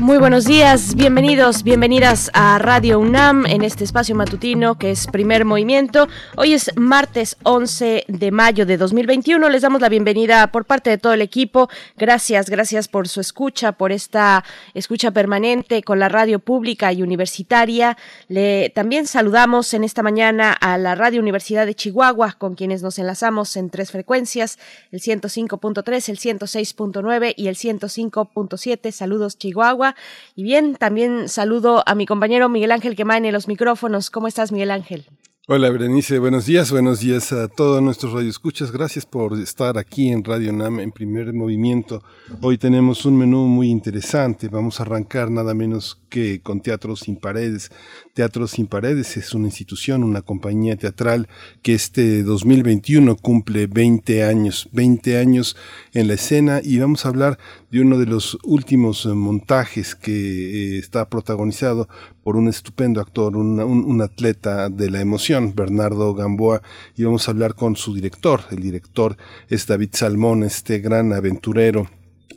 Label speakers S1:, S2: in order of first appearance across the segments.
S1: Muy buenos días, bienvenidos, bienvenidas a Radio UNAM en este espacio matutino que es Primer Movimiento. Hoy es martes 11 de mayo de 2021. Les damos la bienvenida por parte de todo el equipo. Gracias, gracias por su escucha, por esta escucha permanente con la radio pública y universitaria. Le también saludamos en esta mañana a la Radio Universidad de Chihuahua con quienes nos enlazamos en tres frecuencias, el 105.3, el 106.9 y el 105.7. Saludos Chihuahua. Y bien, también saludo a mi compañero Miguel Ángel Quemain en los micrófonos. ¿Cómo estás, Miguel Ángel?
S2: Hola Berenice, buenos días, buenos días a todos nuestros radioescuchas. Gracias por estar aquí en Radio NAM en primer movimiento. Hoy tenemos un menú muy interesante. Vamos a arrancar nada menos que con Teatro Sin Paredes. Teatro Sin Paredes es una institución, una compañía teatral que este 2021 cumple 20 años, 20 años en la escena y vamos a hablar de uno de los últimos montajes que eh, está protagonizado por un estupendo actor, un, atleta de la emoción, Bernardo Gamboa, y vamos a hablar con su director. El director es David Salmón, este gran aventurero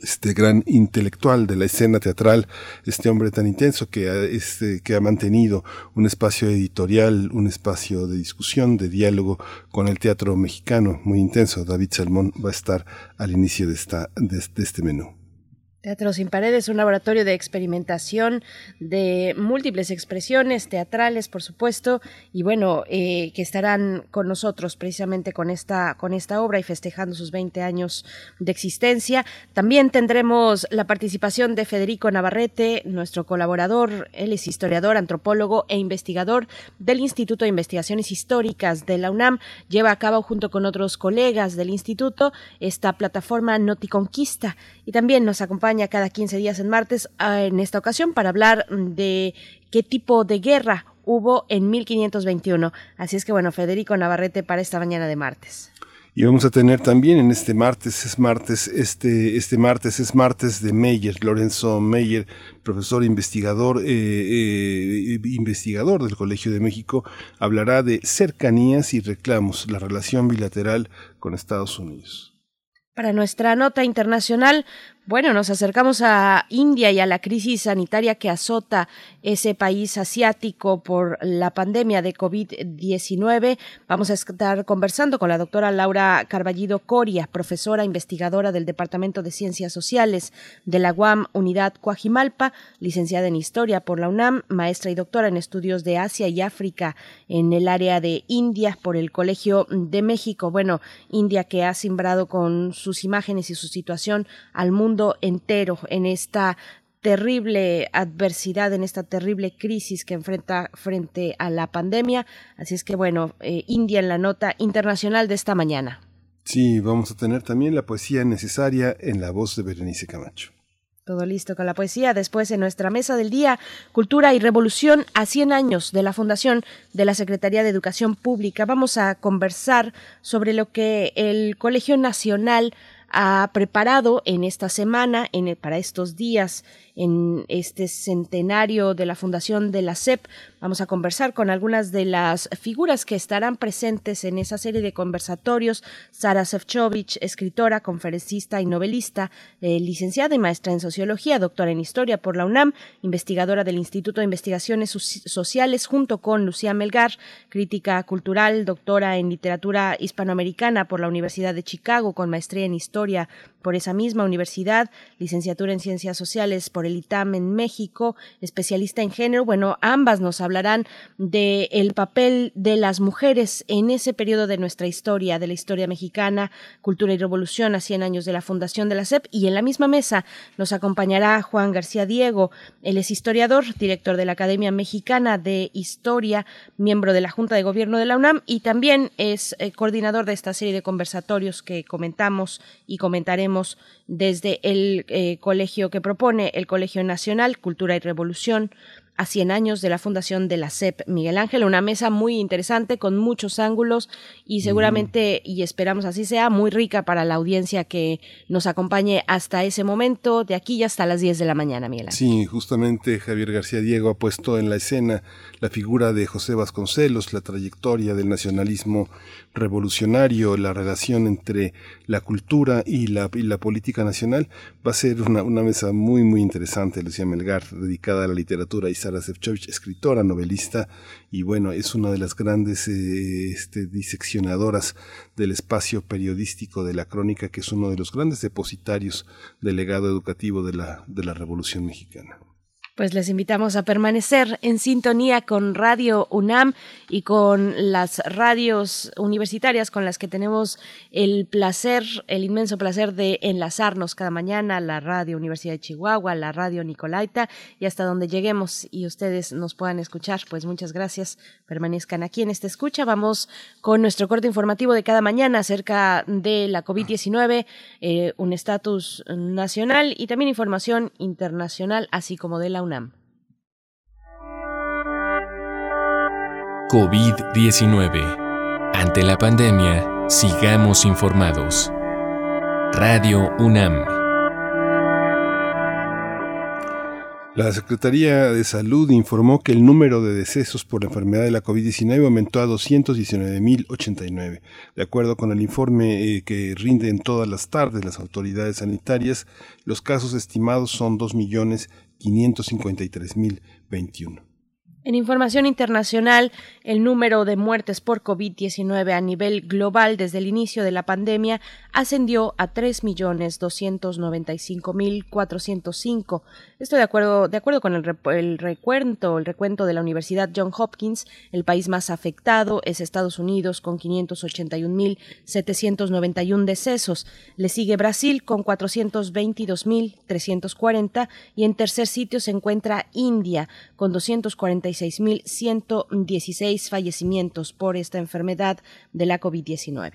S2: este gran intelectual de la escena teatral, este hombre tan intenso que ha, este, mantenido un espacio editorial, un espacio de discusión, de diálogo con el teatro mexicano muy intenso. David Salmón va a estar al inicio de, esta, de este menú.
S1: Teatro Sin Paredes, un laboratorio de experimentación de múltiples expresiones teatrales, por supuesto, y bueno, eh, que estarán con nosotros precisamente con esta, con esta obra y festejando sus 20 años de existencia. También tendremos la participación de Federico Navarrete, nuestro colaborador. Él es historiador, antropólogo e investigador del Instituto de Investigaciones Históricas de la UNAM. Lleva a cabo junto con otros colegas del instituto esta plataforma Noticonquista y también nos acompaña cada 15 días en martes, ah, en esta ocasión para hablar de qué tipo de guerra hubo en 1521. Así es que bueno, Federico Navarrete para esta mañana de martes.
S2: Y vamos a tener también en este martes, es martes, este, este martes es martes de Meyer, Lorenzo Meyer, profesor investigador, eh, eh, investigador del Colegio de México, hablará de cercanías y reclamos, la relación bilateral con Estados Unidos.
S1: Para nuestra nota internacional, bueno, nos acercamos a India y a la crisis sanitaria que azota ese país asiático por la pandemia de COVID-19. Vamos a estar conversando con la doctora Laura Carballido Coria, profesora investigadora del Departamento de Ciencias Sociales de la UAM Unidad Coajimalpa, licenciada en Historia por la UNAM, maestra y doctora en estudios de Asia y África en el área de India por el Colegio de México. Bueno, India que ha simbrado con sus imágenes y su situación al mundo entero en esta terrible adversidad, en esta terrible crisis que enfrenta frente a la pandemia. Así es que bueno, eh, India en la nota internacional de esta mañana.
S2: Sí, vamos a tener también la poesía necesaria en la voz de Berenice Camacho.
S1: Todo listo con la poesía. Después en nuestra mesa del día, Cultura y Revolución a 100 años de la Fundación de la Secretaría de Educación Pública. Vamos a conversar sobre lo que el Colegio Nacional ha preparado en esta semana, en, para estos días, en este centenario de la fundación de la SEP. Vamos a conversar con algunas de las figuras que estarán presentes en esa serie de conversatorios. Sara Sefcovic, escritora, conferencista y novelista, eh, licenciada y maestra en sociología, doctora en historia por la UNAM, investigadora del Instituto de Investigaciones Sociales, junto con Lucía Melgar, crítica cultural, doctora en literatura hispanoamericana por la Universidad de Chicago, con maestría en historia por esa misma universidad, licenciatura en ciencias sociales por el ITAM en México, especialista en género. Bueno, ambas nos hablarán del el papel de las mujeres en ese periodo de nuestra historia, de la historia mexicana, cultura y revolución a 100 años de la fundación de la SEP. Y en la misma mesa nos acompañará Juan García Diego. Él es historiador, director de la Academia Mexicana de Historia, miembro de la Junta de Gobierno de la UNAM y también es eh, coordinador de esta serie de conversatorios que comentamos y comentaremos desde el eh, colegio que propone el Colegio Nacional Cultura y Revolución a 100 años de la fundación de la CEP Miguel Ángel, una mesa muy interesante con muchos ángulos y seguramente, y esperamos así sea, muy rica para la audiencia que nos acompañe hasta ese momento, de aquí y hasta las 10 de la mañana, Miguel Ángel.
S2: Sí, justamente Javier García Diego ha puesto en la escena la figura de José Vasconcelos, la trayectoria del nacionalismo revolucionario, la relación entre la cultura y la, y la política nacional. Va a ser una, una mesa muy, muy interesante, Lucía Melgar, dedicada a la literatura y Sara escritora, novelista, y bueno, es una de las grandes eh, este, diseccionadoras del espacio periodístico de la crónica, que es uno de los grandes depositarios del legado educativo de la, de la Revolución Mexicana.
S1: Pues les invitamos a permanecer en sintonía con Radio UNAM y con las radios universitarias con las que tenemos el placer, el inmenso placer de enlazarnos cada mañana, la Radio Universidad de Chihuahua, la Radio Nicolaita y hasta donde lleguemos y ustedes nos puedan escuchar. Pues muchas gracias. Permanezcan aquí en esta escucha. Vamos con nuestro corte informativo de cada mañana acerca de la COVID-19, eh, un estatus nacional y también información internacional, así como de la UNAM.
S3: COVID-19. Ante la pandemia, sigamos informados. Radio UNAM.
S2: La Secretaría de Salud informó que el número de decesos por la enfermedad de la COVID-19 aumentó a 219.089. De acuerdo con el informe eh, que rinden todas las tardes las autoridades sanitarias, los casos estimados son 2.553.021.
S1: En información internacional, el número de muertes por COVID-19 a nivel global desde el inicio de la pandemia ascendió a 3.295.405. Esto de acuerdo, de acuerdo con el, el, recuento, el recuento de la Universidad John Hopkins, el país más afectado es Estados Unidos con 581.791 decesos. Le sigue Brasil con 422.340 y en tercer sitio se encuentra India con 246 6.116 fallecimientos por esta enfermedad de la COVID-19.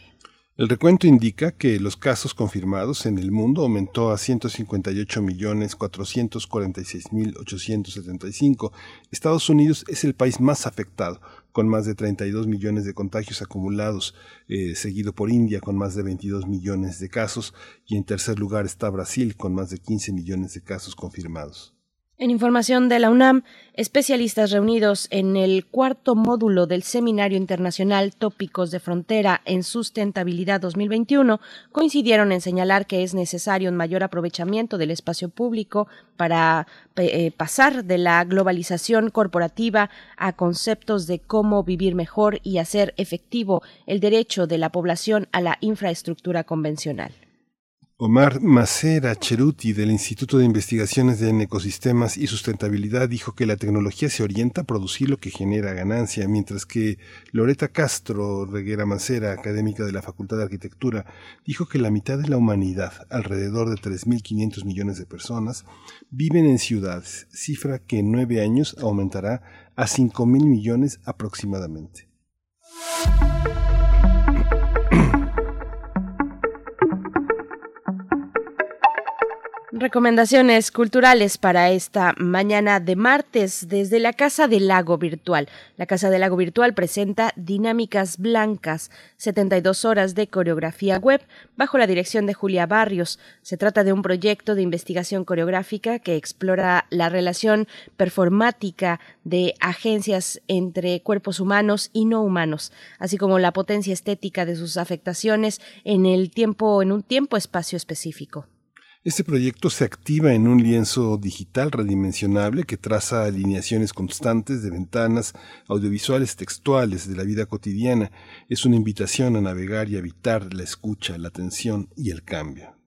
S2: El recuento indica que los casos confirmados en el mundo aumentó a 158.446.875. Estados Unidos es el país más afectado, con más de 32 millones de contagios acumulados, eh, seguido por India con más de 22 millones de casos, y en tercer lugar está Brasil con más de 15 millones de casos confirmados.
S1: En información de la UNAM, especialistas reunidos en el cuarto módulo del Seminario Internacional Tópicos de Frontera en Sustentabilidad 2021 coincidieron en señalar que es necesario un mayor aprovechamiento del espacio público para eh, pasar de la globalización corporativa a conceptos de cómo vivir mejor y hacer efectivo el derecho de la población a la infraestructura convencional.
S2: Omar Macera Cheruti del Instituto de Investigaciones en Ecosistemas y Sustentabilidad dijo que la tecnología se orienta a producir lo que genera ganancia, mientras que Loreta Castro Reguera Macera, académica de la Facultad de Arquitectura, dijo que la mitad de la humanidad, alrededor de 3.500 millones de personas, viven en ciudades, cifra que en nueve años aumentará a 5.000 millones aproximadamente.
S1: Recomendaciones culturales para esta mañana de martes desde la Casa del Lago Virtual. La Casa del Lago Virtual presenta Dinámicas Blancas, 72 horas de coreografía web bajo la dirección de Julia Barrios. Se trata de un proyecto de investigación coreográfica que explora la relación performática de agencias entre cuerpos humanos y no humanos, así como la potencia estética de sus afectaciones en el tiempo en un tiempo-espacio específico.
S2: Este proyecto se activa en un lienzo digital redimensionable que traza alineaciones constantes de ventanas audiovisuales textuales de la vida cotidiana. Es una invitación a navegar y habitar la escucha, la atención y el cambio.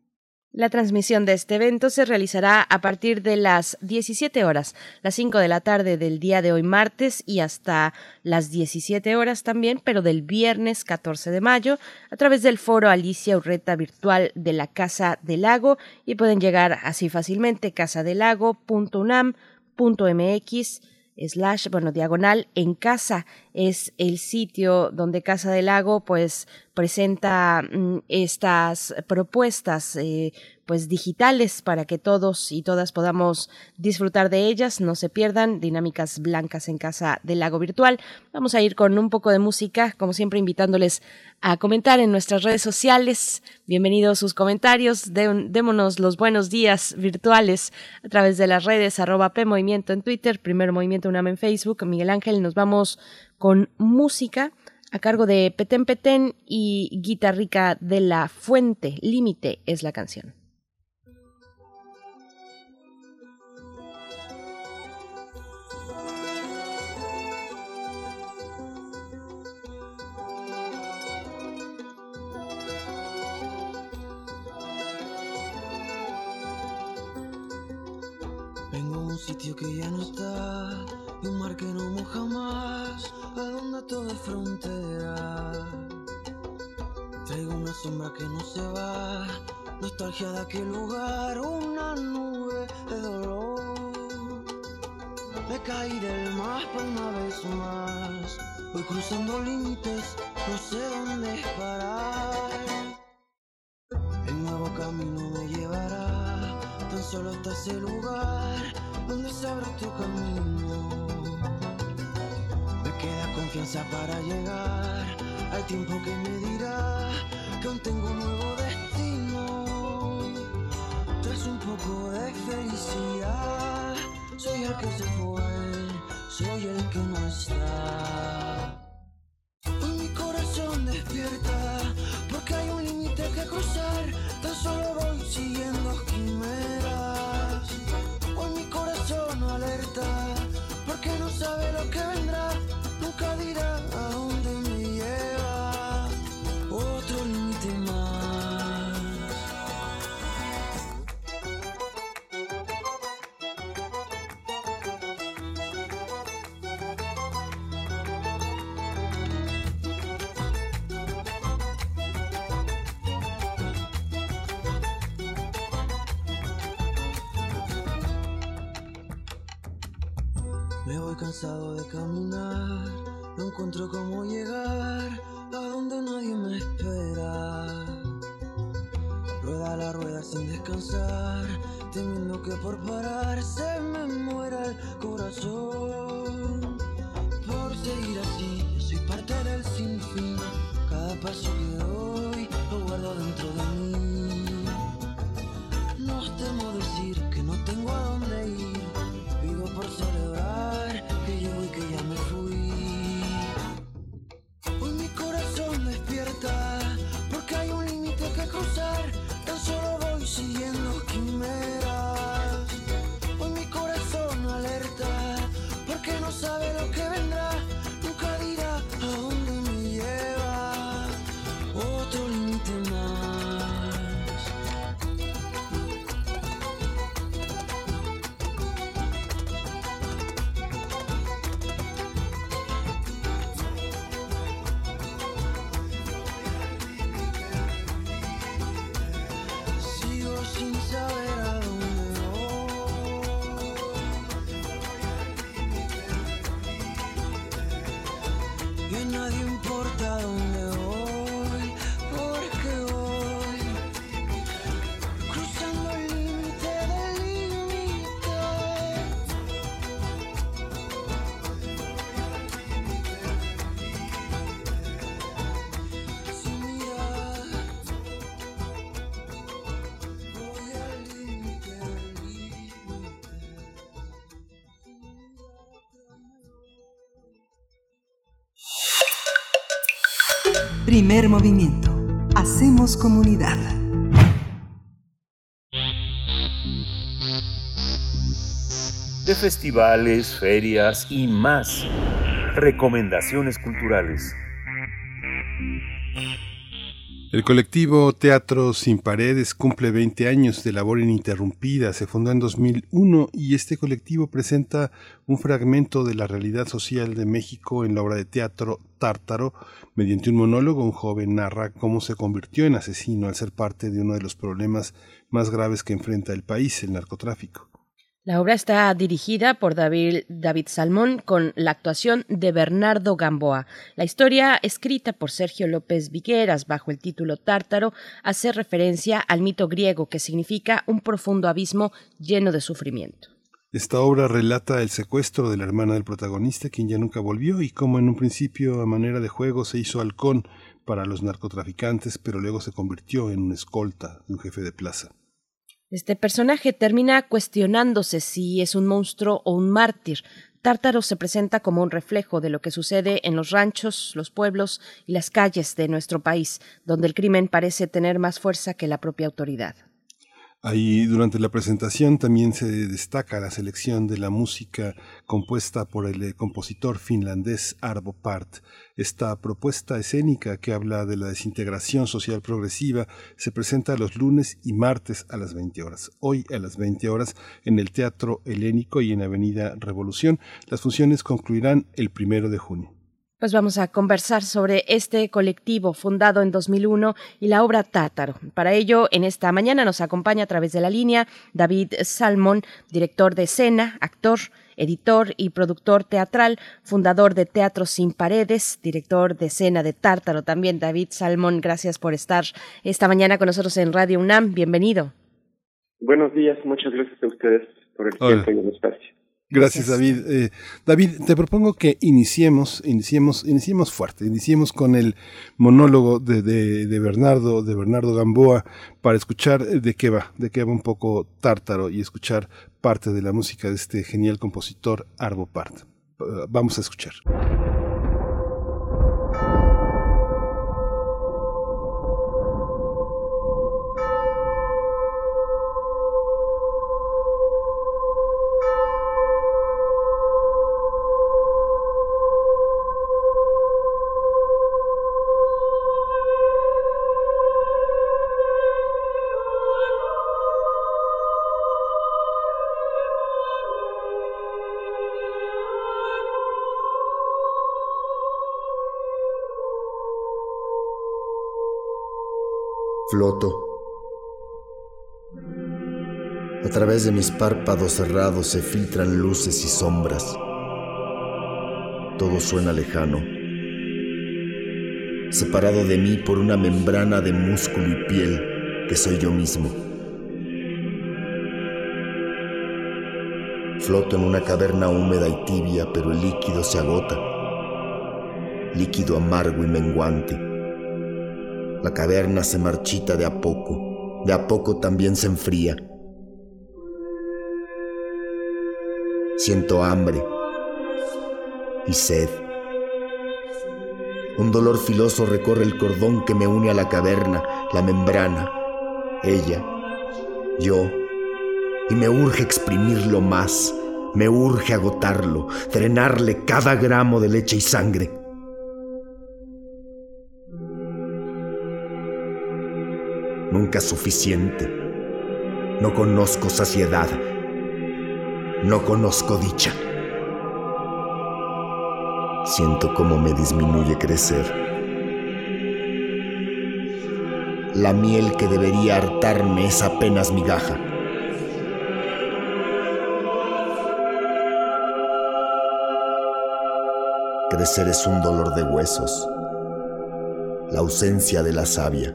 S1: La transmisión de este evento se realizará a partir de las 17 horas, las 5 de la tarde del día de hoy martes y hasta las 17 horas también, pero del viernes 14 de mayo, a través del foro Alicia Urreta Virtual de la Casa del Lago y pueden llegar así fácilmente casadelago.unam.mx slash, bueno, diagonal en casa. Es el sitio donde Casa del Lago pues presenta mm, estas propuestas eh, pues digitales para que todos y todas podamos disfrutar de ellas, no se pierdan dinámicas blancas en casa del lago virtual. Vamos a ir con un poco de música, como siempre invitándoles a comentar en nuestras redes sociales. Bienvenidos sus comentarios, démonos los buenos días virtuales a través de las redes arroba P Movimiento en Twitter, Primer Movimiento UNAM en Facebook. Miguel Ángel, nos vamos con música a cargo de Petén Petén y Guitarrica de la Fuente. Límite es la canción.
S4: Un sitio que ya no está, y un mar que no moja más, a donde todo es frontera. Traigo una sombra que no se va, nostalgia de aquel lugar, una nube de dolor. Me caí del mapa una vez más, voy cruzando límites, no sé dónde parar. El nuevo camino me llevará tan solo hasta ese lugar otro camino. Me queda confianza para llegar al tiempo que me dirá que aún tengo un nuevo destino. Tras un poco de felicidad, soy el que se fue, soy el que no está.
S5: Primer movimiento. Hacemos comunidad.
S6: de festivales, ferias y más. Recomendaciones culturales.
S2: El colectivo Teatro Sin Paredes cumple 20 años de labor ininterrumpida. Se fundó en 2001 y este colectivo presenta un fragmento de la realidad social de México en la obra de teatro Tártaro. Mediante un monólogo, un joven narra cómo se convirtió en asesino al ser parte de uno de los problemas más graves que enfrenta el país, el narcotráfico.
S1: La obra está dirigida por David, David, Salmón con la actuación de Bernardo Gamboa. La historia, escrita por Sergio López Vigueras bajo el título Tártaro, hace referencia al mito griego que significa un profundo abismo lleno de sufrimiento.
S2: Esta obra relata el secuestro de la hermana del protagonista, quien ya nunca volvió, y cómo en un principio a manera de juego se hizo halcón para los narcotraficantes, pero luego se convirtió en un escolta de un jefe de plaza.
S1: Este personaje termina cuestionándose si es un monstruo o un mártir. Tártaro se presenta como un reflejo de lo que sucede en los ranchos, los pueblos y las calles de nuestro país, donde el crimen parece tener más fuerza que la propia autoridad.
S2: Ahí durante la presentación también se destaca la selección de la música compuesta por el eh, compositor finlandés Arvo Part. Esta propuesta escénica que habla de la desintegración social progresiva se presenta los lunes y martes a las 20 horas. Hoy a las 20 horas en el Teatro Helénico y en Avenida Revolución. Las funciones concluirán el primero de junio.
S1: Pues vamos a conversar sobre este colectivo fundado en 2001 y la obra Tátaro. Para ello, en esta mañana nos acompaña a través de la línea David Salmón, director de escena, actor, editor y productor teatral, fundador de Teatro Sin Paredes, director de escena de Tártaro también. David Salmón, gracias por estar esta mañana con nosotros en Radio UNAM. Bienvenido.
S7: Buenos días, muchas gracias a ustedes por el tiempo y el espacio.
S2: Gracias, David. Eh, David, te propongo que iniciemos, iniciemos, iniciemos fuerte, iniciemos con el monólogo de, de, Bernardo, de Bernardo Gamboa, para escuchar de qué va, de qué va un poco Tártaro y escuchar parte de la música de este genial compositor Arvo Part. Vamos a escuchar.
S8: Floto. A través de mis párpados cerrados se filtran luces y sombras. Todo suena lejano. Separado de mí por una membrana de músculo y piel que soy yo mismo. Floto en una caverna húmeda y tibia, pero el líquido se agota. Líquido amargo y menguante la caverna se marchita de a poco, de a poco también se enfría. Siento hambre y sed. Un dolor filoso recorre el cordón que me une a la caverna, la membrana, ella, yo, y me urge exprimirlo más, me urge agotarlo, drenarle cada gramo de leche y sangre. Suficiente. No conozco saciedad. No conozco dicha. Siento cómo me disminuye crecer. La miel que debería hartarme es apenas migaja. Crecer es un dolor de huesos, la ausencia de la savia.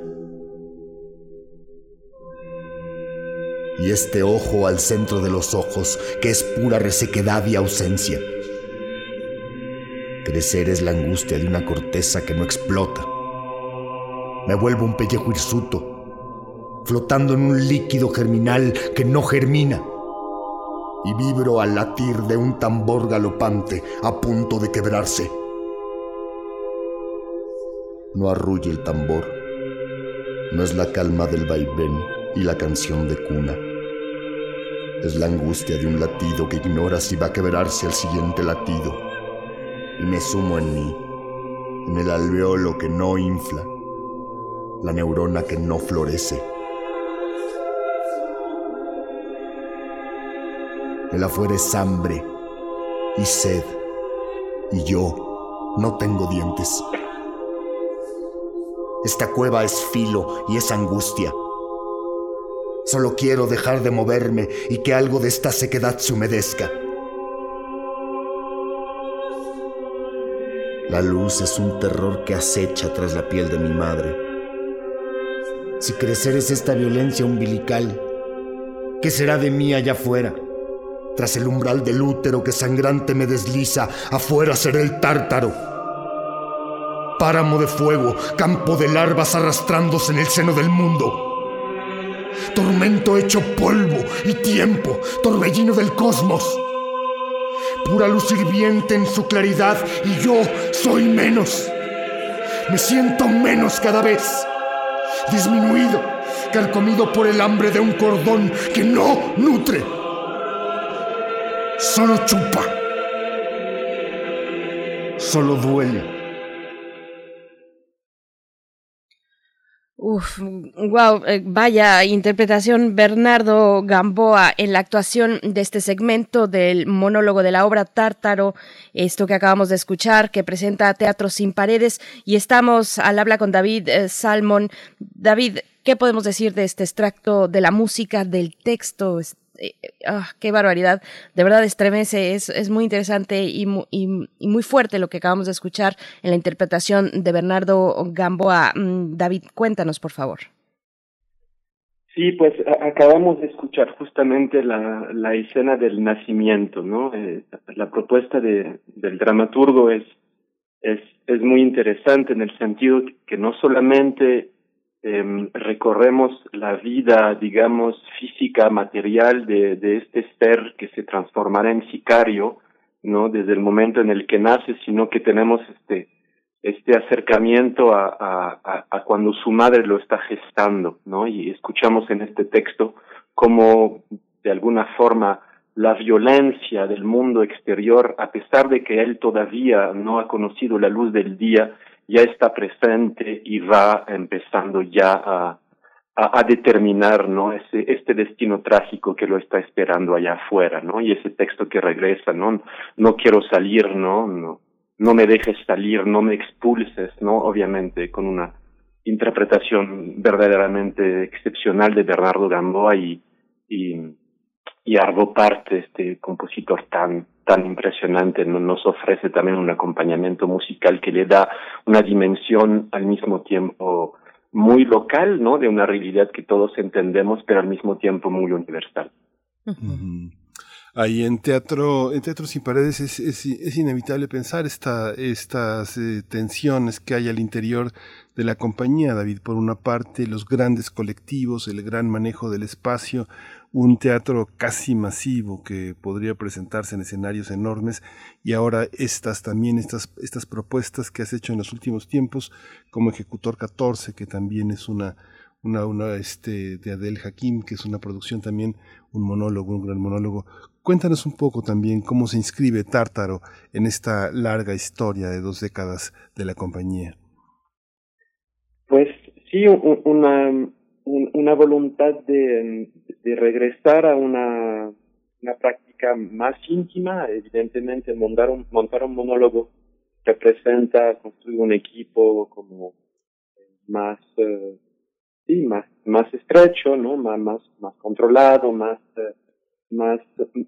S8: Y este ojo al centro de los ojos, que es pura resequedad y ausencia. Crecer es la angustia de una corteza que no explota. Me vuelvo un pellejo hirsuto, flotando en un líquido germinal que no germina. Y vibro al latir de un tambor galopante a punto de quebrarse. No arrulle el tambor. No es la calma del vaivén y la canción de cuna. Es la angustia de un latido que ignora si va a quebrarse el siguiente latido. Y me sumo en mí, en el alveolo que no infla, la neurona que no florece. El afuera es hambre y sed, y yo no tengo dientes. Esta cueva es filo y es angustia Solo quiero dejar de moverme y que algo de esta sequedad se humedezca. La luz es un terror que acecha tras la piel de mi madre. Si crecer es esta violencia umbilical, ¿qué será de mí allá afuera? Tras el umbral del útero que sangrante me desliza, afuera será el tártaro. Páramo de fuego, campo de larvas arrastrándose en el seno del mundo tormento hecho polvo y tiempo, torbellino del cosmos. Pura luz hirviente en su claridad y yo soy menos. Me siento menos cada vez, disminuido, carcomido por el hambre de un cordón que no nutre, solo chupa, solo duele.
S1: Uf, wow, eh, vaya interpretación Bernardo Gamboa en la actuación de este segmento del monólogo de la obra Tártaro, esto que acabamos de escuchar, que presenta Teatro sin Paredes, y estamos al habla con David eh, Salmon. David, ¿qué podemos decir de este extracto de la música, del texto? Ah, qué barbaridad, de verdad estremece, es, es muy interesante y, muy fuerte lo que acabamos de escuchar en la interpretación de Bernardo Gamboa. Mm, David, cuéntanos, por favor.
S7: Sí, pues acabamos de escuchar justamente la, la escena del nacimiento, ¿no? Eh, la propuesta de, del dramaturgo es, es, es muy interesante en el sentido que no solamente eh, recorremos la vida, digamos, física, material de, este ser que se transformará en sicario, ¿no? Desde el momento en el que nace, sino que tenemos este, este acercamiento a, a, cuando su madre lo está gestando, ¿no? Y escuchamos en este texto cómo, de alguna forma, la violencia del mundo exterior, a pesar de que él todavía no ha conocido la luz del día, ya está presente y va empezando ya a, a, determinar no ese este destino trágico que lo está esperando allá afuera no y ese texto que regresa no no quiero salir no no no me dejes salir no me expulses no obviamente con una interpretación verdaderamente excepcional de Bernardo Gamboa y y y Arvo Parte este compositor tan tan impresionante, nos ofrece también un acompañamiento musical que le da una dimensión al mismo tiempo muy local, ¿no? De una realidad que todos entendemos, pero al mismo tiempo muy universal.
S2: Ahí en teatro, en teatro sin paredes es, es, inevitable pensar esta, estas eh, tensiones que hay al interior de la compañía, David. Por una parte, los grandes colectivos, el gran manejo del espacio, un teatro casi masivo que podría presentarse en escenarios enormes y ahora estas también, estas, estas propuestas que has hecho en los últimos tiempos como Ejecutor 14, que también es una, una, este, de Adel Hakim, que es una producción también, un monólogo, un gran monólogo. Cuéntanos un poco también cómo se inscribe Tártaro en esta larga historia de dos décadas de la compañía.
S7: Pues sí, una, una voluntad de, de regresar a una, una práctica más íntima, evidentemente montar un, montar un monólogo representa construir un equipo como más eh, sí más más estrecho no más más más controlado más eh, más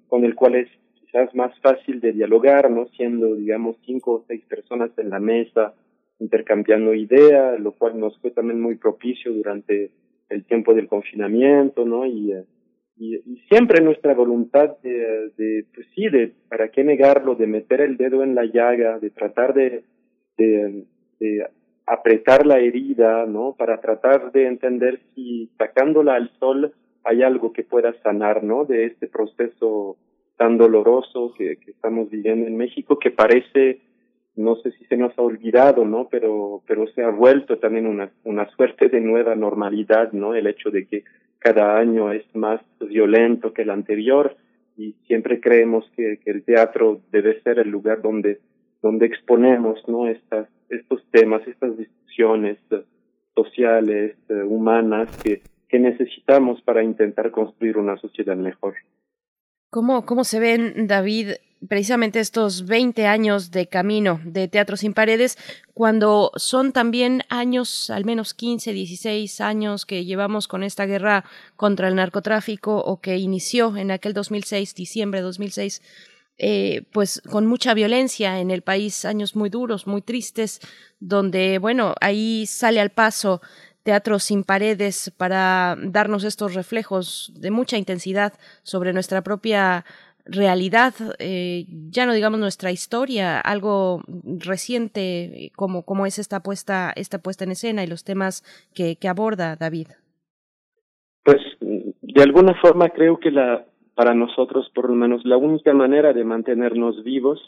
S7: con el cual es quizás más fácil de dialogar no siendo digamos cinco o seis personas en la mesa intercambiando ideas lo cual nos fue también muy propicio durante el tiempo del confinamiento, ¿no? Y, eh, siempre nuestra voluntad de, pues sí, de, ¿para qué negarlo? De meter el dedo en la llaga, de tratar de, apretar la herida, ¿no? Para tratar de entender si sacándola al sol hay algo que pueda sanar, ¿no? De este proceso tan doloroso que estamos viviendo en México, que parece no sé si se nos ha olvidado, ¿no? Pero, pero se ha vuelto también una, una suerte de nueva normalidad, ¿no? El hecho de que cada año es más violento que el anterior y siempre creemos que, que el teatro debe ser el lugar donde, donde exponemos, ¿no? Estas, estos temas, estas discusiones sociales, eh, humanas que, que necesitamos para intentar construir una sociedad mejor.
S1: ¿Cómo, cómo se ven, David, precisamente estos 20 años de camino de Teatro Sin Paredes, cuando son también años, al menos 15, 16 años que llevamos con esta guerra contra el narcotráfico o que inició en aquel 2006, diciembre de 2006, eh, pues con mucha violencia en el país, años muy duros, muy tristes, donde, bueno, ahí sale al paso Teatro sin paredes para darnos estos reflejos de mucha intensidad sobre nuestra propia realidad, eh, ya no digamos nuestra historia, algo reciente como, como es esta puesta, esta puesta en escena y los temas que, que aborda David.
S7: Pues de alguna forma creo que la, para nosotros por lo menos la única manera de mantenernos vivos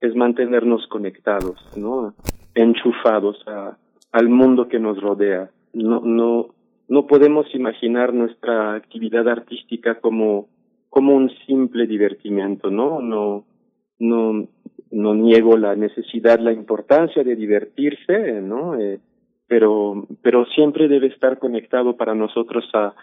S7: es mantenernos conectados, ¿no? enchufados a, al mundo que nos rodea. No, no, no podemos imaginar nuestra actividad artística como como un simple divertimiento, ¿no? No, no, niego la necesidad, la importancia de divertirse, ¿no? Eh, pero, pero siempre debe estar conectado para nosotros a,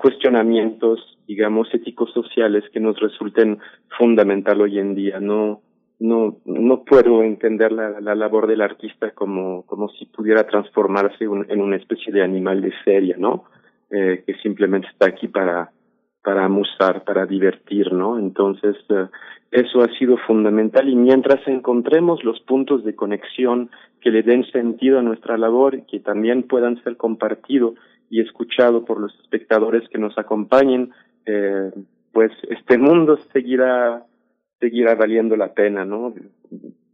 S7: cuestionamientos, digamos, éticos sociales que nos resulten fundamental hoy en día. No, no, no puedo entender la, la labor del artista como, como si pudiera transformarse en una especie de animal de serie, ¿no? Eh, que simplemente está aquí para, para amusar, para divertir, ¿no? Entonces, eh, eso ha sido fundamental y mientras encontremos los puntos de conexión que le den sentido a nuestra labor y que también puedan ser compartidos y escuchados por los espectadores que nos acompañen, eh, pues este mundo seguirá seguirá valiendo la pena, ¿no?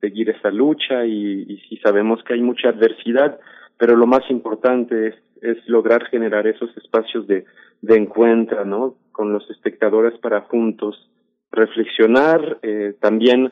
S7: Seguir esa lucha y, y si sabemos que hay mucha adversidad, pero lo más importante es, es lograr generar esos espacios de, de encuentro, ¿no? con los espectadores para juntos reflexionar. Eh, también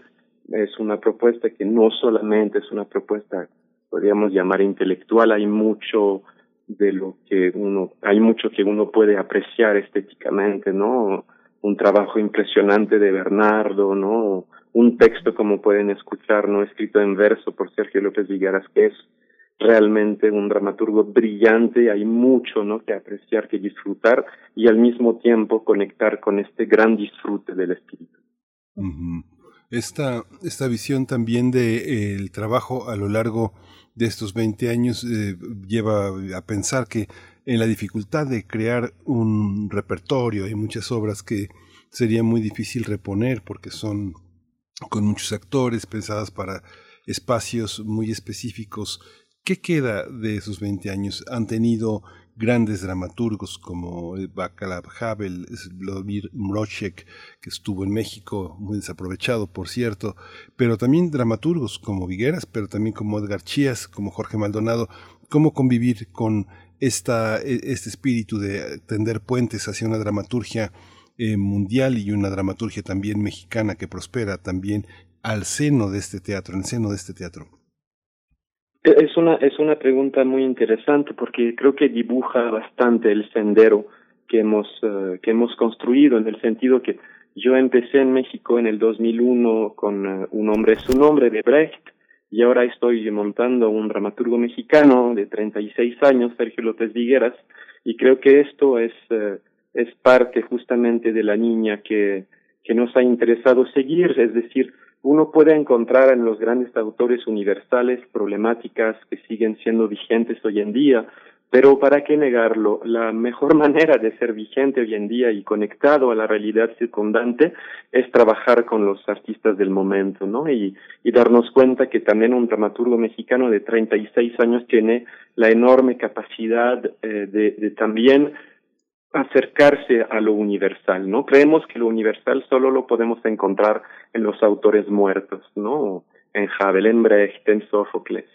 S7: es una propuesta que no solamente es una propuesta, podríamos llamar intelectual, hay mucho de lo que uno, hay mucho que uno puede apreciar estéticamente, ¿no? Un trabajo impresionante de Bernardo, ¿no? Un texto como pueden escuchar, ¿no? Escrito en verso por Sergio López Vigueras, que es realmente un dramaturgo brillante, hay mucho ¿no? que apreciar, que disfrutar y al mismo tiempo conectar con este gran disfrute del espíritu.
S2: esta, esta visión también del de, eh, trabajo a lo largo de estos 20 años eh, lleva a pensar que en la dificultad de crear un repertorio hay muchas obras que sería muy difícil reponer porque son con muchos actores pensadas para espacios muy específicos ¿Qué queda de esos 20 años? Han tenido grandes dramaturgos como Bacalav Havel, Vladimir Mrochek, que estuvo en México, muy desaprovechado, por cierto, pero también dramaturgos como Vigueras, pero también como Edgar Chías, como Jorge Maldonado. ¿Cómo convivir con esta, e, este espíritu de tender puentes hacia una dramaturgia eh, mundial y una dramaturgia también mexicana que prospera también al seno de este teatro, en el seno de este teatro?
S7: Es una, es una pregunta muy interesante porque creo que dibuja bastante el sendero que hemos, uh, que hemos construido en el sentido que yo empecé en México en el 2001 con uh, Un hombre es un hombre de Brecht y ahora estoy montando un dramaturgo mexicano de 36 años, Sergio López Vigueras, y creo que esto es, uh, es parte justamente de la niña que, que nos ha interesado seguir, es decir, uno puede encontrar en los grandes autores universales problemáticas que siguen siendo vigentes hoy en día, pero ¿para qué negarlo? La mejor manera de ser vigente hoy en día y conectado a la realidad circundante es trabajar con los artistas del momento, ¿no? Y, darnos cuenta que también un dramaturgo mexicano de 36 años tiene la enorme capacidad eh, de también acercarse a lo universal, ¿no? Creemos que lo universal solo lo podemos encontrar en los autores muertos, ¿no? En Havel, en Brecht, en Sófocles,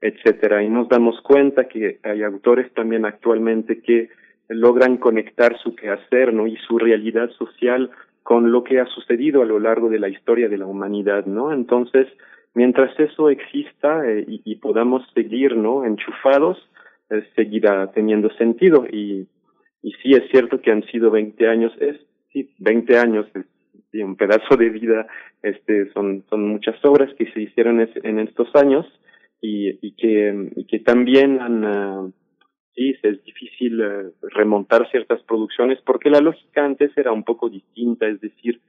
S7: etcétera. Y nos damos cuenta que hay autores también actualmente que logran conectar su quehacer, ¿no? Y su realidad social con lo que ha sucedido a lo largo de la historia de la humanidad, ¿no? Entonces, mientras eso exista eh, y, podamos seguir, ¿no? Enchufados, eh, seguirá teniendo sentido y y sí es cierto que han sido 20 años, es sí, 20 años, es un pedazo de vida, este, son, son muchas obras que se hicieron en estos años y, y que, que también han, uh, sí, es difícil uh, remontar ciertas producciones porque la lógica antes era un poco distinta, es decir,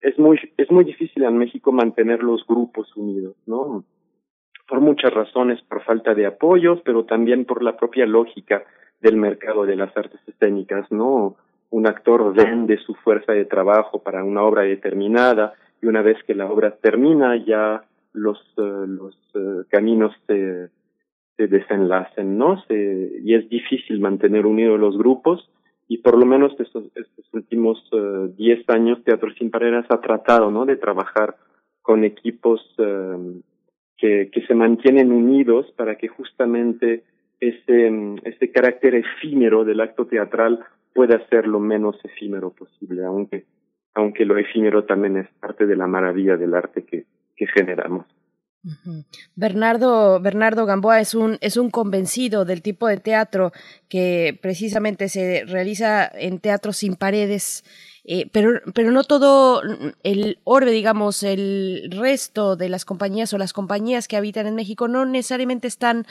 S7: es muy es muy difícil en México mantener los grupos unidos, ¿no? Por muchas razones, por falta de apoyos, pero también por la propia lógica del mercado de las artes escénicas, ¿no? Un actor vende su fuerza de trabajo para una obra determinada y una vez que la obra termina ya los uh, los uh, caminos se, se desenlacen, ¿no? Se, y es difícil mantener unidos los grupos y por lo menos estos, últimos 10 uh, años Teatro Sin Paredes ha tratado, ¿no? De trabajar con equipos que, que se mantienen unidos para que justamente ese, ese carácter efímero del acto teatral pueda ser lo menos efímero posible, aunque, aunque lo efímero también es parte de la maravilla del arte que, que generamos.
S1: Bernardo, Bernardo Gamboa es un, es un convencido del tipo de teatro que precisamente se realiza en teatro sin paredes, eh, pero, pero no todo el orbe, digamos, el resto de las compañías o las compañías que habitan en México no necesariamente están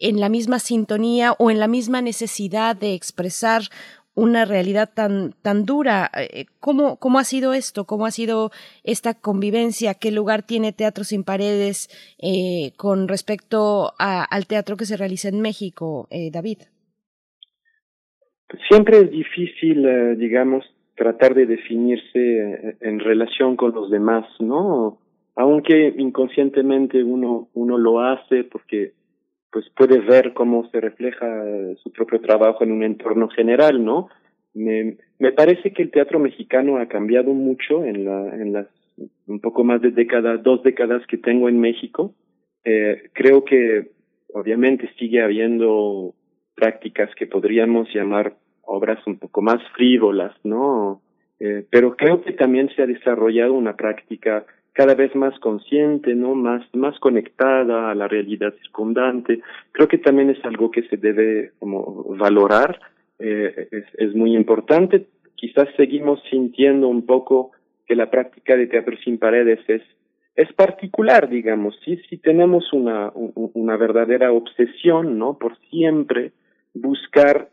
S1: en la misma sintonía o en la misma necesidad de expresar una realidad tan, tan dura. Eh, ¿Cómo, ¿Cómo ha sido esto? ¿Cómo ha sido esta convivencia? ¿Qué lugar tiene Teatro Sin Paredes eh, con respecto a, al teatro que se realiza en México, eh, David?
S7: Siempre es difícil, eh, digamos, tratar de definirse en relación con los demás, ¿no? Aunque inconscientemente uno, uno lo hace porque pues puede ver cómo se refleja su propio trabajo en un entorno general, ¿no? Me, me parece que el teatro mexicano ha cambiado mucho en, la, en las un poco más de décadas, dos décadas que tengo en México. Eh, creo que obviamente sigue habiendo prácticas que podríamos llamar obras un poco más frívolas, ¿no? Eh, pero creo que también se ha desarrollado una práctica cada vez más consciente, ¿no? Más, más conectada a la realidad circundante. Creo que también es algo que se debe como valorar, eh, es, muy importante. Quizás seguimos sintiendo un poco que la práctica de teatro sin paredes es, es particular, digamos, sí, sí tenemos una, una verdadera obsesión, ¿no? Por siempre buscar,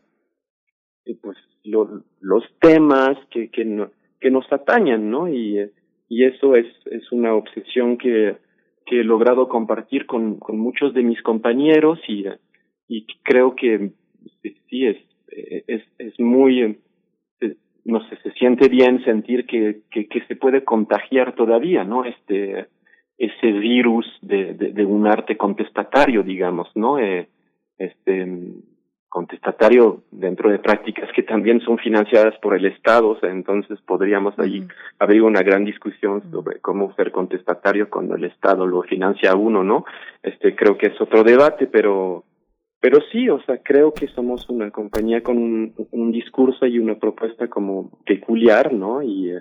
S7: eh, pues, lo, los temas que, que, no, que nos atañan, ¿no? Eh, y eso es, es una obsesión que, que he logrado compartir con, con muchos de mis compañeros y, y creo que sí es, es, es muy, no sé, se siente bien sentir que, que, se puede contagiar todavía, ¿no? Este, ese virus de, de, de un arte contestatario, digamos, ¿no? Eh, este, contestatario dentro de prácticas que también son financiadas por el Estado, o sea, entonces podríamos allí abrir una gran discusión sobre cómo ser contestatario cuando el Estado lo financia a uno, ¿no? Este creo que es otro debate, pero pero sí, o sea, creo que somos una compañía con un, un discurso y una propuesta como peculiar, ¿no? Y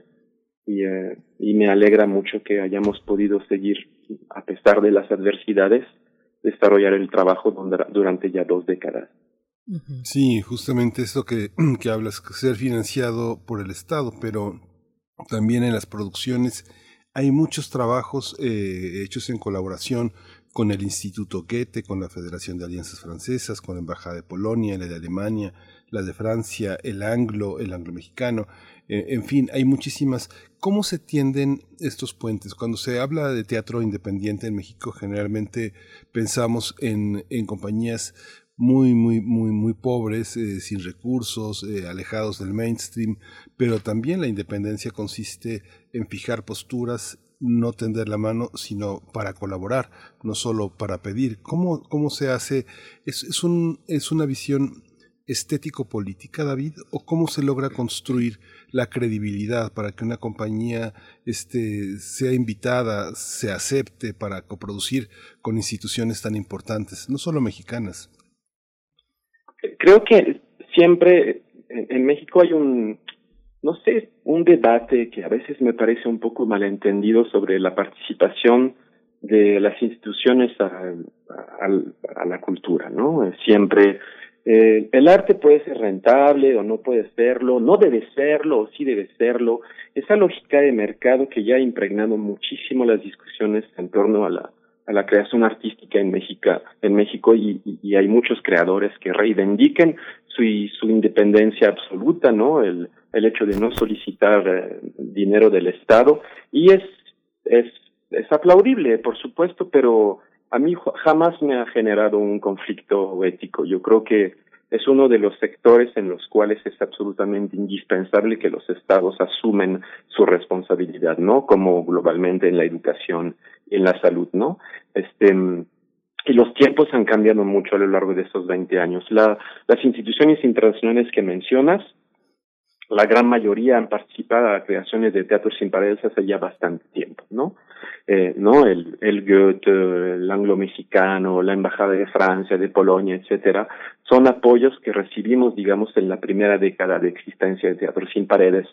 S7: y, eh, y me alegra mucho que hayamos podido seguir a pesar de las adversidades desarrollar el trabajo durante ya dos décadas.
S2: Sí, justamente eso que, que hablas, ser financiado por el Estado, pero también en las producciones hay muchos trabajos eh, hechos en colaboración con el Instituto Goethe, con la Federación de Alianzas Francesas, con la Embajada de Polonia, la de Alemania, la de Francia, el anglo, el anglo-mexicano, eh, en fin, hay muchísimas. ¿Cómo se tienden estos puentes? Cuando se habla de teatro independiente en México, generalmente pensamos en, en compañías muy, muy, muy, muy pobres, eh, sin recursos, eh, alejados del mainstream, pero también la independencia consiste en fijar posturas, no tender la mano, sino para colaborar, no solo para pedir. ¿Cómo, cómo se hace? ¿Es, es, un, ¿Es una visión estético-política, David? ¿O cómo se logra construir la credibilidad para que una compañía este, sea invitada, se acepte para coproducir con instituciones tan importantes, no solo mexicanas?
S7: Creo que siempre en, México hay un, no sé, un debate que a veces me parece un poco malentendido sobre la participación de las instituciones a, a, la cultura, ¿no? Siempre eh, el arte puede ser rentable o no puede serlo, no debe serlo o sí debe serlo. Esa lógica de mercado que ya ha impregnado muchísimo las discusiones en torno a la a la creación artística en México, en México y, hay muchos creadores que reivindiquen su, independencia absoluta, ¿no? El, hecho de no solicitar eh, dinero del Estado y es, es, es aplaudible, por supuesto, pero a mí jamás me ha generado un conflicto ético. Yo creo que es uno de los sectores en los cuales es absolutamente indispensable que los estados asumen su responsabilidad, ¿no? Como globalmente en la educación en la salud, ¿no? Este, y los tiempos han cambiado mucho a lo largo de esos 20 años. La, las instituciones internacionales que mencionas, la gran mayoría han participado a creaciones de teatros sin paredes hace ya bastante tiempo, ¿no? Eh, ¿no? El, el Goethe, el anglo-mexicano, la Embajada de Francia, de Polonia, etcétera, son apoyos que recibimos, digamos, en la primera década de existencia de Teatros sin Paredes,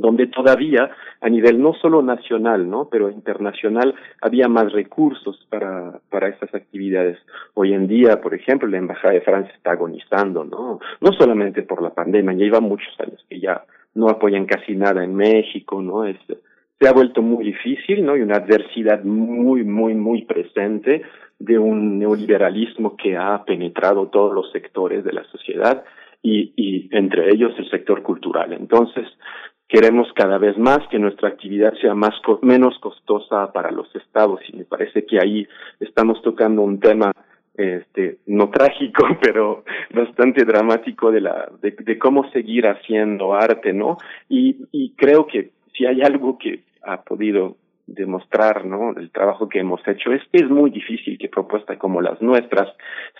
S7: donde todavía a nivel no solo nacional, ¿no? pero internacional había más recursos para para estas actividades. Hoy en día, por ejemplo, la embajada de Francia está agonizando, ¿no? No solamente por la pandemia, ya lleva muchos años que ya no apoyan casi nada en México, ¿no? Se ha vuelto muy difícil, ¿no? Y una adversidad muy muy muy presente de un neoliberalismo que ha penetrado todos los sectores de la sociedad y entre ellos el sector cultural. Entonces, queremos cada vez más que nuestra actividad sea más menos costosa para los estados y me parece que ahí estamos tocando un tema este no trágico pero bastante dramático de la de, de cómo seguir haciendo arte no y, y creo que si hay algo que ha podido demostrar ¿no? el trabajo que hemos hecho es que es muy difícil que propuestas como las nuestras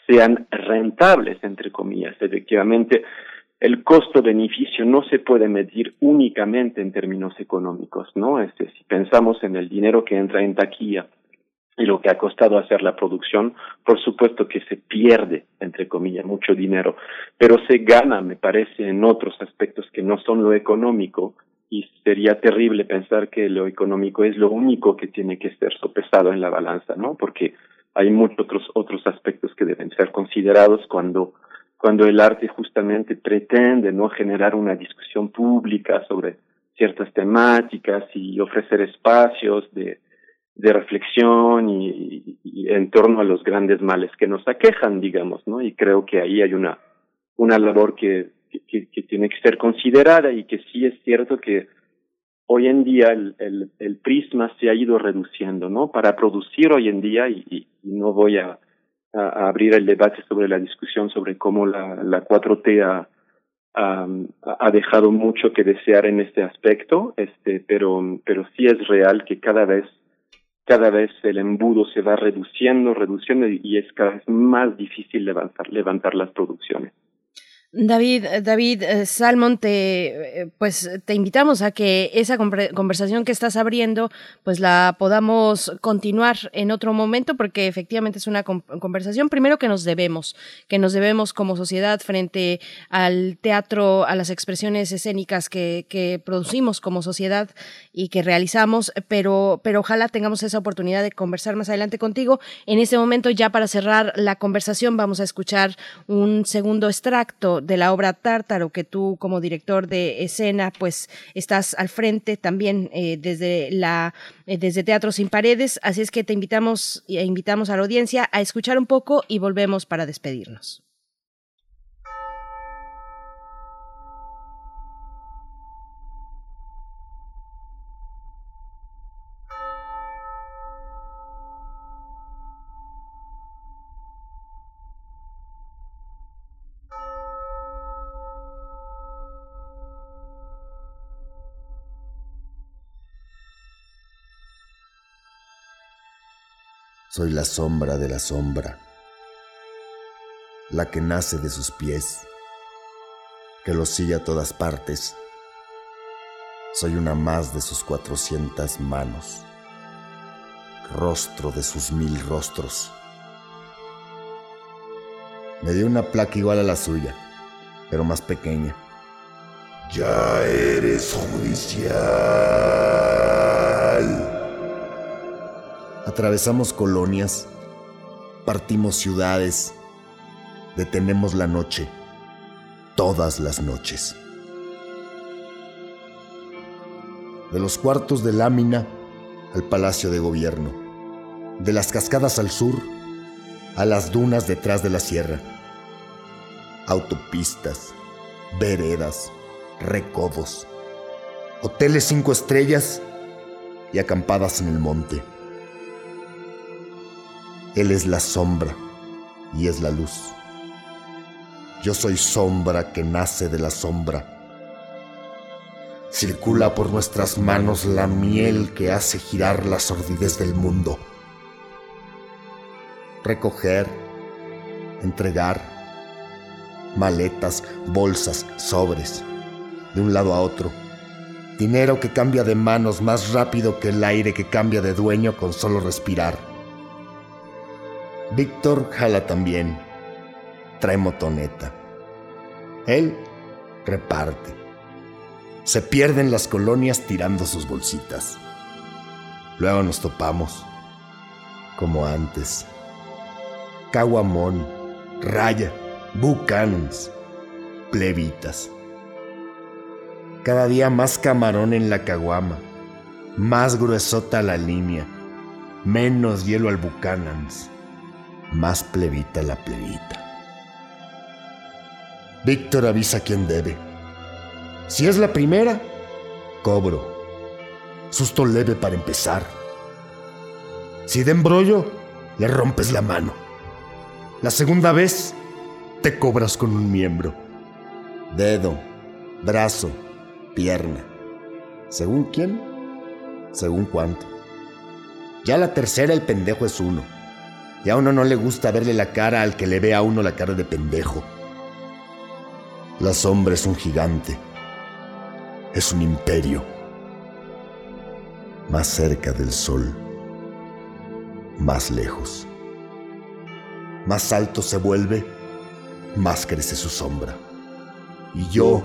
S7: sean rentables entre comillas efectivamente el costo-beneficio no se puede medir únicamente en términos económicos, ¿no? Este, si pensamos en el dinero que entra en taquilla y lo que ha costado hacer la producción, por supuesto que se pierde, entre comillas, mucho dinero, pero se gana, me parece, en otros aspectos que no son lo económico, y sería terrible pensar que lo económico es lo único que tiene que ser sopesado en la balanza, ¿no? Porque hay muchos otros, otros aspectos que deben ser considerados cuando cuando el arte justamente pretende no generar una discusión pública sobre ciertas temáticas y ofrecer espacios de, de reflexión y, y, en torno a los grandes males que nos aquejan, digamos, ¿no? Y creo que ahí hay una, una labor que, que, tiene que ser considerada y que sí es cierto que hoy en día el, el, prisma se ha ido reduciendo, ¿no? Para producir hoy en día, y no voy a, a, abrir el debate sobre la discusión sobre cómo la, la 4T ha, ha, dejado mucho que desear en este aspecto, este, pero, pero sí es real que cada vez, cada vez el embudo se va reduciendo, reduciendo y es cada vez más difícil levantar, levantar las producciones.
S1: David, David eh, Salmon, te, eh, pues te invitamos a que esa conversación que estás abriendo, pues la podamos continuar en otro momento, porque efectivamente es una conversación primero que nos debemos, que nos debemos como sociedad frente al teatro, a las expresiones escénicas que, que producimos como sociedad y que realizamos, pero, pero ojalá tengamos esa oportunidad de conversar más adelante contigo. En este momento, ya para cerrar la conversación, vamos a escuchar un segundo extracto de la obra Tártaro, que tú como director de escena, pues estás al frente también eh, desde la eh, desde Teatro Sin Paredes, así es que te invitamos e invitamos a la audiencia a escuchar un poco y volvemos para despedirnos.
S8: Soy la sombra de la sombra, la que nace de sus pies, que los sigue a todas partes. Soy una más de sus cuatrocientas manos, rostro de sus mil rostros. Me dio una placa igual a la suya, pero más pequeña. Ya eres judicial. Atravesamos colonias, partimos ciudades, detenemos la noche, todas las noches. De los cuartos de lámina al Palacio de Gobierno, de las cascadas al sur a las dunas detrás de la sierra, autopistas, veredas, recodos, hoteles cinco estrellas y acampadas en el monte. Él es la sombra y es la luz. Yo soy sombra que nace de la sombra. Circula por nuestras manos la miel que hace girar la sordidez del mundo. Recoger, entregar, maletas, bolsas, sobres, de un lado a otro. Dinero que cambia de manos más rápido que el aire que cambia de dueño con solo respirar. Víctor jala también. Trae motoneta. Él reparte. Se pierden las colonias tirando sus bolsitas. Luego nos topamos, como antes. Caguamón, Raya, Buchanans, plebitas. Cada día más camarón en la caguama, más gruesota la línea, menos hielo al Buchanans más plebita la plebita. Víctor avisa quién debe. Si es la primera, cobro. Susto leve para empezar. Si de embrollo, le rompes la mano. La segunda vez, te cobras con un miembro. Dedo, brazo, pierna. ¿Según quién? Según cuánto. Ya la tercera el pendejo es uno. Y a uno no le gusta verle la cara al que le ve a uno la cara de pendejo. La sombra es un gigante. Es un imperio. Más cerca del sol. Más lejos. Más alto se vuelve, más crece su sombra. Y yo,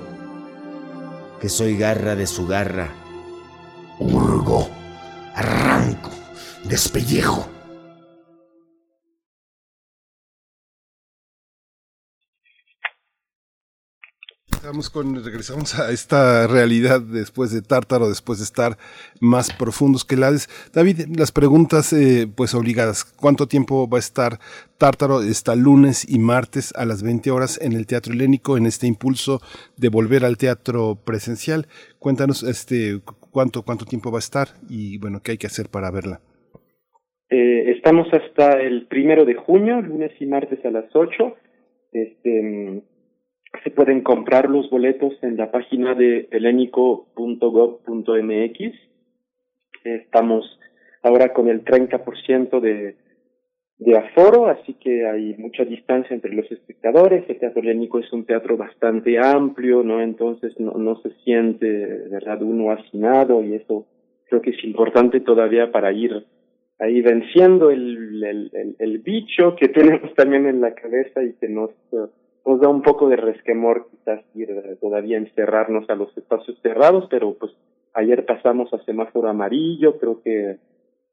S8: que soy garra de su garra, hurgo, arranco, despellejo
S2: regresamos a esta realidad después de Tártaro, después de estar más profundos que Hades. David, las preguntas eh, pues obligadas. ¿Cuánto tiempo va a estar Tártaro? Está lunes y martes a las 20 horas en el Teatro Helénico en este impulso de volver al teatro presencial. Cuéntanos este cuánto, cuánto tiempo va a estar y bueno, qué hay que hacer para verla.
S7: Eh, estamos hasta el primero de junio, lunes y martes a las 8. Este, se pueden comprar los boletos en la página de helenico.gov.mx. Estamos ahora con el 30% de, de aforo, así que hay mucha distancia entre los espectadores. El Teatro Helénico es un teatro bastante amplio, ¿no? Entonces no, no se siente, ¿verdad?, uno hacinado y eso creo que es importante todavía para ir ahí venciendo el, el, el, bicho que tenemos también en la cabeza y que nos nos da un poco de resquemor quizás ir todavía encerrarnos a los espacios cerrados, pero pues ayer pasamos a semáforo amarillo, creo que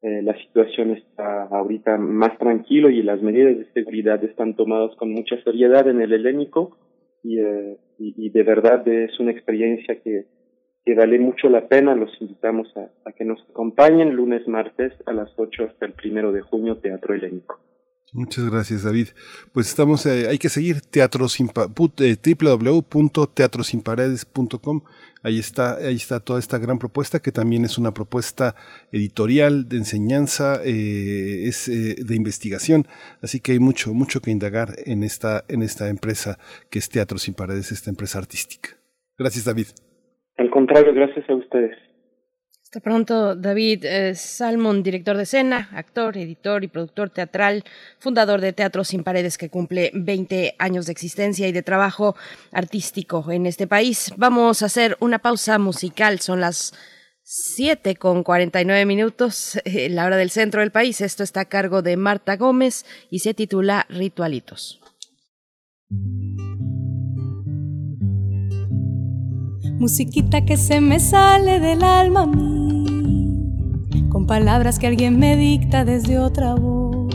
S7: eh, la situación está ahorita más tranquilo y las medidas de seguridad están tomadas con mucha seriedad en el helénico y, eh, y, de verdad es una experiencia que, que vale mucho la pena. Los invitamos a, a que nos acompañen lunes, martes a las 8 hasta el primero de junio, Teatro Helénico.
S2: Muchas gracias, David. Pues estamos, eh, hay que seguir teatro sin eh, www.teatrosinparedes.com. Ahí está, ahí está toda esta gran propuesta que también es una propuesta editorial de enseñanza, eh, es de investigación. Así que hay mucho, mucho que indagar en esta, en esta empresa que es Teatro sin Paredes, esta empresa artística. Gracias, David.
S7: Al contrario, gracias a ustedes.
S1: Hasta pronto, David eh, Salmon, director de escena, actor, editor y productor teatral, fundador de Teatro Sin Paredes, que cumple 20 años de existencia y de trabajo artístico en este país. Vamos a hacer una pausa musical, son las 7 con 49 minutos, eh, la hora del centro del país. Esto está a cargo de Marta Gómez y se titula Ritualitos.
S9: musiquita que se me sale del alma a mí, con palabras que alguien me dicta desde otra voz,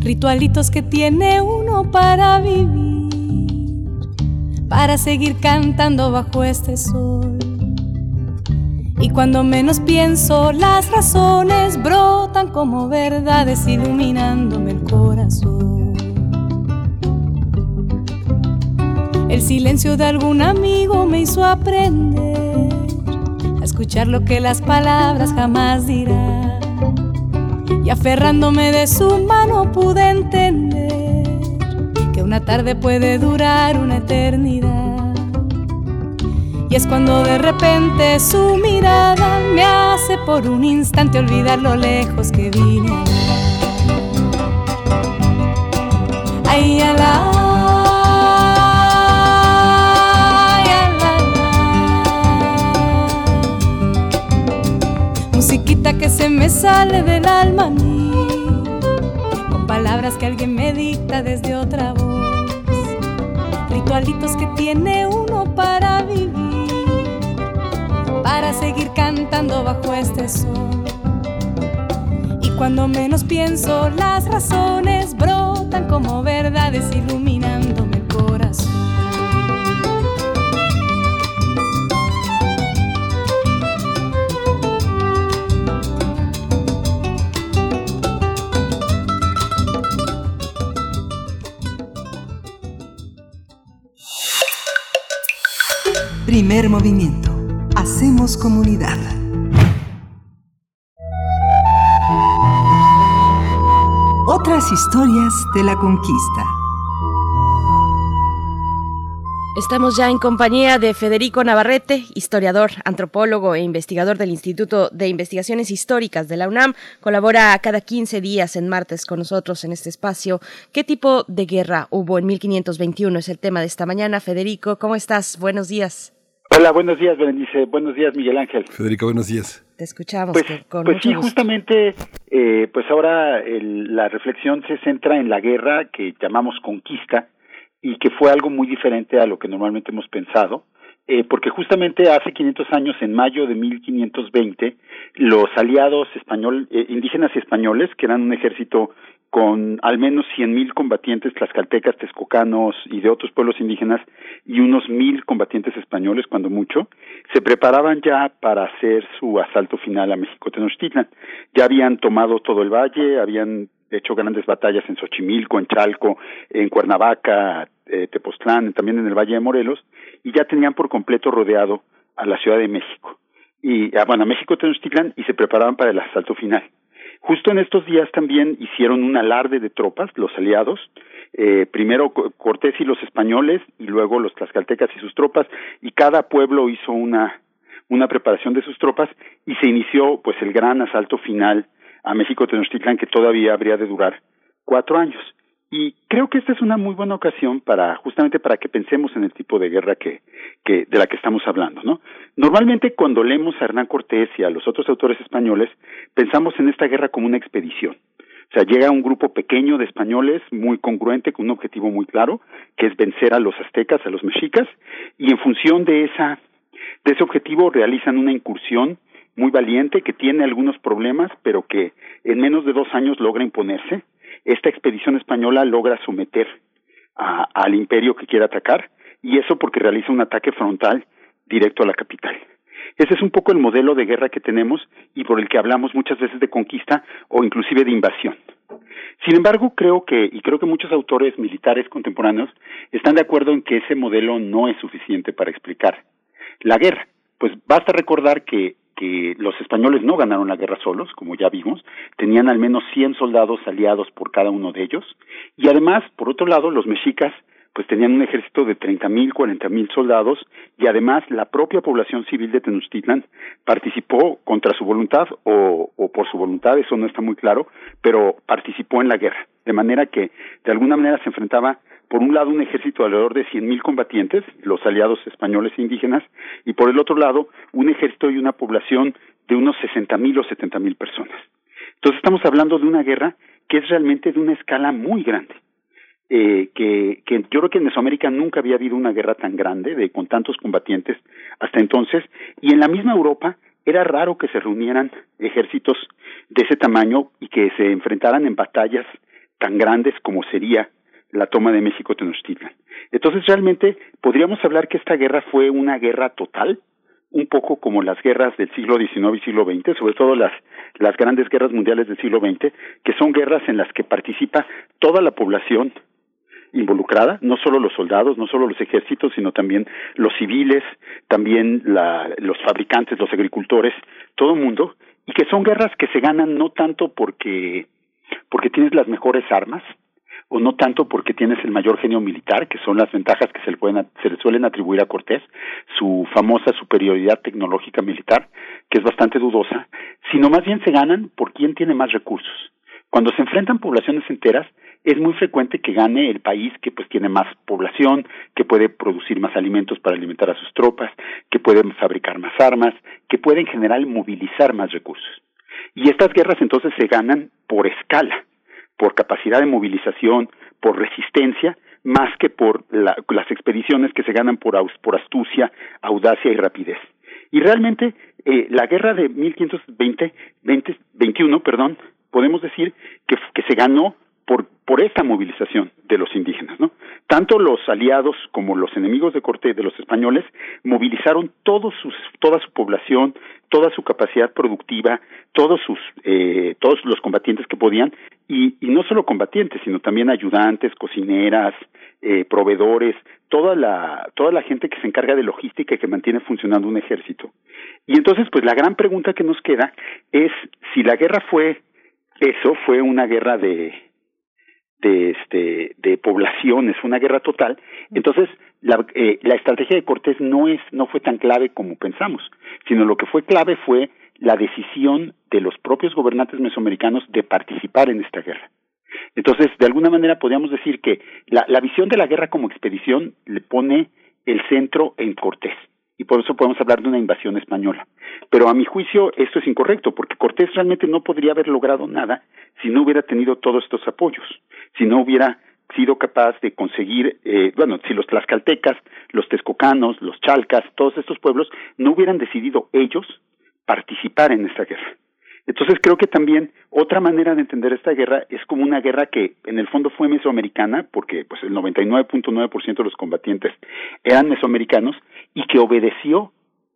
S9: ritualitos que tiene uno para vivir, para seguir cantando bajo este sol. Y cuando menos pienso, las razones brotan como verdades iluminándome el corazón. El silencio de algún amigo me hizo aprender escuchar lo que las palabras jamás dirán. Y aferrándome de su mano pude entender que una tarde puede durar una eternidad. Y es cuando de repente su mirada me hace por un instante olvidar lo lejos que vine. Que se me sale del alma a mí, con palabras que alguien me dicta desde otra voz, ritualitos que tiene uno para vivir, para seguir cantando bajo este sol. Y cuando menos pienso, las razones brotan como verdades iluminándome
S5: Movimiento. Hacemos comunidad. Otras historias de la conquista.
S1: Estamos ya en compañía de Federico Navarrete, historiador, antropólogo e investigador del Instituto de Investigaciones Históricas de la UNAM. Colabora cada 15 días en martes con nosotros en este espacio. ¿Qué tipo de guerra hubo en 1521? Es el tema de esta mañana. Federico, ¿cómo estás? Buenos días.
S10: Hola, buenos días, Berenice. Buenos días, Miguel Ángel.
S2: Federico, buenos días.
S1: Te escuchamos.
S10: Pues,
S1: con
S10: pues
S1: mucho
S10: sí,
S1: gusto.
S10: justamente, eh, pues ahora el- la reflexión se centra en la guerra que llamamos conquista y que fue algo muy diferente a lo que normalmente hemos pensado, eh, porque justamente hace 500 años, en mayo de 1520, los aliados español, eh, indígenas y españoles, que eran un ejército con al menos 100.000 combatientes tlaxcaltecas, texcocanos y de otros pueblos indígenas y unos mil combatientes españoles, cuando mucho, se preparaban ya para hacer su asalto final a México Tenochtitlan. Ya habían tomado todo el valle, habían hecho grandes batallas en Xochimilco, en Chalco, en Cuernavaca, eh, Tepoztlán, también en el Valle de Morelos, y ya tenían por completo rodeado a la Ciudad de México. Y, ah, bueno, a México Tenochtitlan y se preparaban para el asalto final. Justo en estos días también hicieron un alarde de tropas, los aliados, eh, primero Co- Cortés y los españoles, y luego los tlaxcaltecas y sus tropas, y cada pueblo hizo una, una preparación de sus tropas, y se inició pues el gran asalto final a México Tenochtitlan que todavía habría de durar cuatro años. Y creo que esta es una muy buena ocasión para, justamente para que pensemos en el tipo de guerra que, que, de la que estamos hablando, ¿no? Normalmente cuando leemos a Hernán Cortés y a los otros autores españoles, pensamos en esta guerra como una expedición. O sea, llega un grupo pequeño de españoles, muy congruente, con un objetivo muy claro, que es vencer a los aztecas, a los mexicas, y en función de esa, de ese objetivo realizan una incursión muy valiente, que tiene algunos problemas, pero que en menos de dos años logra imponerse. Esta expedición española logra someter al imperio que quiere atacar, y eso porque realiza un ataque frontal directo a la capital. Ese es un poco el modelo de guerra que tenemos y por el que hablamos muchas veces de conquista o inclusive de invasión. Sin embargo, creo que, y creo que muchos autores militares contemporáneos están de acuerdo en que ese modelo no es suficiente para explicar la guerra. Pues basta recordar que, que los españoles no ganaron la guerra solos, como ya vimos, tenían al menos 100 soldados aliados por cada uno de ellos, y además, por otro lado, los mexicas pues tenían un ejército de treinta mil, cuarenta mil soldados y además la propia población civil de Tenochtitlan participó contra su voluntad o, o por su voluntad, eso no está muy claro, pero participó en la guerra, de manera que de alguna manera se enfrentaba por un lado un ejército de alrededor de cien mil combatientes, los aliados españoles e indígenas, y por el otro lado un ejército y una población de unos sesenta mil o setenta mil personas. Entonces estamos hablando de una guerra que es realmente de una escala muy grande eh, que, que yo creo que en Mesoamérica nunca había habido una guerra tan grande, de con tantos combatientes hasta entonces, y en la misma Europa era raro que se reunieran ejércitos de ese tamaño y que se enfrentaran en batallas tan grandes como sería la toma de México Tenochtitlan. Entonces realmente podríamos hablar que esta guerra fue una guerra total, un poco como las guerras del siglo XIX y siglo XX, sobre todo las, las grandes guerras mundiales del siglo XX, que son guerras en las que participa toda la población involucrada, no solo los soldados, no solo los ejércitos, sino también los civiles, también la, los fabricantes, los agricultores, todo el mundo, y que son guerras que se ganan no tanto porque porque tienes las mejores armas, o no tanto porque tienes el mayor genio militar, que son las ventajas que se le, pueden, se le suelen atribuir a Cortés, su famosa superioridad tecnológica militar, que es bastante dudosa, sino más bien se ganan por quién tiene más recursos. Cuando se enfrentan poblaciones enteras, es muy frecuente que gane el país que pues tiene más población, que puede producir más alimentos para alimentar a sus tropas, que puede fabricar más armas, que puede en general movilizar más recursos. Y estas guerras entonces se ganan por escala por capacidad de movilización, por resistencia, más que por las expediciones que se ganan por, por astucia, audacia y rapidez. Y realmente eh, la guerra de 1520, 21, perdón, podemos decir que, que se ganó por, por esta movilización de los indígenas, ¿no? Tanto los aliados como los enemigos de Cortés, de los españoles, movilizaron todos sus, toda su población, toda su capacidad productiva, todos sus, eh, todos los combatientes que podían, y, y no solo combatientes, sino también ayudantes, cocineras, eh, proveedores, toda la, toda la gente que se encarga de logística y que mantiene funcionando un ejército. Y entonces, pues la gran pregunta que nos queda es si la guerra fue eso, fue una guerra de, de este de poblaciones, una guerra total. Entonces, la, eh, la estrategia de Cortés no es no fue tan clave como pensamos, sino lo que fue clave fue la decisión de los propios gobernantes mesoamericanos de participar en esta guerra. Entonces, de alguna manera podríamos decir que la, la visión de la guerra como expedición le pone el centro en Cortés y por eso podemos hablar de una invasión española. Pero a mi juicio esto es incorrecto, porque Cortés realmente no podría haber logrado nada si no hubiera tenido todos estos apoyos, si no hubiera sido capaz de conseguir, eh, bueno, si los tlaxcaltecas, los texcocanos, los chalcas, todos estos pueblos no hubieran decidido ellos participar en esta guerra. Entonces creo que también otra manera de entender esta guerra es como una guerra que en el fondo fue mesoamericana, porque pues el 99.9% de los combatientes eran mesoamericanos y que obedeció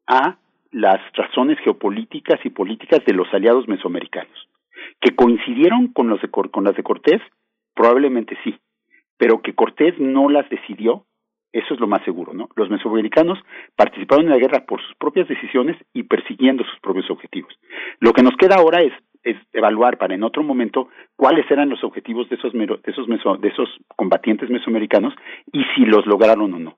S10: a las razones geopolíticas y políticas de los aliados mesoamericanos. Que coincidieron con, de, con las de Cortés, probablemente sí, pero que Cortés no las decidió eso es lo más seguro, ¿no? Los mesoamericanos participaron en la guerra por sus propias decisiones y persiguiendo sus propios objetivos. Lo que nos queda ahora es, evaluar para en otro momento cuáles eran los objetivos de esos, de esos, meso, de esos combatientes mesoamericanos y si los lograron o no.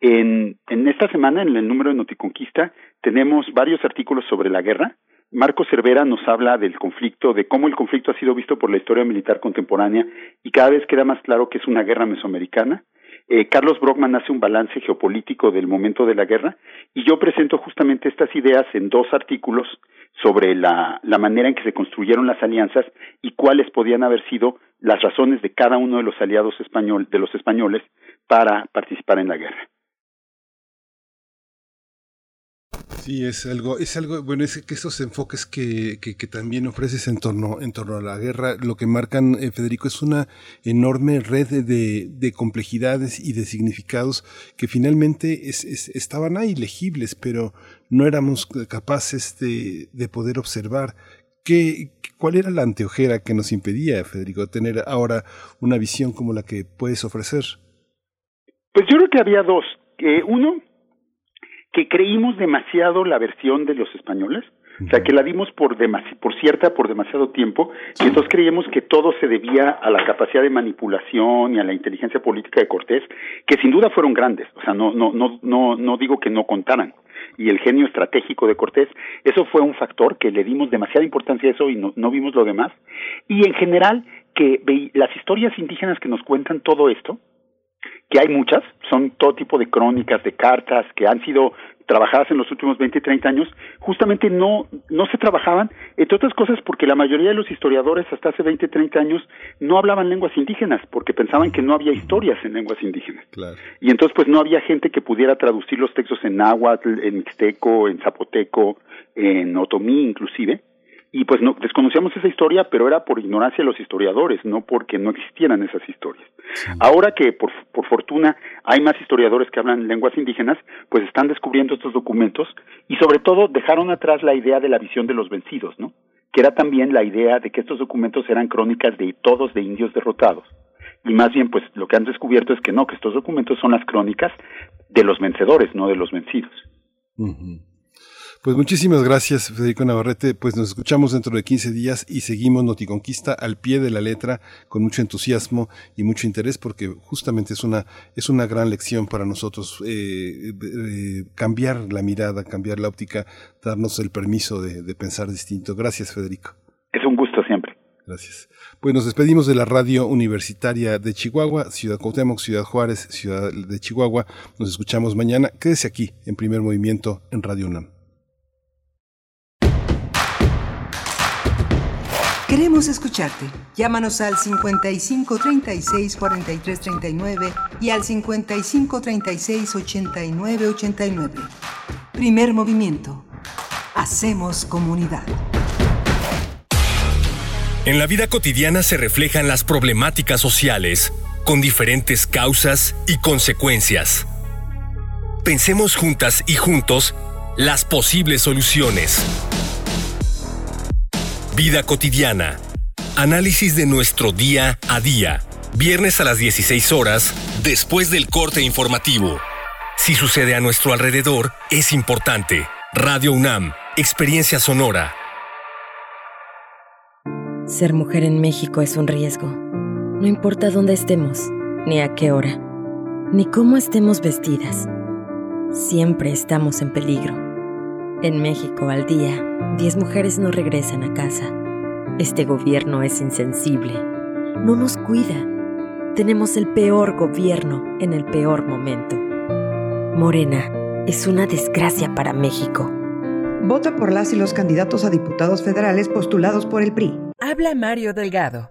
S10: En, en esta semana, en el número de Noticonquista, tenemos varios artículos sobre la guerra. Marco Cervera nos habla del conflicto, de cómo el conflicto ha sido visto por la historia militar contemporánea y cada vez queda más claro que es una guerra mesoamericana eh, Carlos Brockman hace un balance geopolítico del momento de la guerra y yo presento justamente estas ideas en dos artículos sobre la, manera en que se construyeron las alianzas y cuáles podían haber sido las razones de cada uno de los aliados español, de los españoles para participar en la guerra.
S2: Sí, es algo, es algo, bueno, es que esos enfoques que, que, también ofreces en torno, en torno a la guerra, lo que marcan, eh, Federico, es una enorme red de, de, complejidades y de significados que finalmente es, estaban ahí legibles, pero no éramos capaces de, de poder observar. ¿Qué, ¿Cuál era la anteojera que nos impedía, Federico, tener ahora una visión como la que puedes ofrecer?
S10: Pues yo creo que había dos. Eh, uno, que creímos demasiado la versión de los españoles, o sea, que la dimos por, por cierta por demasiado tiempo, y entonces creíamos que todo se debía a la capacidad de manipulación y a la inteligencia política de Cortés, que sin duda fueron grandes, o sea, no, no, no, no, no digo que no contaran, y el genio estratégico de Cortés, eso fue un factor que le dimos demasiada importancia a eso y no, no vimos lo demás, y en general que las historias indígenas que nos cuentan todo esto, que hay muchas, son todo tipo de crónicas, de cartas que han sido trabajadas en los últimos 20 y 30 años, justamente no, no se trabajaban, entre otras cosas porque la mayoría de los historiadores hasta hace 20 y 30 años no hablaban lenguas indígenas, porque pensaban que no había historias en lenguas indígenas. Y entonces pues no había gente que pudiera traducir los textos en náhuatl, en mixteco, en zapoteco, en otomí inclusive, y pues no desconocíamos esa historia, pero era por ignorancia de los historiadores, no porque no existieran esas historias. Ahora que por, por fortuna hay más historiadores que hablan lenguas indígenas, pues están descubriendo estos documentos y sobre todo dejaron atrás la idea de la visión de los vencidos, ¿no? Que era también la idea de que estos documentos eran crónicas de todos de indios derrotados y más bien pues lo que han descubierto es que no, que estos documentos son las crónicas de los vencedores, no de los vencidos.
S2: Pues muchísimas gracias, Federico Navarrete. Pues nos escuchamos dentro de 15 días y seguimos Noticonquista al pie de la letra con mucho entusiasmo y mucho interés porque justamente es una, es una gran lección para nosotros eh, eh, cambiar la mirada, cambiar la óptica, darnos el permiso de, de pensar distinto. Gracias, Federico.
S10: Es un gusto siempre.
S2: Gracias. Pues nos despedimos de la radio universitaria de Chihuahua, Ciudad Cuauhtémoc, Ciudad Juárez, Ciudad de Chihuahua. Nos escuchamos mañana. Quédese aquí en primer movimiento en Radio UNAM.
S5: Queremos escucharte. Llámanos al 55 36 43 39 y al 55 36 89 89. Primer movimiento. Hacemos comunidad.
S3: En la vida cotidiana se reflejan las problemáticas sociales, con diferentes causas y consecuencias. Pensemos juntas y juntos las posibles soluciones. Vida cotidiana. Análisis de nuestro día a día. Viernes a las 16 horas, después del corte informativo. Si sucede a nuestro alrededor, es importante. Radio UNAM, Experiencia Sonora.
S11: Ser mujer en México es un riesgo. No importa dónde estemos, ni a qué hora, ni cómo estemos vestidas. Siempre estamos en peligro. En México al día, 10 mujeres no regresan a casa. Este gobierno es insensible. No nos cuida. Tenemos el peor gobierno en el peor momento. Morena es una desgracia para México.
S12: Vota por las y los candidatos a diputados federales postulados por el PRI.
S13: Habla Mario Delgado.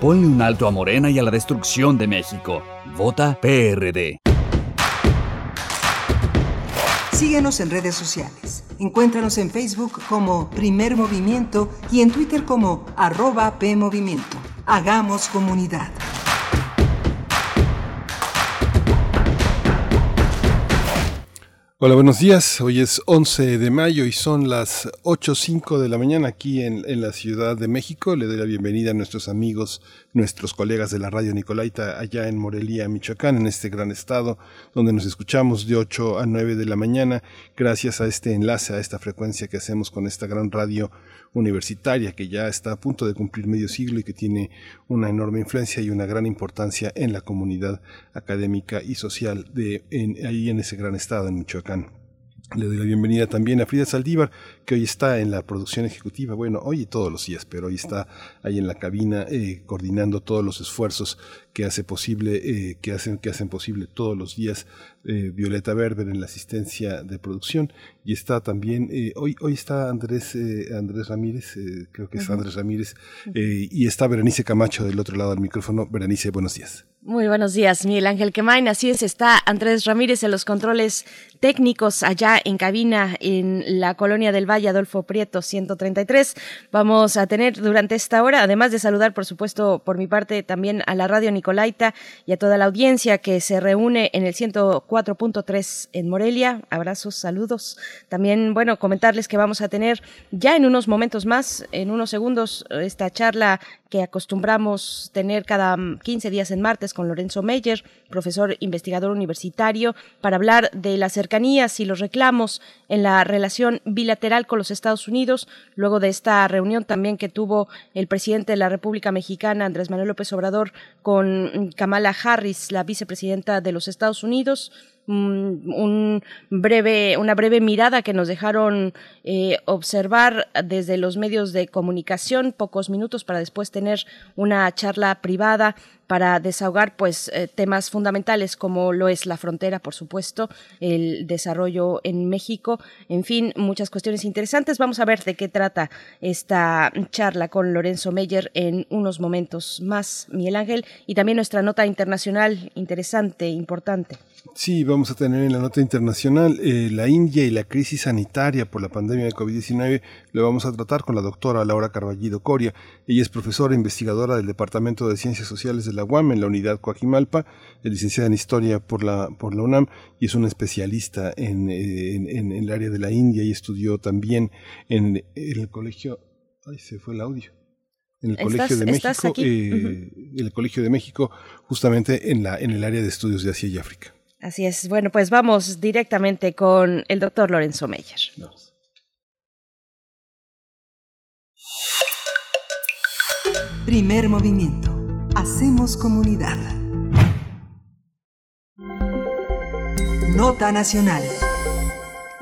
S14: Ponle un alto a Morena y a la destrucción de México. Vota PRD.
S5: Síguenos en redes sociales. Encuéntranos en Facebook como Primer Movimiento y en Twitter como arroba PMovimiento. Hagamos comunidad.
S2: Hola, buenos días. Hoy es 11 de mayo y son las 8.05 de la mañana aquí en, en, la Ciudad de México. Le doy la bienvenida a nuestros amigos, nuestros colegas de la radio Nicolaita allá en Morelia, Michoacán, en este gran estado, donde nos escuchamos de 8 a 9 de la mañana, gracias a este enlace, a esta frecuencia que hacemos con esta gran radio universitaria que ya está a punto de cumplir medio siglo y que tiene una enorme influencia y una gran importancia en la comunidad académica y social de en, ahí en ese gran estado, en Michoacán. Le doy la bienvenida también a Frida Saldívar, que hoy está en la producción ejecutiva, bueno, hoy y todos los días, pero hoy está ahí en la cabina eh, coordinando todos los esfuerzos que hace posible, eh, que hacen, que hacen posible todos los días eh, Violeta Berber en la asistencia de producción. Y está también eh, hoy hoy está Andrés eh, Andrés Ramírez creo que es. Andrés Ramírez y está Berenice Camacho del otro lado del micrófono. Berenice buenos días
S1: muy buenos días, Miguel Ángel Quemain. Así es, está Andrés Ramírez en los controles técnicos allá en cabina en la colonia del Valle Adolfo Prieto 133. Vamos a tener durante esta hora, además de saludar, por supuesto, por mi parte también a la radio Nicolaita y a toda la audiencia que se reúne en el 104.3 en Morelia. Abrazos, saludos. También, bueno, comentarles que vamos a tener ya en unos momentos más, en unos segundos, esta charla que acostumbramos tener cada 15 días en martes con Lorenzo Meyer, profesor investigador universitario, para hablar de las cercanías y los reclamos en la relación bilateral con los Estados Unidos, luego de esta reunión también que tuvo el presidente de la República Mexicana, Andrés Manuel López Obrador, con Kamala Harris, la vicepresidenta de los Estados Unidos. Un breve, una breve mirada que nos dejaron eh, observar desde los medios de comunicación, pocos minutos para después tener una charla privada para desahogar pues eh, temas fundamentales como lo es la frontera, por supuesto, el desarrollo en México, en fin, muchas cuestiones interesantes. Vamos a ver de qué trata esta charla con Lorenzo Meyer en unos momentos más, Miguel Ángel, y también nuestra nota internacional interesante, importante.
S2: Sí, vamos a tener en la nota internacional eh, la India y la crisis sanitaria por la pandemia de COVID-19. Lo vamos a tratar con la doctora Laura Carballido Coria. Ella es profesora e investigadora del Departamento de Ciencias Sociales de la UAM en la unidad Coajimalpa, es licenciada en Historia por la, por la UNAM y es una especialista en, en, en, el área de la India y estudió también en, en el colegio. Ay, se fue el audio en el Colegio de México, eh, uh -huh. el Colegio de México, justamente en la en el área de estudios de Asia y África.
S1: Así es. Bueno, pues vamos directamente con el doctor Lorenzo Meyer. Vamos.
S5: Primer movimiento. Hacemos comunidad. Nota nacional.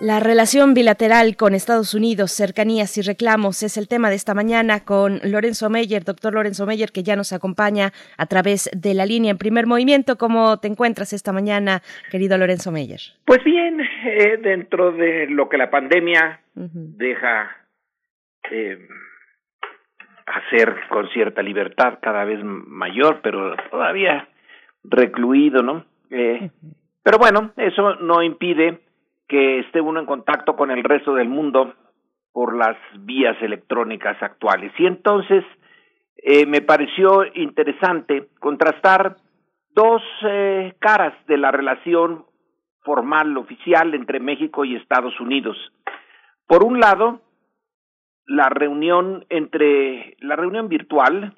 S1: La relación bilateral con Estados Unidos, cercanías y reclamos es el tema de esta mañana con Lorenzo Meyer, doctor Lorenzo Meyer, que ya nos acompaña a través de la línea en primer movimiento. ¿Cómo te encuentras esta mañana, querido Lorenzo Meyer?
S15: Pues bien, eh, dentro de lo que la pandemia uh -huh. deja eh, hacer con cierta libertad cada vez mayor, pero todavía recluido, ¿no? Eh. Pero bueno, eso no impide que esté uno en contacto con el resto del mundo por las vías electrónicas actuales. Y entonces eh, me pareció interesante contrastar dos eh, caras de la relación formal oficial entre México y Estados Unidos. Por un lado, la reunión entre la reunión virtual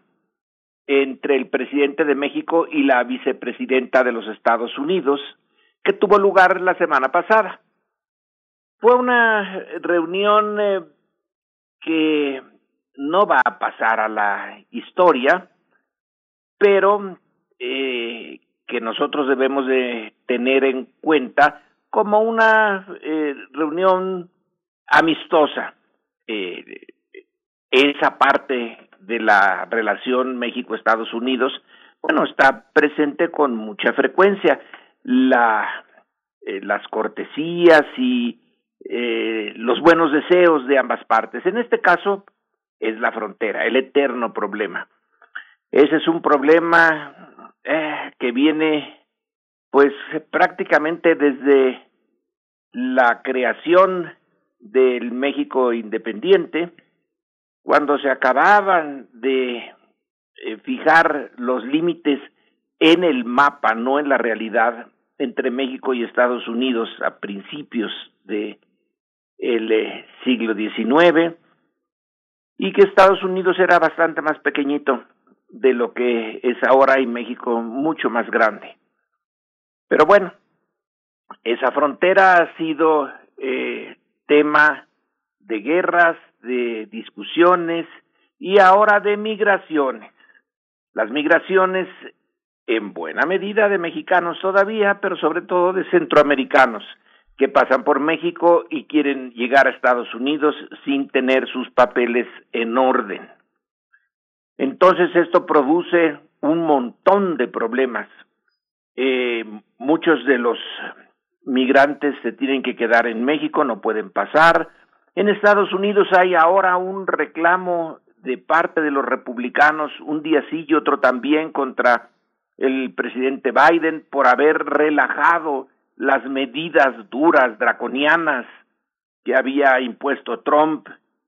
S15: entre el presidente de México y la vicepresidenta de los Estados Unidos que tuvo lugar la semana pasada. Fue una reunión eh, que no va a pasar a la historia, pero eh, que nosotros debemos de tener en cuenta como una eh, reunión amistosa. Eh, esa parte de la relación México-Estados Unidos, bueno, está presente con mucha frecuencia. La, eh, las cortesías y eh, los buenos deseos de ambas partes. En este caso es la frontera, el eterno problema. Ese es un problema que viene pues prácticamente desde la creación del México independiente, cuando se acababan de eh, fijar los límites en el mapa, no en la realidad, entre México y Estados Unidos a principios de el eh, siglo XIX y que Estados Unidos era bastante más pequeñito de lo que es ahora y México mucho más grande. Pero bueno, esa frontera ha sido eh, tema de guerras, de discusiones y ahora de migraciones. Las migraciones en buena medida de mexicanos todavía, pero sobre todo de centroamericanos que pasan por México y quieren llegar a Estados Unidos sin tener sus papeles en orden. Entonces esto produce un montón de problemas. Eh, muchos de los migrantes se tienen que quedar en México, no pueden pasar. En Estados Unidos hay ahora un reclamo de parte de los republicanos, un día sí y otro también, contra el presidente Biden por haber relajado las medidas duras, draconianas que había impuesto Trump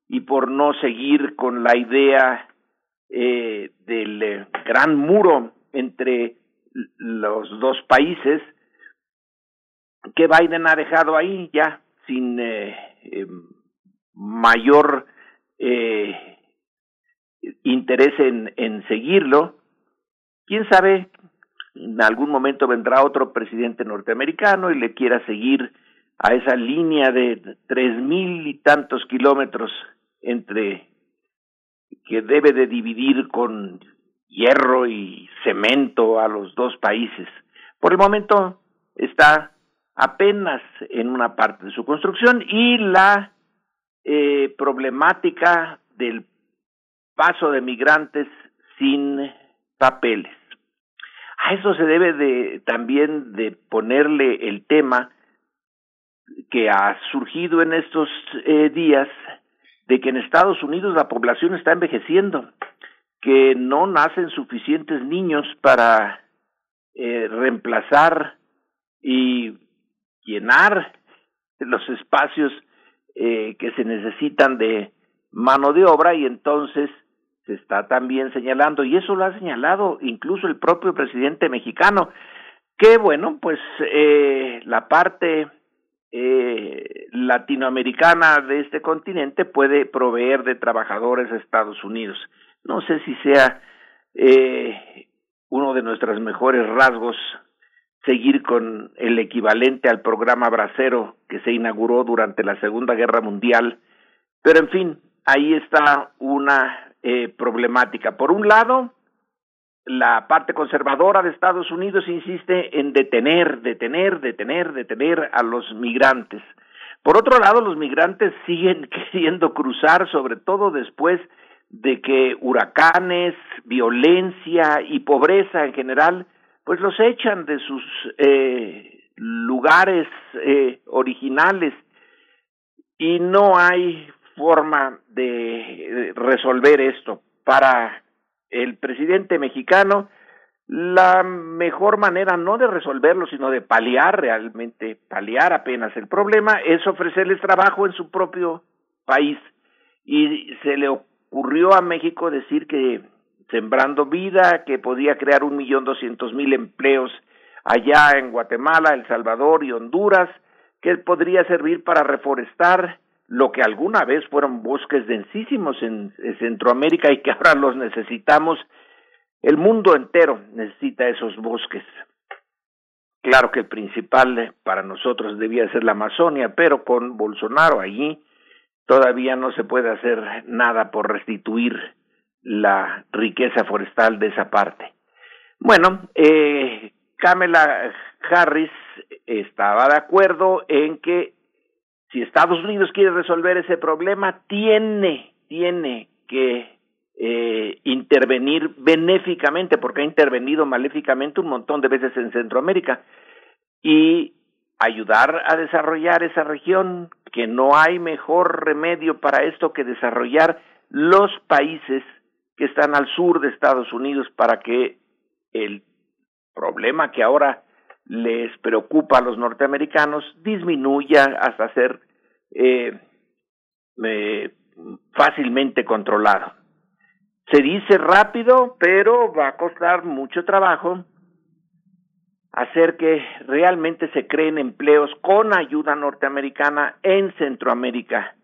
S15: y por no seguir con la idea eh, del eh, gran muro entre los dos países que Biden ha dejado ahí ya sin eh, mayor interés en, en seguirlo. ¿Quién sabe en algún momento vendrá otro presidente norteamericano y le quiera seguir a esa línea de tres mil y tantos kilómetros entre que debe de dividir con hierro y cemento a los dos países. Por el momento está apenas en una parte de su construcción y la eh, problemática del paso de migrantes sin papeles. A eso se debe de también de ponerle el tema que ha surgido en estos eh, días de que en Estados Unidos la población está envejeciendo, que no nacen suficientes niños para eh, reemplazar y llenar los espacios eh, que se necesitan de mano de obra y entonces se está también señalando, y eso lo ha señalado incluso el propio presidente mexicano, que bueno, pues eh, la parte eh, latinoamericana de este continente puede proveer de trabajadores a Estados Unidos. No sé si sea eh, uno de nuestros mejores rasgos seguir con el equivalente al programa Bracero que se inauguró durante la Segunda Guerra Mundial, pero en fin, ahí está una eh, problemática. Por un lado, la parte conservadora de Estados Unidos insiste en detener, detener, detener, detener a los migrantes. Por otro lado, los migrantes siguen queriendo cruzar, sobre todo después de que huracanes, violencia y pobreza en general, pues los echan de sus eh, lugares eh, originales y no hay forma de resolver esto. Para el presidente mexicano, la mejor manera no de resolverlo, sino de paliar realmente, paliar apenas el problema, es ofrecerles trabajo en su propio país. Y se le ocurrió a México decir que sembrando vida, que podía crear un millón doscientos mil empleos allá en Guatemala, El Salvador y Honduras, que podría servir para reforestar lo que alguna vez fueron bosques densísimos en, Centroamérica y que ahora los necesitamos. El mundo entero necesita esos bosques. Claro que el principal para nosotros debía ser la Amazonia, pero con Bolsonaro allí todavía no se puede hacer nada por restituir la riqueza forestal de esa parte. Bueno, eh, Kamala Harris estaba de acuerdo en que si Estados Unidos quiere resolver ese problema, tiene, tiene que eh, intervenir benéficamente, porque ha intervenido maléficamente un montón de veces en Centroamérica, y ayudar a desarrollar esa región, que no hay mejor remedio para esto que desarrollar los países que están al sur de Estados Unidos para que el problema que ahora les preocupa a los norteamericanos disminuya hasta ser eh, eh, fácilmente controlado. Se dice rápido, pero va a costar mucho trabajo hacer que realmente se creen empleos con ayuda norteamericana en Centroamérica.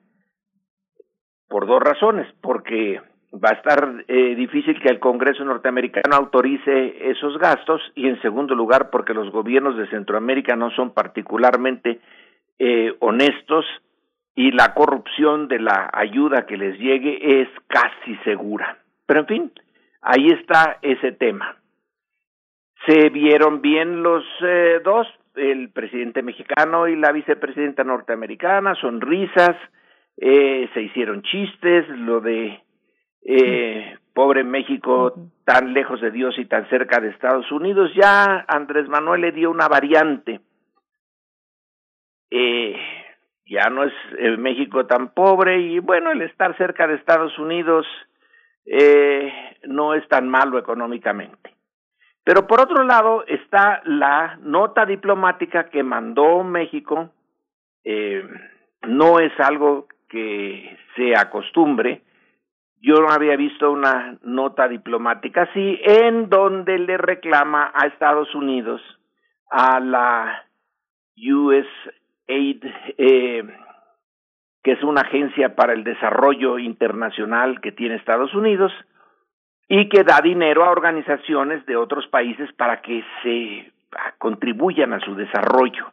S15: Por dos razones, porque va a estar eh, difícil que el Congreso norteamericano autorice esos gastos y en segundo lugar porque los gobiernos de Centroamérica no son particularmente eh, honestos y la corrupción de la ayuda que les llegue es casi segura. Pero en fin, ahí está ese tema. Se vieron bien los eh, dos, el presidente mexicano y la vicepresidenta norteamericana, sonrisas, eh, se hicieron chistes, lo de eh, pobre México tan lejos de Dios y tan cerca de Estados Unidos, ya Andrés Manuel le dio una variante. Eh, ya no es México tan pobre y bueno, el estar cerca de Estados Unidos eh, no es tan malo económicamente. Pero por otro lado está la nota diplomática que mandó México, eh, no es algo que se acostumbre, yo no había visto una nota diplomática así, en donde le reclama a Estados Unidos, a la USAID, eh, que es una agencia para el desarrollo internacional que tiene Estados Unidos, y que da dinero a organizaciones de otros países para que se contribuyan a su desarrollo.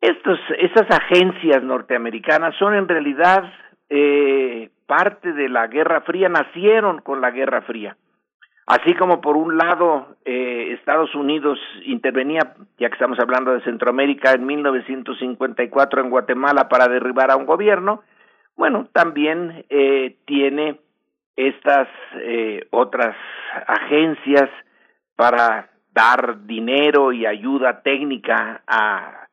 S15: Estos, estas agencias norteamericanas son en realidad eh, parte de la Guerra Fría, nacieron con la Guerra Fría. Así como por un lado eh, Estados Unidos intervenía, ya que estamos hablando de Centroamérica, en 1954 en Guatemala para derribar a un gobierno, bueno, también eh, tiene estas eh, otras agencias para dar dinero y ayuda técnica a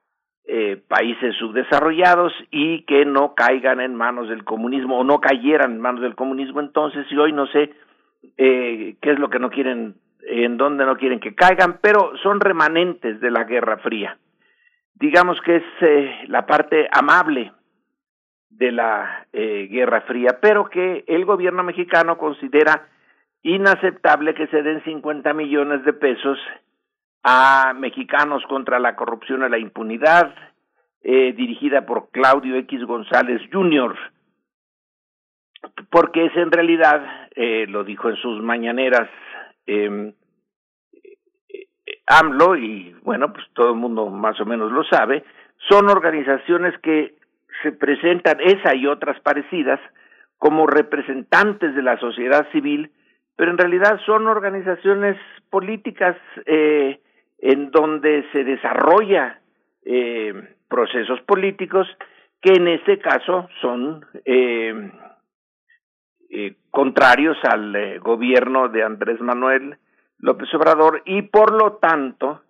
S15: eh, países subdesarrollados y que no caigan en manos del comunismo o no cayeran en manos del comunismo. Entonces y hoy no sé eh, qué es lo que no quieren en dónde no quieren que caigan pero son remanentes de la Guerra Fría. Digamos que es eh, la parte amable de la eh, Guerra Fría, pero que el gobierno mexicano considera inaceptable que se den 50 millones de pesos a mexicanos contra la corrupción y la impunidad, eh, dirigida por Claudio X González Jr., porque es en realidad, eh, lo dijo en sus mañaneras eh, AMLO, y bueno, pues todo el mundo más o menos lo sabe, son organizaciones que se presentan esa y otras parecidas como representantes de la sociedad civil, pero en realidad son organizaciones políticas eh, en donde se desarrolla eh, procesos políticos que en este caso son eh, eh, contrarios al eh, gobierno de Andrés Manuel López Obrador y por lo tanto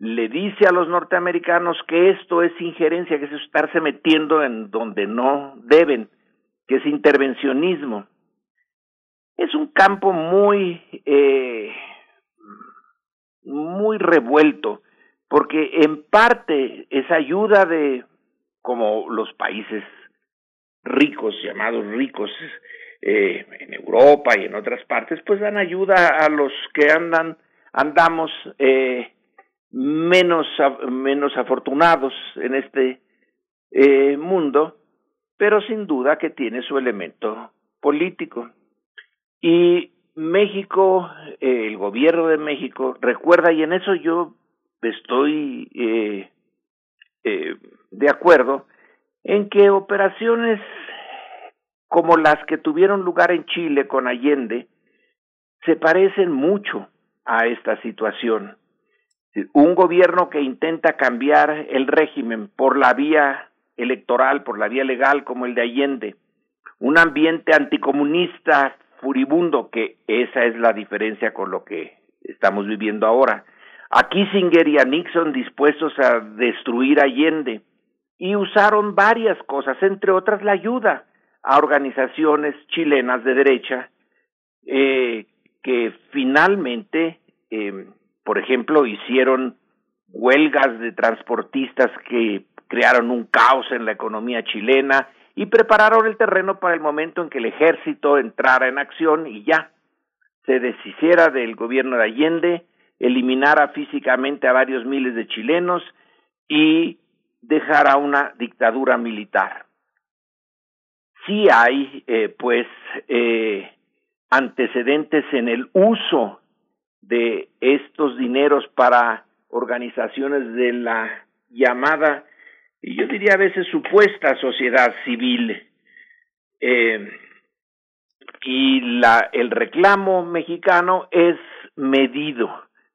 S15: le dice a los norteamericanos que esto es injerencia, que es estarse metiendo en donde no deben, que es intervencionismo. Es un campo muy, eh, muy revuelto, porque en parte esa ayuda de, como los países ricos, llamados ricos, eh, en Europa y en otras partes, pues dan ayuda a los que andan, andamos eh, menos, menos afortunados en este eh, mundo, pero sin duda que tiene su elemento político. Y México, eh, el gobierno de México, recuerda, y en eso yo estoy eh, eh, de acuerdo, en que operaciones como las que tuvieron lugar en Chile con Allende se parecen mucho a esta situación. Un gobierno que intenta cambiar el régimen por la vía electoral, por la vía legal como el de Allende, un ambiente anticomunista furibundo, que esa es la diferencia con lo que estamos viviendo ahora. A Kissinger y a Nixon dispuestos a destruir Allende y usaron varias cosas, entre otras la ayuda a organizaciones chilenas de derecha eh, que finalmente eh, por ejemplo, hicieron huelgas de transportistas que crearon un caos en la economía chilena y prepararon el terreno para el momento en que el ejército entrara en acción y ya se deshiciera del gobierno de Allende, eliminara físicamente a varios miles de chilenos y dejara una dictadura militar. Sí hay, eh, pues, eh, antecedentes en el uso de estos dineros para organizaciones de la llamada, y yo diría a veces supuesta sociedad civil. Eh, y la, el reclamo mexicano es medido,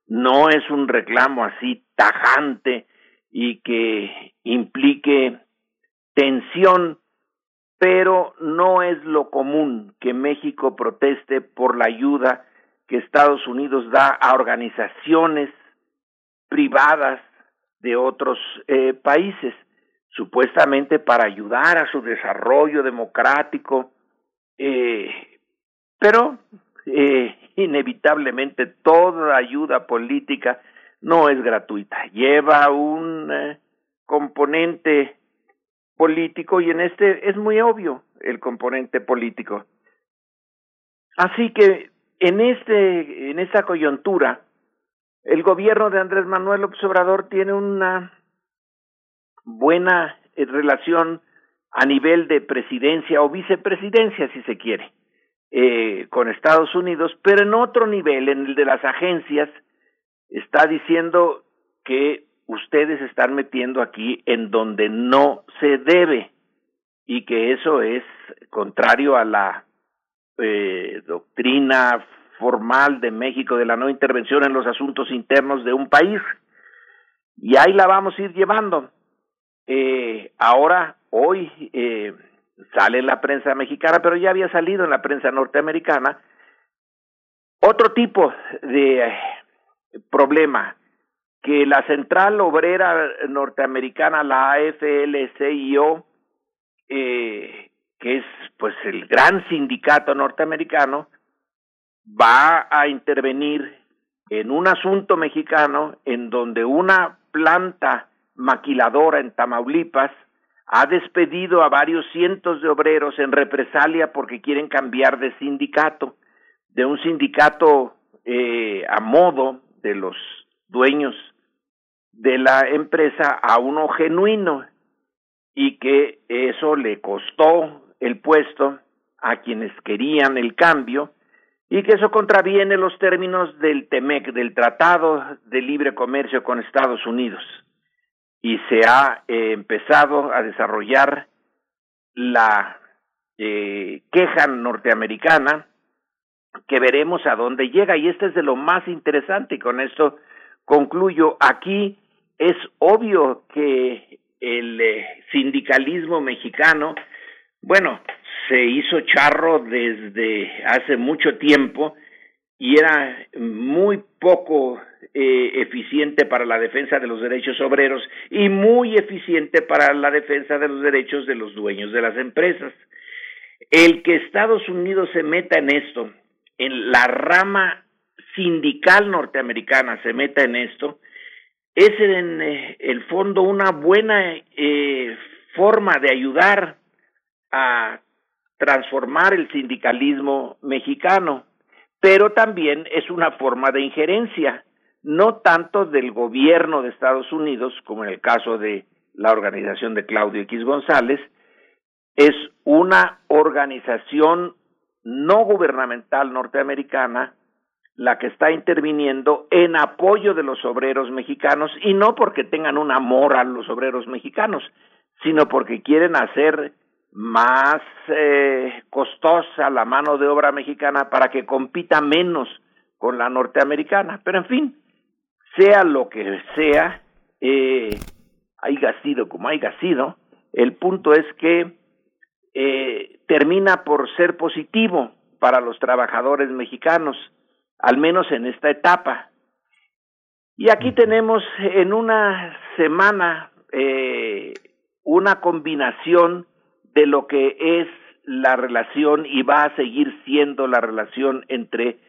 S15: no es un reclamo así tajante y que implique tensión, pero no es lo común que México proteste por la ayuda que Estados Unidos da a organizaciones privadas de otros eh, países, supuestamente para ayudar a su desarrollo democrático, eh, pero eh, inevitablemente toda ayuda política no es gratuita, lleva un eh, componente político y en este es muy obvio el componente político. Así que en este en esta coyuntura el gobierno de Andrés Manuel Obrador tiene una buena eh, relación a nivel de presidencia o vicepresidencia si se quiere eh, con Estados Unidos, pero en otro nivel, en el de las agencias, está diciendo que ustedes están metiendo aquí en donde no se debe y que eso es contrario a la eh, doctrina formal de México de la no intervención en los asuntos internos de un país. Y ahí la vamos a ir llevando. Eh, ahora, hoy, eh, sale en la prensa mexicana, pero ya había salido en la prensa norteamericana, otro tipo de eh, problema, que la Central Obrera Norteamericana, la AFL-CIO, eh, que es pues el gran sindicato norteamericano, va a intervenir en un asunto mexicano en donde una planta maquiladora en Tamaulipas ha despedido a varios cientos de obreros en represalia porque quieren cambiar de sindicato, de un sindicato eh, a modo de los dueños de la empresa a uno genuino y que eso le costó el puesto a quienes querían el cambio y que eso contraviene los términos del TEMEC, del Tratado de Libre Comercio con Estados Unidos y se ha eh, empezado a desarrollar la eh, queja norteamericana que veremos a dónde llega. Y este es de lo más interesante. Y con esto concluyo. Aquí es obvio que el eh, sindicalismo mexicano bueno se hizo charro desde hace mucho tiempo y era muy poco eh, eficiente para la defensa de los derechos obreros y muy eficiente para la defensa de los derechos de los dueños de las empresas. El que Estados Unidos se meta en esto, en la rama sindical norteamericana se meta en esto, es en eh, el fondo una buena eh, forma de ayudar a transformar el sindicalismo mexicano, pero también es una forma de injerencia no tanto del gobierno de Estados Unidos, como en el caso de la organización de Claudio X González, es una organización no gubernamental norteamericana la que está interviniendo en apoyo de los obreros mexicanos y no porque tengan un amor a los obreros mexicanos, sino porque quieren hacer más eh, costosa la mano de obra mexicana para que compita menos con la norteamericana. Pero en fin, sea lo que sea, eh, haya sido como haya sido, el punto es que eh, termina por ser positivo para los trabajadores mexicanos, al menos en esta etapa. Y aquí tenemos en una semana eh, una combinación de lo que es la relación y va a seguir siendo la relación entre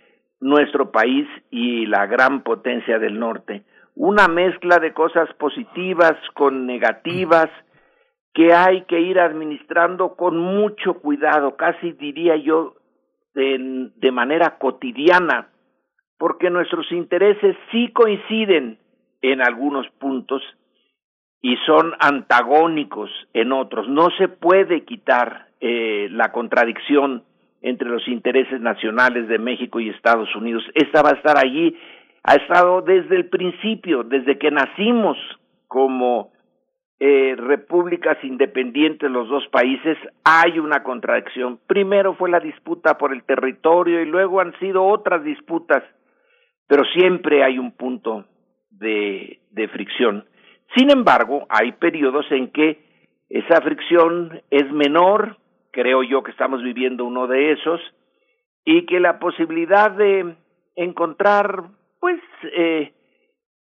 S15: nuestro país y la gran potencia del norte. una mezcla de cosas positivas con negativas que hay que ir administrando con mucho cuidado, casi diría yo de, de manera cotidiana, porque nuestros intereses sí coinciden en algunos puntos y son antagónicos en otros. No se puede quitar eh, la contradicción entre los intereses nacionales de México y Estados Unidos. Esta va a estar allí, ha estado desde el principio, desde que nacimos como eh, repúblicas independientes los dos países, hay una contradicción. Primero fue la disputa por el territorio y luego han sido otras disputas, pero siempre hay un punto de, de fricción. Sin embargo, hay periodos en que esa fricción es menor, creo yo que estamos viviendo uno de esos, y que la posibilidad de encontrar, pues, eh,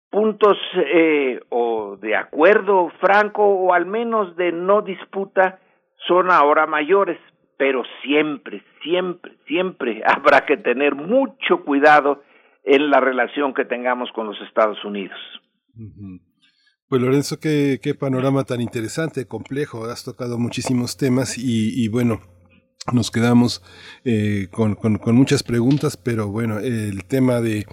S15: puntos eh, o de acuerdo franco o al menos de no disputa son ahora mayores, pero siempre, siempre, siempre habrá que tener mucho cuidado en la relación que tengamos con los Estados Unidos.
S2: Pues Lorenzo, qué, qué panorama tan interesante, complejo, has tocado muchísimos temas y, y bueno, nos quedamos eh, con, con, con, muchas preguntas, pero bueno, el tema de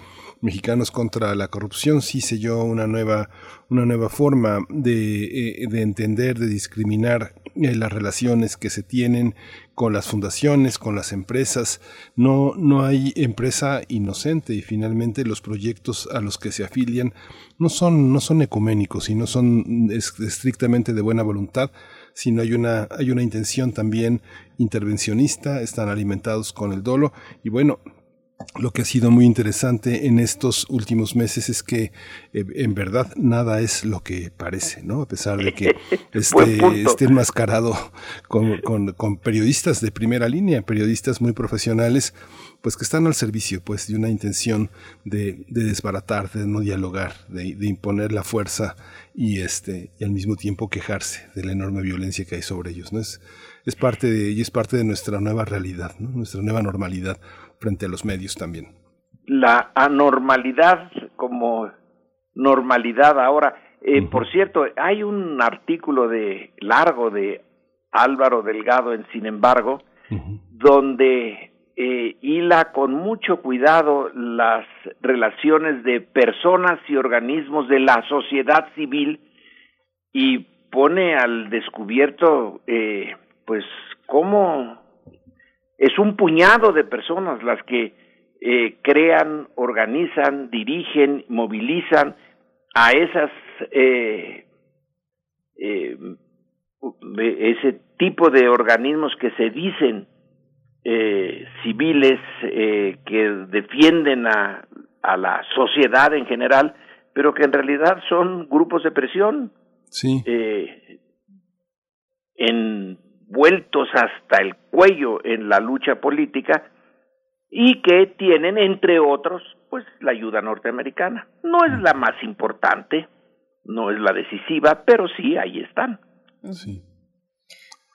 S2: mexicanos contra la corrupción sí selló una nueva, una nueva forma de, eh, de entender, de discriminar eh, las relaciones que se tienen con las fundaciones, con las empresas. No, no hay empresa inocente y finalmente los proyectos a los que se afilian no son, no son ecuménicos y no son estrictamente de buena voluntad, sino hay una, hay una intención también intervencionista, están alimentados con el dolo y bueno, lo que ha sido muy interesante en estos últimos meses es que eh, en verdad nada es lo que parece, ¿no? A pesar de que esté, esté enmascarado con, con, con, periodistas de primera línea, periodistas muy profesionales, pues que están al servicio pues de una intención de, de desbaratar, de no dialogar, de, de, imponer la fuerza y este y al mismo tiempo quejarse de la enorme violencia que hay sobre ellos, ¿no? Es, es parte de, y es parte de nuestra nueva realidad, ¿no? nuestra nueva normalidad frente a los medios también.
S15: La anormalidad como normalidad ahora. Eh, Por cierto, hay un artículo de largo de Álvaro Delgado en Sin embargo, donde eh, hila con mucho cuidado las relaciones de personas y organismos de la sociedad civil y pone al descubierto, eh, pues, cómo es un puñado de personas las que eh, crean, organizan, dirigen, movilizan a esas eh, eh, ese tipo de organismos que se dicen eh, civiles eh, que defienden a, a la sociedad en general, pero que en realidad son grupos de presión.
S2: Sí.
S15: En vueltos hasta el cuello en la lucha política y que tienen, entre otros, pues la ayuda norteamericana. No es la más importante, no es la decisiva, pero sí, ahí están.
S2: Sí.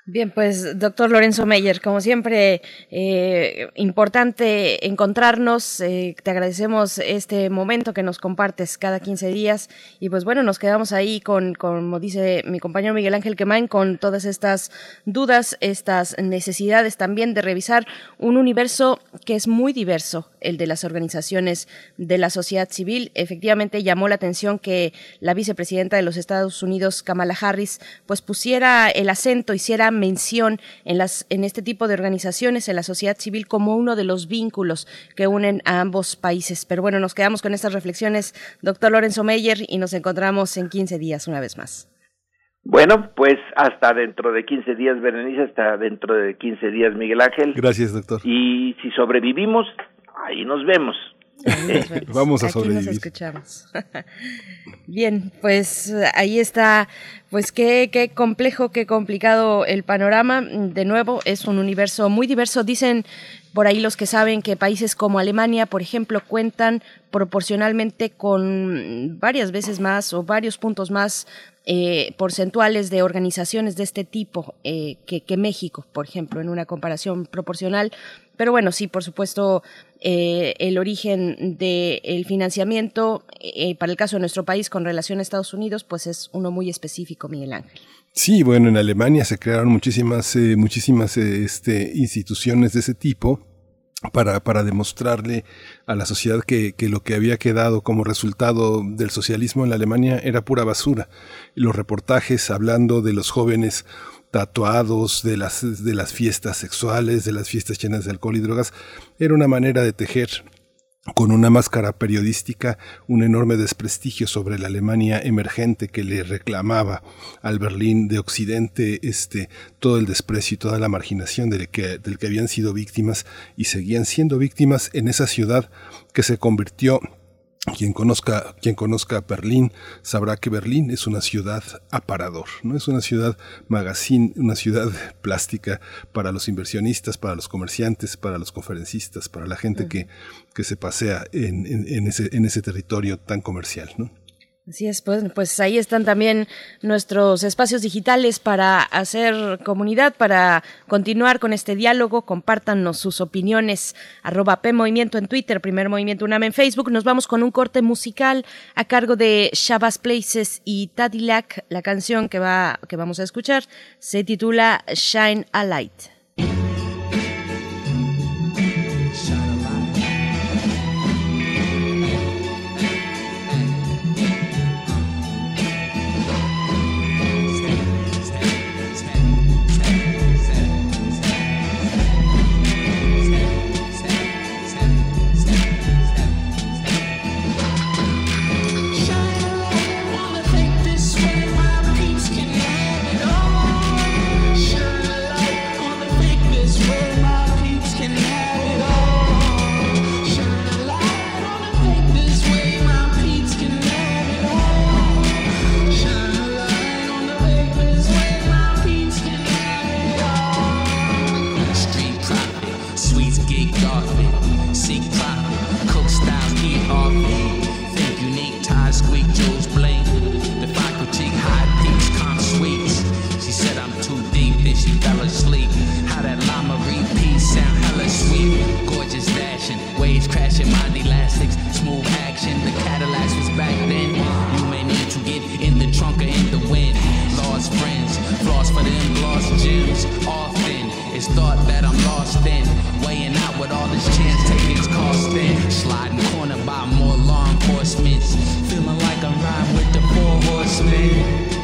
S1: Bien, pues doctor Lorenzo Meyer, como siempre, eh, importante encontrarnos. Eh, te agradecemos este momento que nos compartes cada 15 días. Y pues bueno, nos quedamos ahí con, como dice mi compañero Miguel Ángel Quemain, con todas estas dudas, estas necesidades también de revisar un universo que es muy diverso, el de las organizaciones de la sociedad civil. Efectivamente, llamó la atención que la vicepresidenta de los Estados Unidos, Kamala Harris, pues pusiera el acento, hiciera mención en, las, en este tipo de organizaciones, en la sociedad civil, como uno de los vínculos que unen a ambos países. Pero bueno, nos quedamos con estas reflexiones, doctor Lorenzo Meyer, y nos encontramos en 15 días una vez más.
S15: Bueno, pues hasta dentro de 15 días, Berenice, hasta dentro de 15 días, Miguel Ángel.
S2: Gracias, doctor.
S15: Y si sobrevivimos, ahí nos vemos.
S2: Vamos a
S1: Aquí
S2: sobrevivir.
S1: nos escuchamos. Bien, pues ahí está, pues qué, qué complejo, qué complicado el panorama. De nuevo, es un universo muy diverso. Dicen por ahí los que saben que países como Alemania, por ejemplo, cuentan proporcionalmente con varias veces más o varios puntos más eh, porcentuales de organizaciones de este tipo eh, que, que México, por ejemplo, en una comparación proporcional Pero bueno, sí, por supuesto, eh, el origen del financiamiento eh, para el caso de nuestro país con relación a Estados Unidos, pues es uno muy específico, Miguel Ángel.
S2: Sí, bueno, en Alemania se crearon muchísimas, eh, muchísimas este, instituciones de ese tipo para, para demostrarle a la sociedad que, que, lo que había quedado como resultado del socialismo en la Alemania era pura basura. Los reportajes hablando de los jóvenes tatuados, de las, de las fiestas sexuales, de las fiestas llenas de alcohol y drogas, era una manera de tejer con una máscara periodística un enorme desprestigio sobre la Alemania emergente que le reclamaba al Berlín de Occidente este todo el desprecio y toda la marginación del que, del que habían sido víctimas y seguían siendo víctimas en esa ciudad que se convirtió quien conozca, quien conozca Berlín sabrá que Berlín es una ciudad aparador, no es una ciudad magazine, una ciudad plástica para los inversionistas, para los comerciantes, para los conferencistas, para la gente que, que se pasea en, en, en, ese, en ese territorio tan comercial, ¿no?
S1: Así es, pues, pues ahí están también nuestros espacios digitales para hacer comunidad, para continuar con este diálogo. Compártanos sus opiniones. Arroba P Movimiento en Twitter, Primer Movimiento UNAM en Facebook. Nos vamos con un corte musical a cargo de Shabazz Places y Tadilak. La canción que, va, que vamos a escuchar se titula Shine a Light.
S16: Crashing, my elastics, smooth action. The Cadillacs was back then. You may need to get in the trunk or in the wind. Lost friends, lost for them, lost gems. Often it's thought that I'm lost in. Weighing out what all this chance taking's costing. Sliding corner by more law enforcement. Feeling like I'm riding with the four horsemen.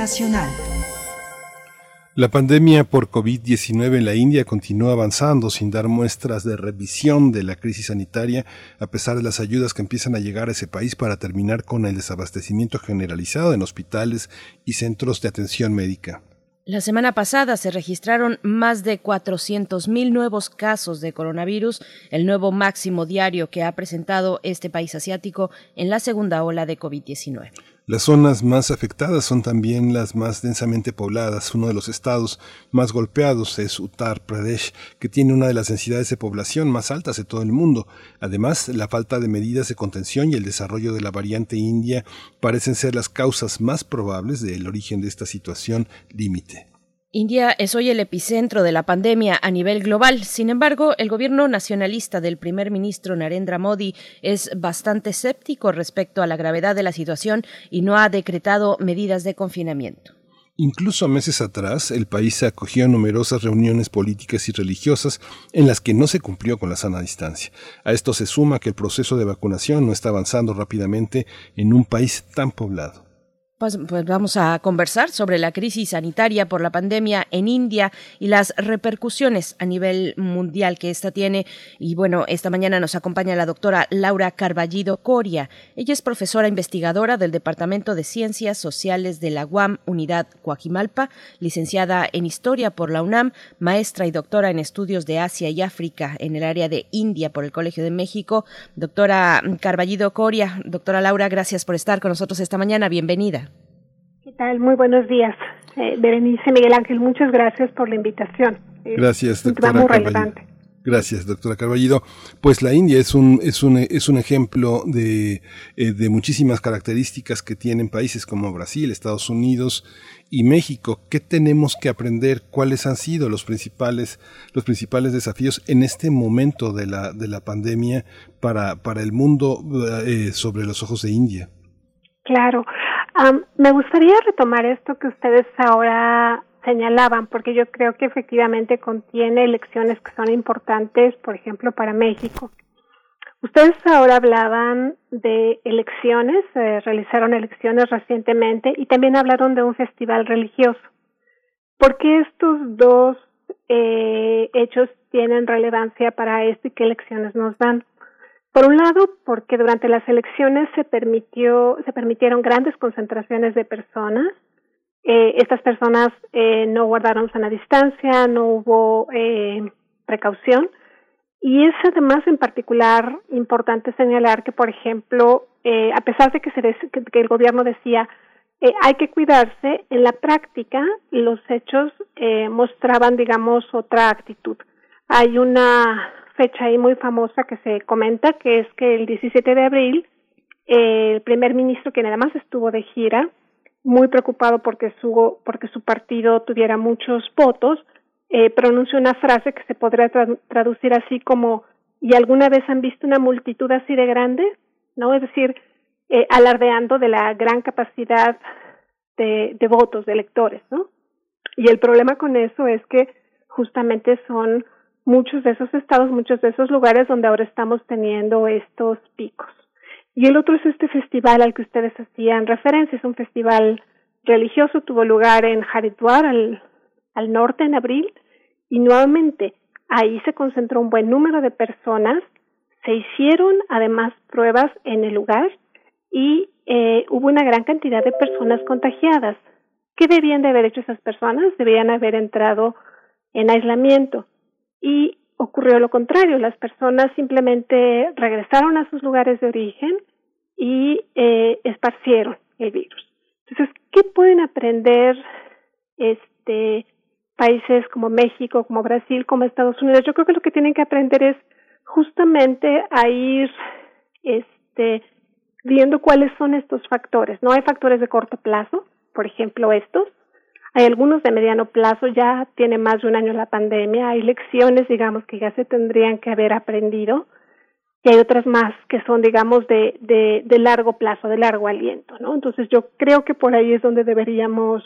S16: Internacional.
S2: La pandemia por COVID-19 en la India continúa avanzando sin dar muestras de revisión de la crisis sanitaria, a pesar de las ayudas que empiezan a llegar a ese país para terminar con el desabastecimiento generalizado en hospitales y centros de atención médica.
S1: La semana pasada se registraron más de 400.000 nuevos casos de coronavirus, el nuevo máximo diario que ha presentado este país asiático en la segunda ola de COVID-19.
S2: Las zonas más afectadas son también las más densamente pobladas. Uno de los estados más golpeados es Uttar Pradesh, que tiene una de las densidades de población más altas de todo el mundo. Además, la falta de medidas de contención y el desarrollo de la variante india parecen ser las causas más probables del origen de esta situación límite.
S1: India es hoy el epicentro de la pandemia a nivel global. Sin embargo, el gobierno nacionalista del primer ministro Narendra Modi es bastante escéptico respecto a la gravedad de la situación y no ha decretado medidas de confinamiento.
S2: Incluso meses atrás, el país acogió numerosas reuniones políticas y religiosas en las que no se cumplió con la sana distancia. A esto se suma que el proceso de vacunación no está avanzando rápidamente en un país tan poblado.
S1: Pues, pues, vamos a conversar sobre la crisis sanitaria por la pandemia en India y las repercusiones a nivel mundial que esta tiene. Y bueno, esta mañana nos acompaña la doctora Laura Carballido Coria. Ella es profesora investigadora del Departamento de Ciencias Sociales de la UAM Unidad Coajimalpa, licenciada en Historia por la UNAM, maestra y doctora en Estudios de Asia y África en el área de India por el Colegio de México. Doctora Carballido Coria, doctora Laura, gracias por estar con nosotros esta mañana. Bienvenida.
S17: ¿Qué tal? Muy buenos días. Eh, Berenice Miguel Ángel, muchas gracias por la invitación.
S2: Gracias, doctora. muy relevante. Gracias, doctora Carballido. Pues la India es un, es un, es un ejemplo de, eh, de muchísimas características que tienen países como Brasil, Estados Unidos y México. ¿Qué tenemos que aprender? ¿Cuáles han sido los principales, los principales desafíos en este momento de la, de la pandemia para, para el mundo eh, sobre los ojos de India?
S17: Claro me gustaría retomar esto que ustedes ahora señalaban, porque yo creo que efectivamente contiene elecciones que son importantes, por ejemplo, para México. Ustedes ahora hablaban de elecciones, realizaron elecciones recientemente y también hablaron de un festival religioso. ¿Por qué estos dos eh, hechos tienen relevancia para esto y qué elecciones nos dan? Por un lado, porque durante las elecciones se permitió, se permitieron grandes concentraciones de personas. Eh, estas personas eh, no guardaron sana distancia, no hubo eh, precaución. Y es además en particular importante señalar que, por ejemplo, eh, a pesar de que, se que, que el gobierno decía eh, hay que cuidarse, en la práctica los hechos eh, mostraban, digamos, otra actitud. Hay una fecha ahí muy famosa que se comenta, que es que el 17 de abril, el primer ministro, quien además estuvo de gira, muy preocupado porque su, porque su partido tuviera muchos votos, eh, pronunció una frase que se podría traducir así como ¿y alguna vez han visto una multitud así de grande? ¿No? Es decir, eh, alardeando de la gran capacidad de, de votos, de electores, ¿no? Y el problema con eso es que justamente son muchos de esos estados, muchos de esos lugares donde ahora estamos teniendo estos picos. Y el otro es este festival al que ustedes hacían referencia, es un festival religioso, tuvo lugar en Haridwar, al, al norte, en abril, y nuevamente ahí se concentró un buen número de personas, se hicieron además pruebas en el lugar y eh, hubo una gran cantidad de personas contagiadas. ¿Qué debían de haber hecho esas personas? Debían haber entrado en aislamiento y ocurrió lo contrario, las personas simplemente regresaron a sus lugares de origen y eh, esparcieron el virus. Entonces, ¿qué pueden aprender este países como México, como Brasil, como Estados Unidos? Yo creo que lo que tienen que aprender es justamente a ir este viendo cuáles son estos factores. No hay factores de corto plazo, por ejemplo, estos, hay algunos de mediano plazo, ya tiene más de un año la pandemia, hay lecciones, digamos, que ya se tendrían que haber aprendido, y hay otras más que son, digamos, de, de, largo plazo, de largo aliento, ¿no? Entonces yo creo que por ahí es donde deberíamos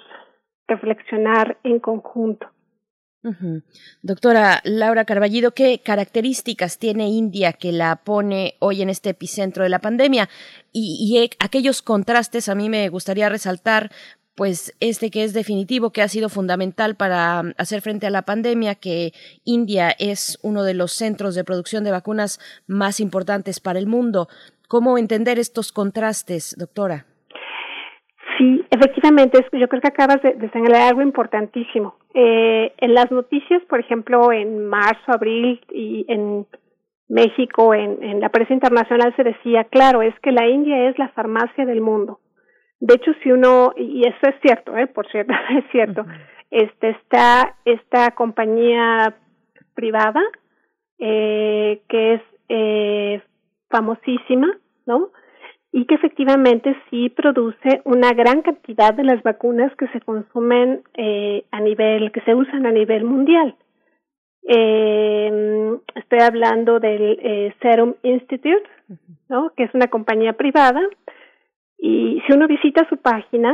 S17: reflexionar en conjunto.
S1: Doctora Laura Carballido, ¿qué características tiene India que la pone hoy en este epicentro de la pandemia? Y, y, aquellos contrastes a mí me gustaría resaltar pues este que es definitivo, que ha sido fundamental para um, hacer frente a la pandemia, que India es uno de los centros de producción de vacunas más importantes para el mundo. ¿Cómo entender estos contrastes, doctora?
S17: Sí, efectivamente, yo creo que acabas de, señalar algo importantísimo. Eh, en las noticias, por ejemplo, en marzo, abril y en México, en la prensa internacional se decía, claro, es que la India es la farmacia del mundo De hecho, si uno, y eso es cierto, ¿eh? por cierto, es cierto, este, está esta compañía privada eh, que es eh, famosísima, ¿no? Y que efectivamente sí produce una gran cantidad de las vacunas que se consumen eh, a nivel, que se usan a nivel mundial. Eh, estoy hablando del eh, Serum Institute, ¿no? Que es una compañía privada. Y si uno visita su página,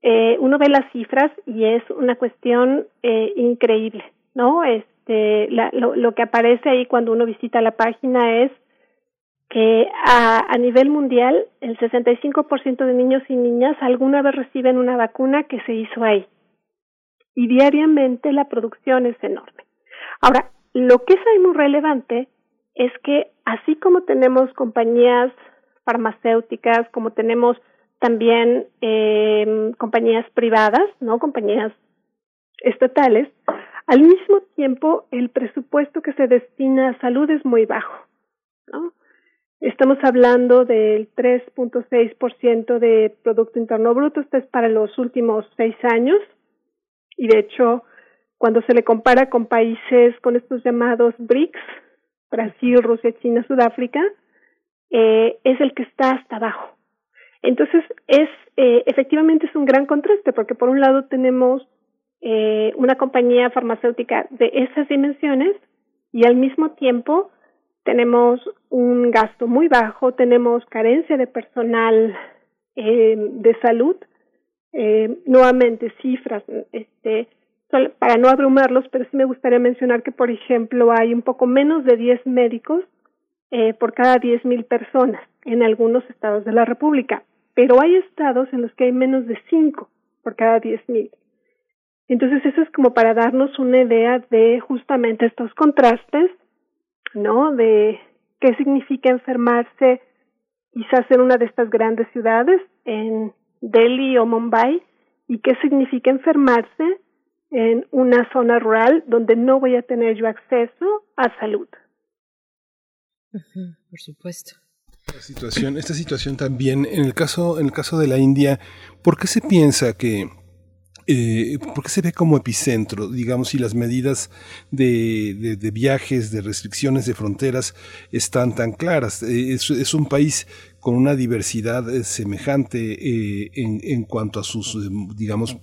S17: eh, uno ve las cifras y es una cuestión eh, increíble, ¿no? Este, la, lo, que aparece ahí cuando uno visita la página es que a, a nivel mundial el 65% de niños y niñas alguna vez reciben una vacuna que se hizo ahí. Y diariamente la producción es enorme. Ahora, lo que es ahí muy relevante es que así como tenemos compañías farmacéuticas, como tenemos también eh, compañías privadas, ¿no? Compañías estatales, al mismo tiempo el presupuesto que se destina a salud es muy bajo, ¿no? Estamos hablando del 3.6% de Producto Interno Bruto, esto es para los últimos seis años, y de hecho, cuando se le compara con países con estos llamados BRICS, Brasil, Rusia, China, Sudáfrica, eh, es el que está hasta abajo. Entonces, es eh, efectivamente es un gran contraste, porque por un lado tenemos eh, una compañía farmacéutica de esas dimensiones y al mismo tiempo tenemos un gasto muy bajo, tenemos carencia de personal eh, de salud, eh, nuevamente cifras, este, para no abrumarlos, pero sí me gustaría mencionar que, por ejemplo, hay un poco menos de 10 médicos eh, por cada 10.000 personas en algunos estados de la República, pero hay estados en los que hay menos de 5 por cada 10.000. Entonces, eso es como para darnos una idea de justamente estos contrastes ¿no? De qué significa enfermarse quizás en una de estas grandes ciudades, en Delhi o Mumbai, y qué significa enfermarse en una zona rural donde no voy a tener yo acceso a salud.
S1: Por supuesto.
S2: Esta situación, esta situación también, en el caso, en el caso de la India, ¿por qué se piensa que eh, ¿por qué se ve como epicentro? Digamos, si las medidas de, de, de viajes, de restricciones de fronteras están tan claras. Eh, es, es, un país con una diversidad eh, semejante eh, en, en, cuanto a sus, eh, digamos,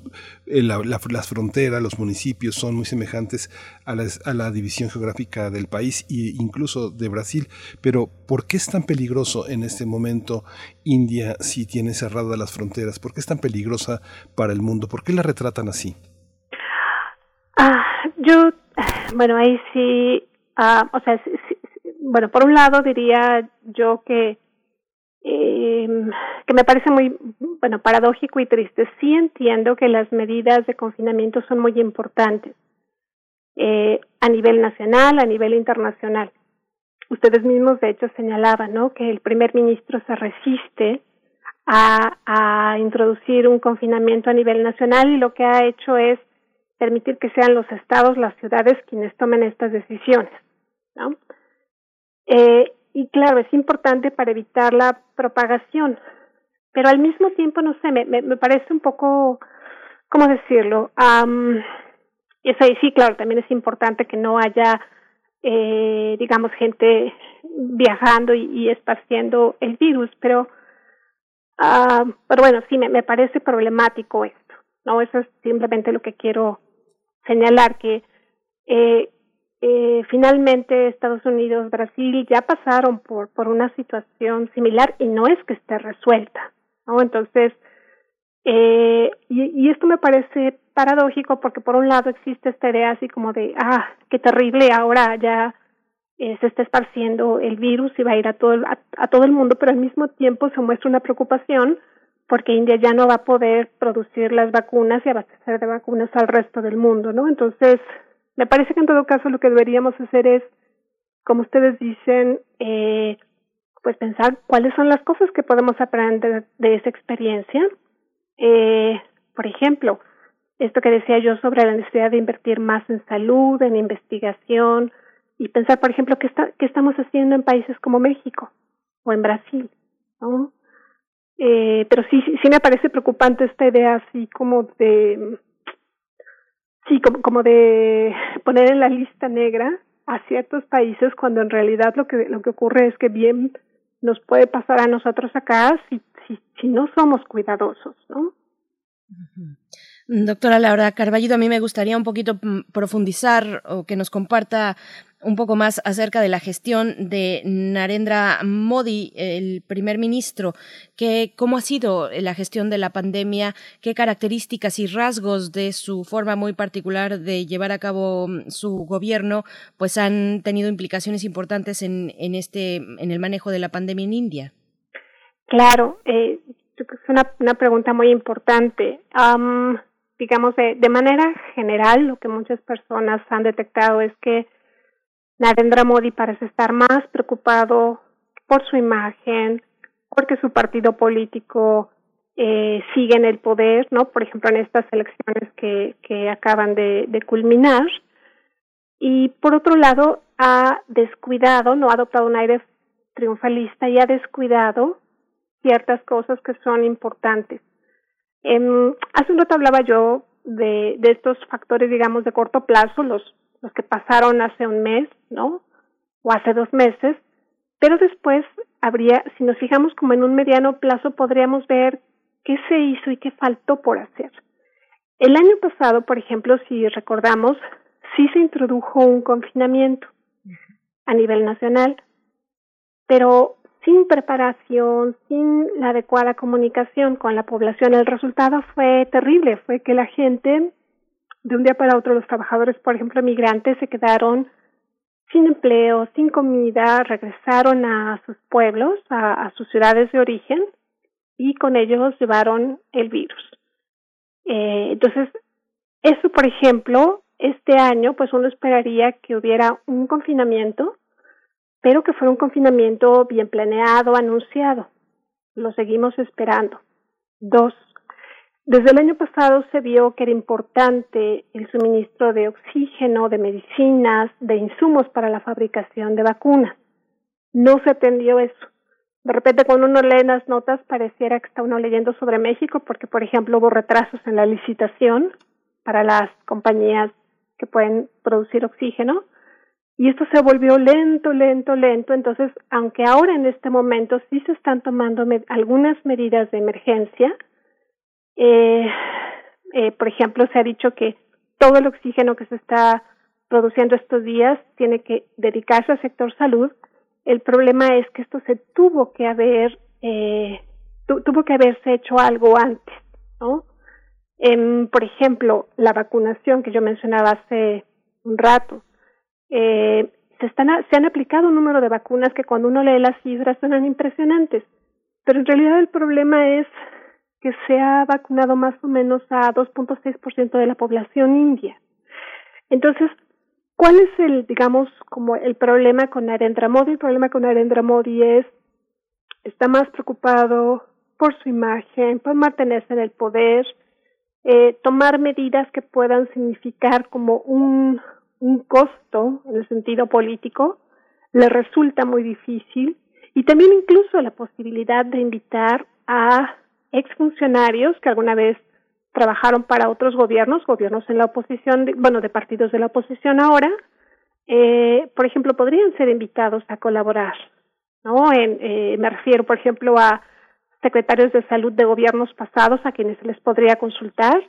S2: la, la, las fronteras, los municipios son muy semejantes a la, a la división geográfica del país e incluso de Brasil. Pero, ¿por qué es tan peligroso en este momento India si tiene cerradas las fronteras? ¿Por qué es tan peligrosa para el mundo? ¿Por qué la retratan así?
S17: Ah, yo, bueno, ahí sí, uh, o sea, bueno, por un lado diría yo que eh, que me parece muy, bueno, paradójico y triste. Sí entiendo que las medidas de confinamiento son muy importantes eh, a nivel nacional, a nivel internacional. Ustedes mismos, de hecho, señalaban, ¿no? Que el primer ministro se resiste a, a introducir un confinamiento a nivel nacional y lo que ha hecho es permitir que sean los estados, las ciudades quienes tomen estas decisiones, ¿no? Eh, y claro, es importante para evitar la propagación, pero al mismo tiempo, no sé, me, me, parece un poco, ¿cómo decirlo? Um, y sí, claro, también es importante que no haya, eh, digamos, gente viajando y, y esparciendo el virus, pero, uh, pero bueno, sí, me, me parece problemático esto, ¿no? Eso es simplemente lo que quiero señalar, que eh, eh, finalmente Estados Unidos, Brasil ya pasaron por, por una situación similar y no es que esté resuelta, ¿no? Entonces, eh, y, y esto me parece paradójico porque por un lado existe esta idea así como de, ah, qué terrible, ahora ya eh, se está esparciendo el virus y va a ir a todo, el, a, a todo el mundo, pero al mismo tiempo se muestra una preocupación porque India ya no va a poder producir las vacunas y abastecer de vacunas al resto del mundo, ¿no? Entonces, me parece que en todo caso lo que deberíamos hacer es, como ustedes dicen, eh, pues pensar cuáles son las cosas que podemos aprender de esa experiencia. Eh, por ejemplo, esto que decía yo sobre la necesidad de invertir más en salud, en investigación, y pensar, por ejemplo, qué, está, qué estamos haciendo en países como México o en Brasil, ¿no? Eh, pero sí, sí, me parece preocupante esta idea así como de, sí, como, como de poner en la lista negra a ciertos países cuando en realidad lo que, lo que ocurre es que bien nos puede pasar a nosotros acá si, si, no somos cuidadosos, ¿no?
S1: Doctora Laura Carballido, a mí me gustaría un poquito mm, profundizar o que nos comparta un poco más acerca de la gestión de Narendra Modi, el primer ministro, que, cómo ha sido la gestión de la pandemia, qué características y rasgos de su forma muy particular de llevar a cabo mm, su gobierno, pues han tenido implicaciones importantes en, en este, en el manejo de la pandemia en India.
S17: Claro, eh, es una, una pregunta muy importante. Digamos, de, de manera general, lo que muchas personas han detectado es que Narendra Modi parece estar más preocupado por su imagen, porque su partido político eh, sigue en el poder, ¿no? Por ejemplo, en estas elecciones que, que acaban de, culminar. Y por otro lado, ha descuidado, no ha adoptado un aire triunfalista y ha descuidado ciertas cosas que son importantes. Eh, hace un rato hablaba yo de, de estos factores, digamos, de corto plazo, los, los que pasaron hace un mes, ¿no? O hace dos meses, pero después habría, si nos fijamos como en un mediano plazo, podríamos ver qué se hizo y qué faltó por hacer. El año pasado, por ejemplo, si recordamos, sí se introdujo un confinamiento a nivel nacional, pero sin preparación, sin la adecuada comunicación con la población, el resultado fue terrible, fue que la gente, de un día para otro, los trabajadores, por ejemplo, migrantes, se quedaron sin empleo, sin comida, regresaron a sus pueblos, a, sus ciudades de origen, y con ellos llevaron el virus. Eh, entonces, eso, por ejemplo, este año, pues uno esperaría que hubiera un confinamiento, pero que fuera un confinamiento bien planeado, anunciado. Lo seguimos esperando. Dos, desde el año pasado se vio que era importante el suministro de oxígeno, de medicinas, de insumos para la fabricación de vacunas. No se atendió eso. De repente cuando uno lee las notas pareciera que está uno leyendo sobre México porque, por ejemplo, hubo retrasos en la licitación para las compañías que pueden producir oxígeno y esto se volvió lento, lento, lento. Entonces, aunque ahora en este momento sí se están tomando algunas medidas de emergencia, eh, eh, por ejemplo, se ha dicho que todo el oxígeno que se está produciendo estos días tiene que dedicarse al sector salud. El problema es que esto se tuvo que haber, eh, tuvo que haberse hecho algo antes, ¿no? Eh, por ejemplo, la vacunación que yo mencionaba hace un rato eh, se, están, se han aplicado un número de vacunas que cuando uno lee las cifras suenan impresionantes, pero en realidad el problema es que se ha vacunado más o menos a 2.6% de la población india. Entonces, ¿cuál es el, digamos, como el problema con Narendra Modi? El problema con Narendra Modi es, está más preocupado por su imagen, por mantenerse en el poder, eh, tomar medidas que puedan significar como un, un costo en el sentido político, le resulta muy difícil y también incluso la posibilidad de invitar a exfuncionarios que alguna vez trabajaron para otros gobiernos, gobiernos en la oposición, bueno, de partidos de la oposición ahora, eh, por ejemplo, podrían ser invitados a colaborar, ¿no? En, eh, me refiero, por ejemplo, a secretarios de salud de gobiernos pasados a quienes se les podría consultar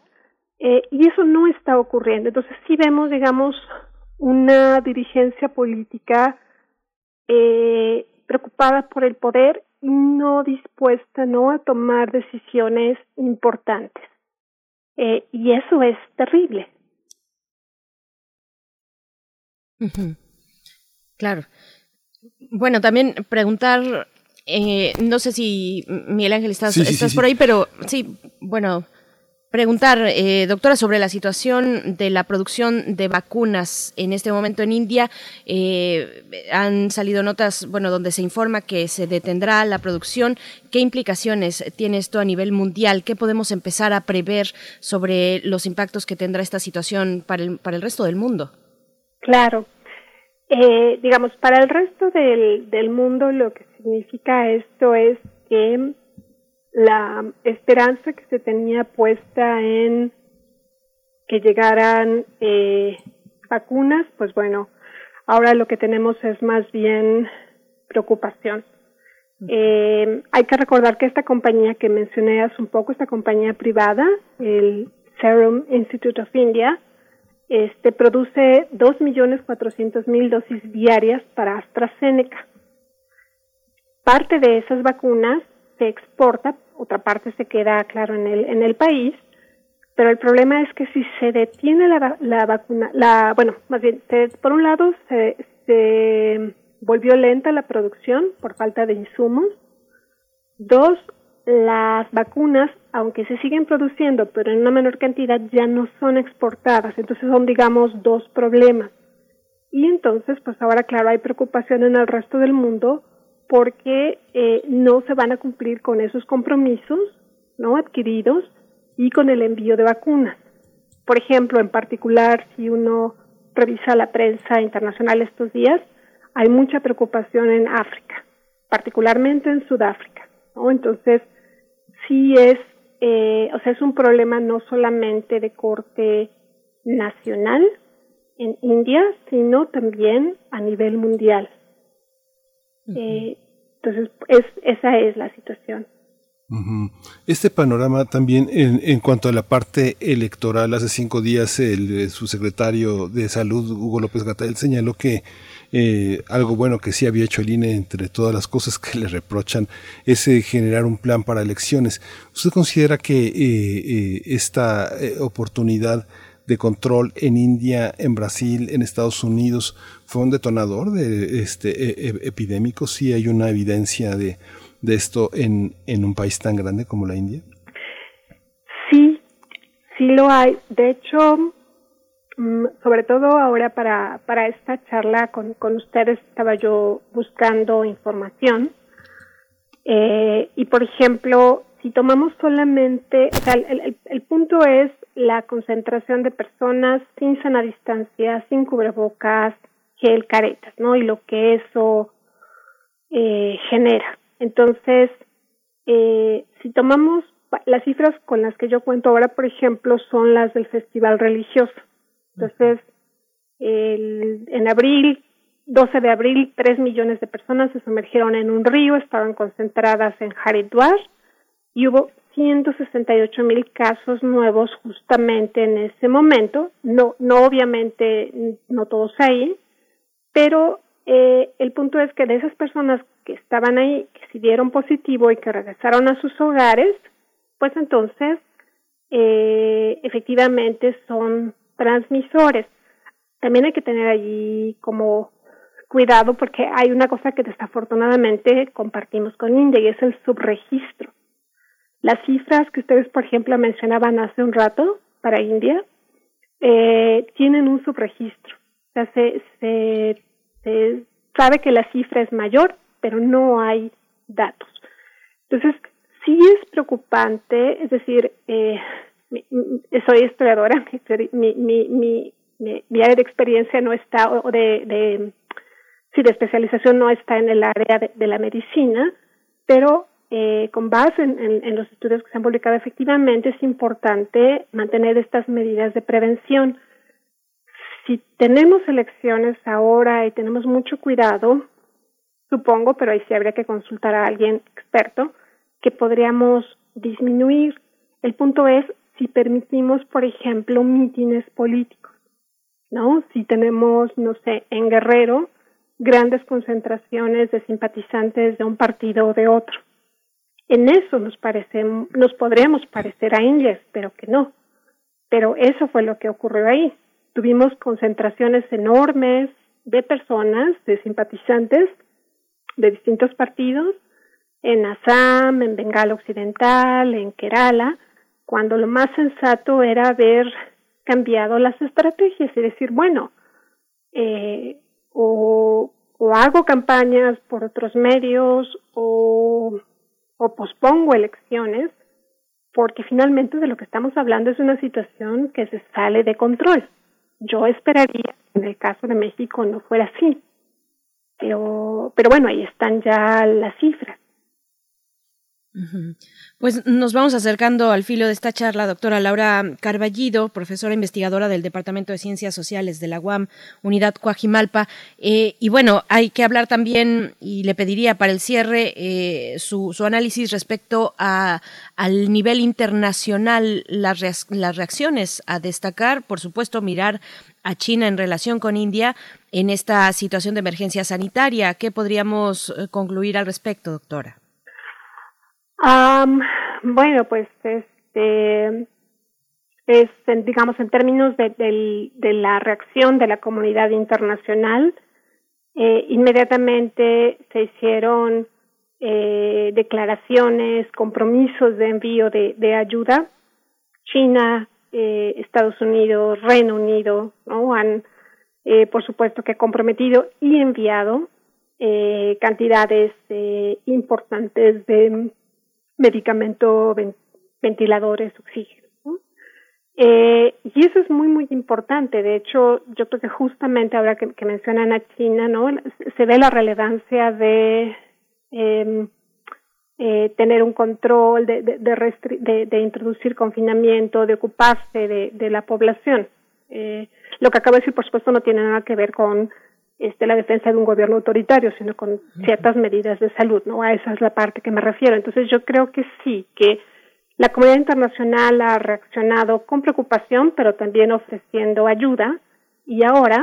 S17: eh, y eso no está ocurriendo. Entonces sí vemos, digamos, una dirigencia política eh, preocupada por el poder no dispuesta no a tomar decisiones importantes. Eh, y eso es terrible.
S1: Claro. Bueno, también preguntar, eh, no sé si Miguel Ángel estás, estás por ahí, pero sí, bueno, preguntar, eh, doctora, sobre la situación de la producción de vacunas en este momento en India. Eh, han salido notas, bueno, donde se informa que se detendrá la producción. ¿Qué implicaciones tiene esto a nivel mundial? ¿Qué podemos empezar a prever sobre los impactos que tendrá esta situación para el, para el resto del mundo?
S17: Claro. Eh, digamos, para el resto del, del mundo lo que significa esto es que la esperanza que se tenía puesta en que llegaran eh, vacunas, pues bueno, ahora lo que tenemos es más bien preocupación. Eh, hay que recordar que esta compañía que mencioné hace un poco, esta compañía privada, el Serum Institute of India, este, produce 2.400.000 dosis diarias para AstraZeneca. Parte de esas vacunas se exporta, otra parte se queda, claro, en el, país, pero el problema es que si se detiene la, vacuna, la, bueno, más bien, por un lado se, se volvió lenta la producción por falta de insumos. Dos, las vacunas, aunque se siguen produciendo, pero en una menor cantidad, ya no son exportadas. Entonces son, digamos, dos problemas. Y entonces, pues ahora, claro, hay preocupación en el resto del mundo porque eh, no se van a cumplir con esos compromisos, ¿no? Adquiridos y con el envío de vacunas. Por ejemplo, en particular, si uno revisa la prensa internacional estos días, hay mucha preocupación en África, particularmente en Sudáfrica. Entonces, sí es, eh, o sea, es un problema no solamente de corte nacional en India, sino también a nivel mundial. Eh, entonces, es, esa es la situación.
S2: Este panorama también en, en, cuanto a la parte electoral, hace cinco días el, su secretario de salud, Hugo López Gatel, señaló que eh, algo bueno que sí había hecho el INE entre todas las cosas que le reprochan es eh, generar un plan para elecciones. ¿Usted considera que eh, esta oportunidad de control en India, en Brasil, en Estados Unidos fue un detonador de este e, e, epidémico? ¿Sí hay una evidencia de, de esto en, en un país tan grande como la India?
S17: Sí, sí lo hay. De hecho, Mm, sobre todo ahora para, para esta charla con, con ustedes estaba yo buscando información eh, y por ejemplo si tomamos solamente o sea el, el, el, punto es la concentración de personas sin sana distancia sin cubrebocas gel caretas no y lo que eso eh, genera. Entonces eh, si tomamos las cifras con las que yo cuento ahora por ejemplo son las del festival religioso. Entonces, el, en abril, 12 de abril, 3 millones de personas se sumergieron en un río, estaban concentradas en Haridwar y hubo 168 mil casos nuevos justamente en ese momento. No, no obviamente, no todos ahí, pero eh, el punto es que de esas personas que estaban ahí, que se dieron positivo y que regresaron a sus hogares, pues entonces eh, efectivamente son transmisores. También hay que tener allí como cuidado porque hay una cosa que desafortunadamente compartimos con India y es el subregistro. Las cifras que ustedes, por ejemplo, mencionaban hace un rato para India eh, tienen un subregistro. Sea, se, sabe que la cifra es mayor, pero no hay datos. Entonces, sí es preocupante, es decir, eh, soy historiadora, mi, área de experiencia no está, o de, sí, de especialización no está en el área de, la medicina, pero eh, con base en, los estudios que se han publicado, efectivamente es importante mantener estas medidas de prevención. Si tenemos elecciones ahora y tenemos mucho cuidado, supongo, pero ahí sí habría que consultar a alguien experto, que podríamos disminuir. El punto es si permitimos, por ejemplo, mítines políticos, ¿no? Si tenemos, no sé, en Guerrero, grandes concentraciones de simpatizantes de un partido o de otro. En eso nos parecemos, nos podríamos parecer a India, pero que no. Pero eso fue lo que ocurrió ahí. Tuvimos concentraciones enormes de personas, de simpatizantes de distintos partidos, en Assam, en Bengala Occidental, en Kerala, cuando lo más sensato era haber cambiado las estrategias y decir, bueno, eh, o, hago campañas por otros medios o pospongo elecciones, porque finalmente de lo que estamos hablando es una situación que se sale de control. Yo esperaría que en el caso de México no fuera así, pero, pero bueno, ahí están ya las cifras.
S1: Pues nos vamos acercando al filo de esta charla, doctora Laura Carballido, profesora investigadora del Departamento de Ciencias Sociales de la UAM, Unidad Coajimalpa. Eh, y bueno, hay que hablar también, y le pediría para el cierre eh, su, análisis respecto a, al nivel internacional, las, las reacciones a destacar, por supuesto, mirar a China en relación con India en esta situación de emergencia sanitaria. ¿Qué podríamos eh, concluir al respecto, doctora?
S17: Bueno, pues este es, digamos, en términos de, de, la reacción de la comunidad internacional, eh, inmediatamente se hicieron eh, declaraciones, compromisos de envío de, de ayuda. China, eh, Estados Unidos, Reino Unido, ¿no? Han, eh, por supuesto, que comprometido y enviado eh, cantidades importantes de medicamento, ventiladores, oxígeno. Eh, y eso es muy, muy importante. De hecho, yo creo que justamente ahora que, mencionan a China, ¿no? Se ve la relevancia de em, eh, tener un control, de, de, de, introducir confinamiento, de ocuparse de, de la población. Eh, lo que acabo de decir, por supuesto, no tiene nada que ver con este, la defensa de un gobierno autoritario, sino con ciertas medidas de salud, ¿no? A esa es la parte que me refiero. Entonces yo creo que sí, que la comunidad internacional ha reaccionado con preocupación, pero también ofreciendo ayuda. Y ahora,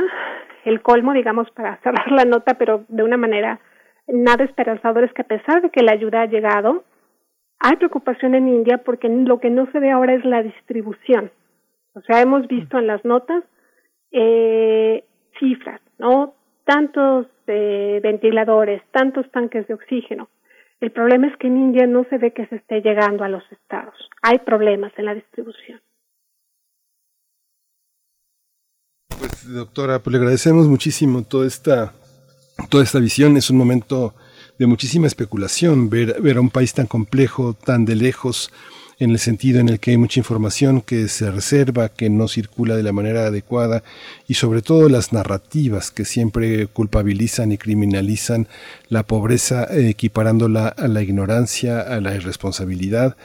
S17: el colmo, digamos, para cerrar la nota, pero de una manera nada esperanzadora, es que a pesar de que la ayuda ha llegado, hay preocupación en India porque lo que no se ve ahora es la distribución. O sea, hemos visto en las notas eh, cifras, ¿no? Tantos eh, ventiladores, tantos tanques de oxígeno. El problema es que en India no se ve que se esté llegando a los estados. Hay problemas en la distribución.
S2: Pues doctora, pues le agradecemos muchísimo toda esta, toda esta visión. Es un momento de muchísima especulación ver, ver a un país tan complejo, tan de lejos, en el sentido en el que hay mucha información que se reserva, que no circula de la manera adecuada y sobre todo las narrativas que siempre culpabilizan y criminalizan la pobreza equiparándola a la ignorancia, a la irresponsabilidad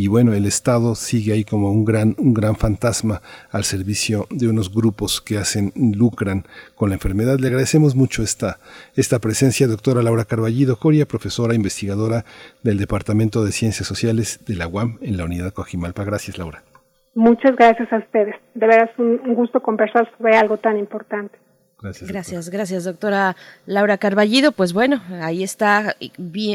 S2: y bueno, el Estado sigue ahí como un gran, un gran fantasma al servicio de unos grupos que hacen, lucran con la enfermedad. Le agradecemos mucho esta, esta presencia, doctora Laura Carballido Coria, profesora investigadora del Departamento de Ciencias Sociales de la UAM en la unidad Coajimalpa. Gracias, Laura.
S17: Muchas gracias a ustedes. De veras un, un gusto conversar sobre algo tan importante.
S1: Gracias, gracias, gracias, doctora Laura Carballido. Pues bueno, ahí está,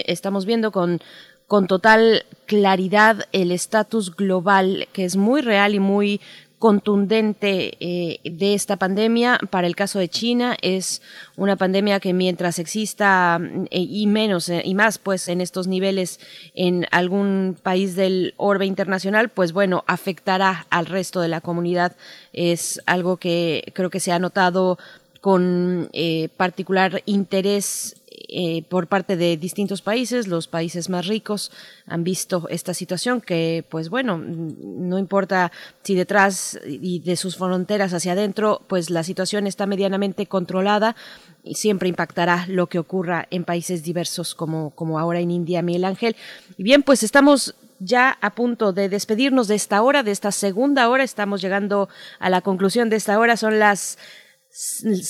S1: estamos viendo con con total claridad el estatus global que es muy real y muy contundente eh, de esta pandemia. Para el caso de China es una pandemia que mientras exista eh, y menos eh, y más pues en estos niveles en algún país del orbe internacional, pues bueno, afectará al resto de la comunidad. Es algo que creo que se ha notado con particular interés eh, por parte de distintos países, los países más ricos han visto esta situación que, pues bueno, no importa si detrás y de sus fronteras hacia adentro, pues la situación está medianamente controlada y siempre impactará lo que ocurra en países diversos como, como ahora en India, Miguel Ángel. Y bien, pues estamos ya a punto de despedirnos de esta hora, de esta segunda hora. Estamos llegando a la conclusión de esta hora. Son las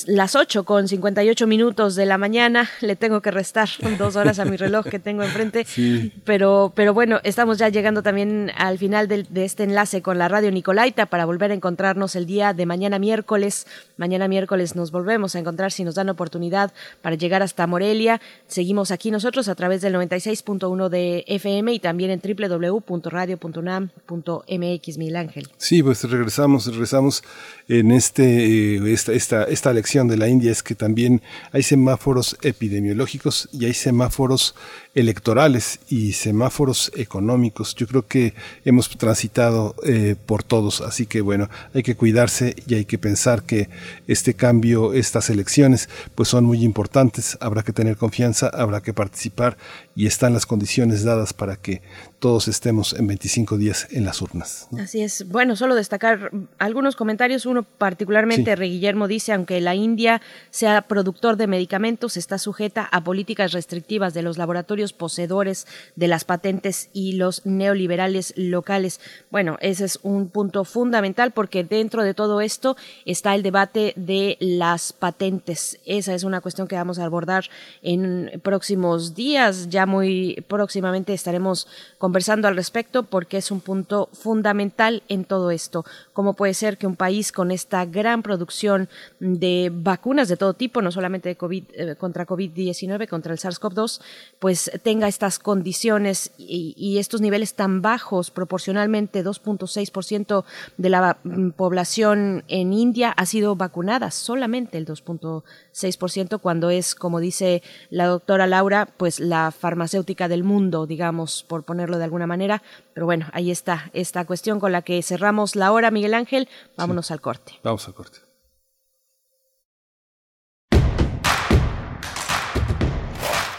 S1: las 8 con 58 minutos de la mañana, le tengo que restar dos horas a mi reloj que tengo enfrente, pero, pero bueno, estamos ya llegando también al final de, este enlace con la radio Nicolaita para volver a encontrarnos el día de mañana miércoles. Mañana miércoles nos volvemos a encontrar si nos dan oportunidad para llegar hasta Morelia. Seguimos aquí nosotros a través del 96.1 de FM y también en www.radio.unam.mx, Mil Ángel.
S2: Sí, pues regresamos, regresamos en este, eh, esta, esta lección de la India es que también hay semáforos epidemiológicos y hay semáforos electorales y semáforos económicos. Yo creo que hemos transitado eh, por todos, así que bueno, hay que cuidarse y hay que pensar que este cambio, estas elecciones, pues son muy importantes. Habrá que tener confianza, habrá que participar y están las condiciones dadas para que todos estemos en 25 días en las urnas.
S1: Así es. Bueno, solo destacar algunos comentarios. Uno particularmente, Re Guillermo dice, aunque la India sea productor de medicamentos, está sujeta a políticas restrictivas de los laboratorios poseedores de las patentes y los neoliberales locales. Bueno, ese es un punto fundamental porque dentro de todo esto está el debate de las patentes. Esa es una cuestión que vamos a abordar en próximos días. Ya muy próximamente estaremos conversando al respecto porque es un punto fundamental en todo esto. ¿Cómo puede ser que un país con esta gran producción de vacunas de todo tipo, no solamente de COVID, eh, contra COVID-19, contra el SARS-CoV-2, pues tenga estas condiciones y, y estos niveles tan bajos, proporcionalmente 2.6% de la mm, población en India ha sido vacunada, solamente el 2.6%, cuando es, como dice la doctora Laura, pues la farmacéutica del mundo, digamos, por ponerlo de alguna manera. Pero bueno, ahí está esta cuestión con la que cerramos la hora, Miguel Ángel. Vámonos al corte.
S2: Vamos al corte.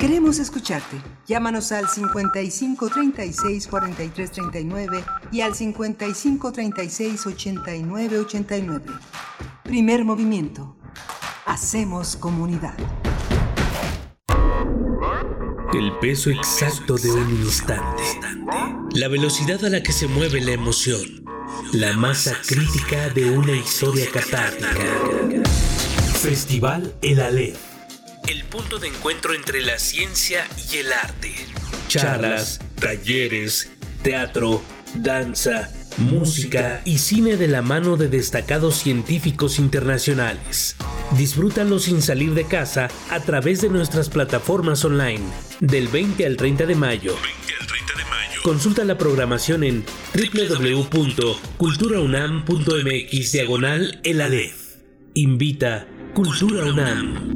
S5: Queremos escucharte. Llámanos al 55 36 43 39 y al 55 36 89 89. Primer movimiento. Hacemos comunidad.
S18: El peso exacto de un instante. La velocidad a la que se mueve la emoción. La masa crítica de una historia catártica. Festival El Aleph el punto de encuentro entre la ciencia y el arte. Charlas, talleres, teatro, danza, música y cine de la mano de destacados científicos internacionales. Disfrútalo sin salir de casa a través de nuestras plataformas online del 20 al 30 de mayo. Consulta la programación en www.culturaunam.mx diagonal el Invita Cultura UNAM.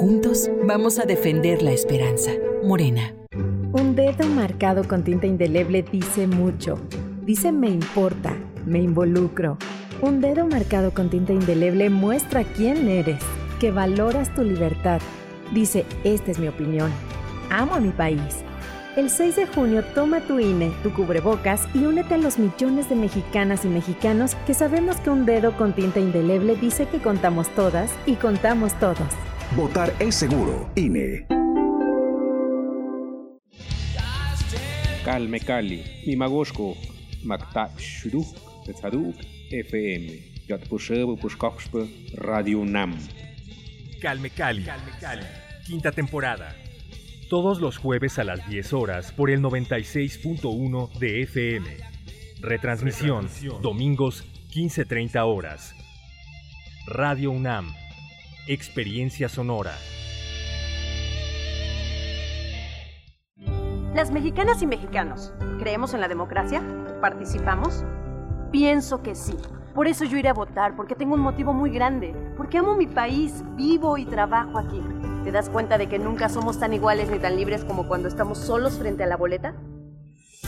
S19: Juntos vamos a defender la esperanza. Morena.
S20: Un dedo marcado con tinta indeleble dice mucho. Dice me importa, me involucro. Un dedo marcado con tinta indeleble muestra quién eres, que valoras tu libertad. Dice, esta es mi opinión. Amo a mi país. El 6 de junio toma tu INE, tu cubrebocas y únete a los millones de mexicanas y mexicanos que sabemos que un dedo con tinta indeleble dice que contamos todas y contamos todos.
S21: Votar es seguro. INE.
S22: Calme Cali, Mimagoshko, Makta Shuduk, Tetzaduk, FM, Yatpushebo Pushkoxpe, Radio Nam.
S23: Calme Cali, quinta temporada. Todos los jueves a las 10 horas por el 96.1 de FM. Retransmisión, domingos 15.30 horas. Radio UNAM, experiencia sonora.
S24: Las mexicanas y mexicanos, ¿creemos en la democracia? ¿Participamos? Pienso que sí. Por eso yo iré a votar, porque tengo un motivo muy grande, porque amo mi país, vivo y trabajo aquí. ¿Te das cuenta de que nunca somos tan iguales ni tan libres como cuando estamos solos frente a la boleta?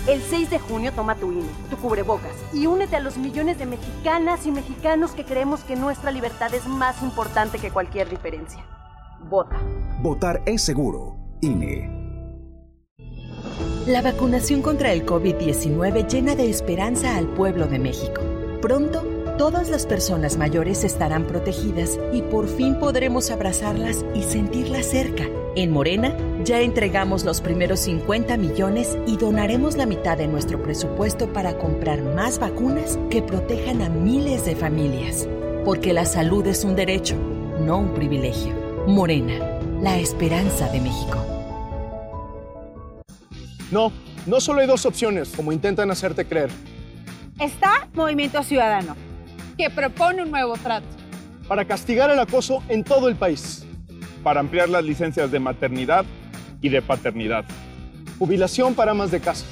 S24: El 6 de junio toma tu INE, tu cubrebocas y únete a los millones de mexicanas y mexicanos que creemos que nuestra libertad es más importante que cualquier diferencia. Vota.
S21: Votar es seguro. INE.
S19: La vacunación contra el COVID-19 llena de esperanza al pueblo de México. Pronto, todas las personas mayores estarán protegidas y por fin podremos abrazarlas y sentirlas cerca. En Morena, ya entregamos los primeros 50 millones y donaremos la mitad de nuestro presupuesto para comprar más vacunas que protejan a miles de familias. Porque la salud es un derecho, no un privilegio. Morena
S13: la esperanza de México.
S25: No, no solo hay dos opciones, como intentan hacerte creer.
S26: Está Movimiento Ciudadano, que propone un nuevo trato.
S25: Para castigar el acoso en todo el país.
S27: Para ampliar las licencias de maternidad y de paternidad.
S25: Jubilación para más de casa.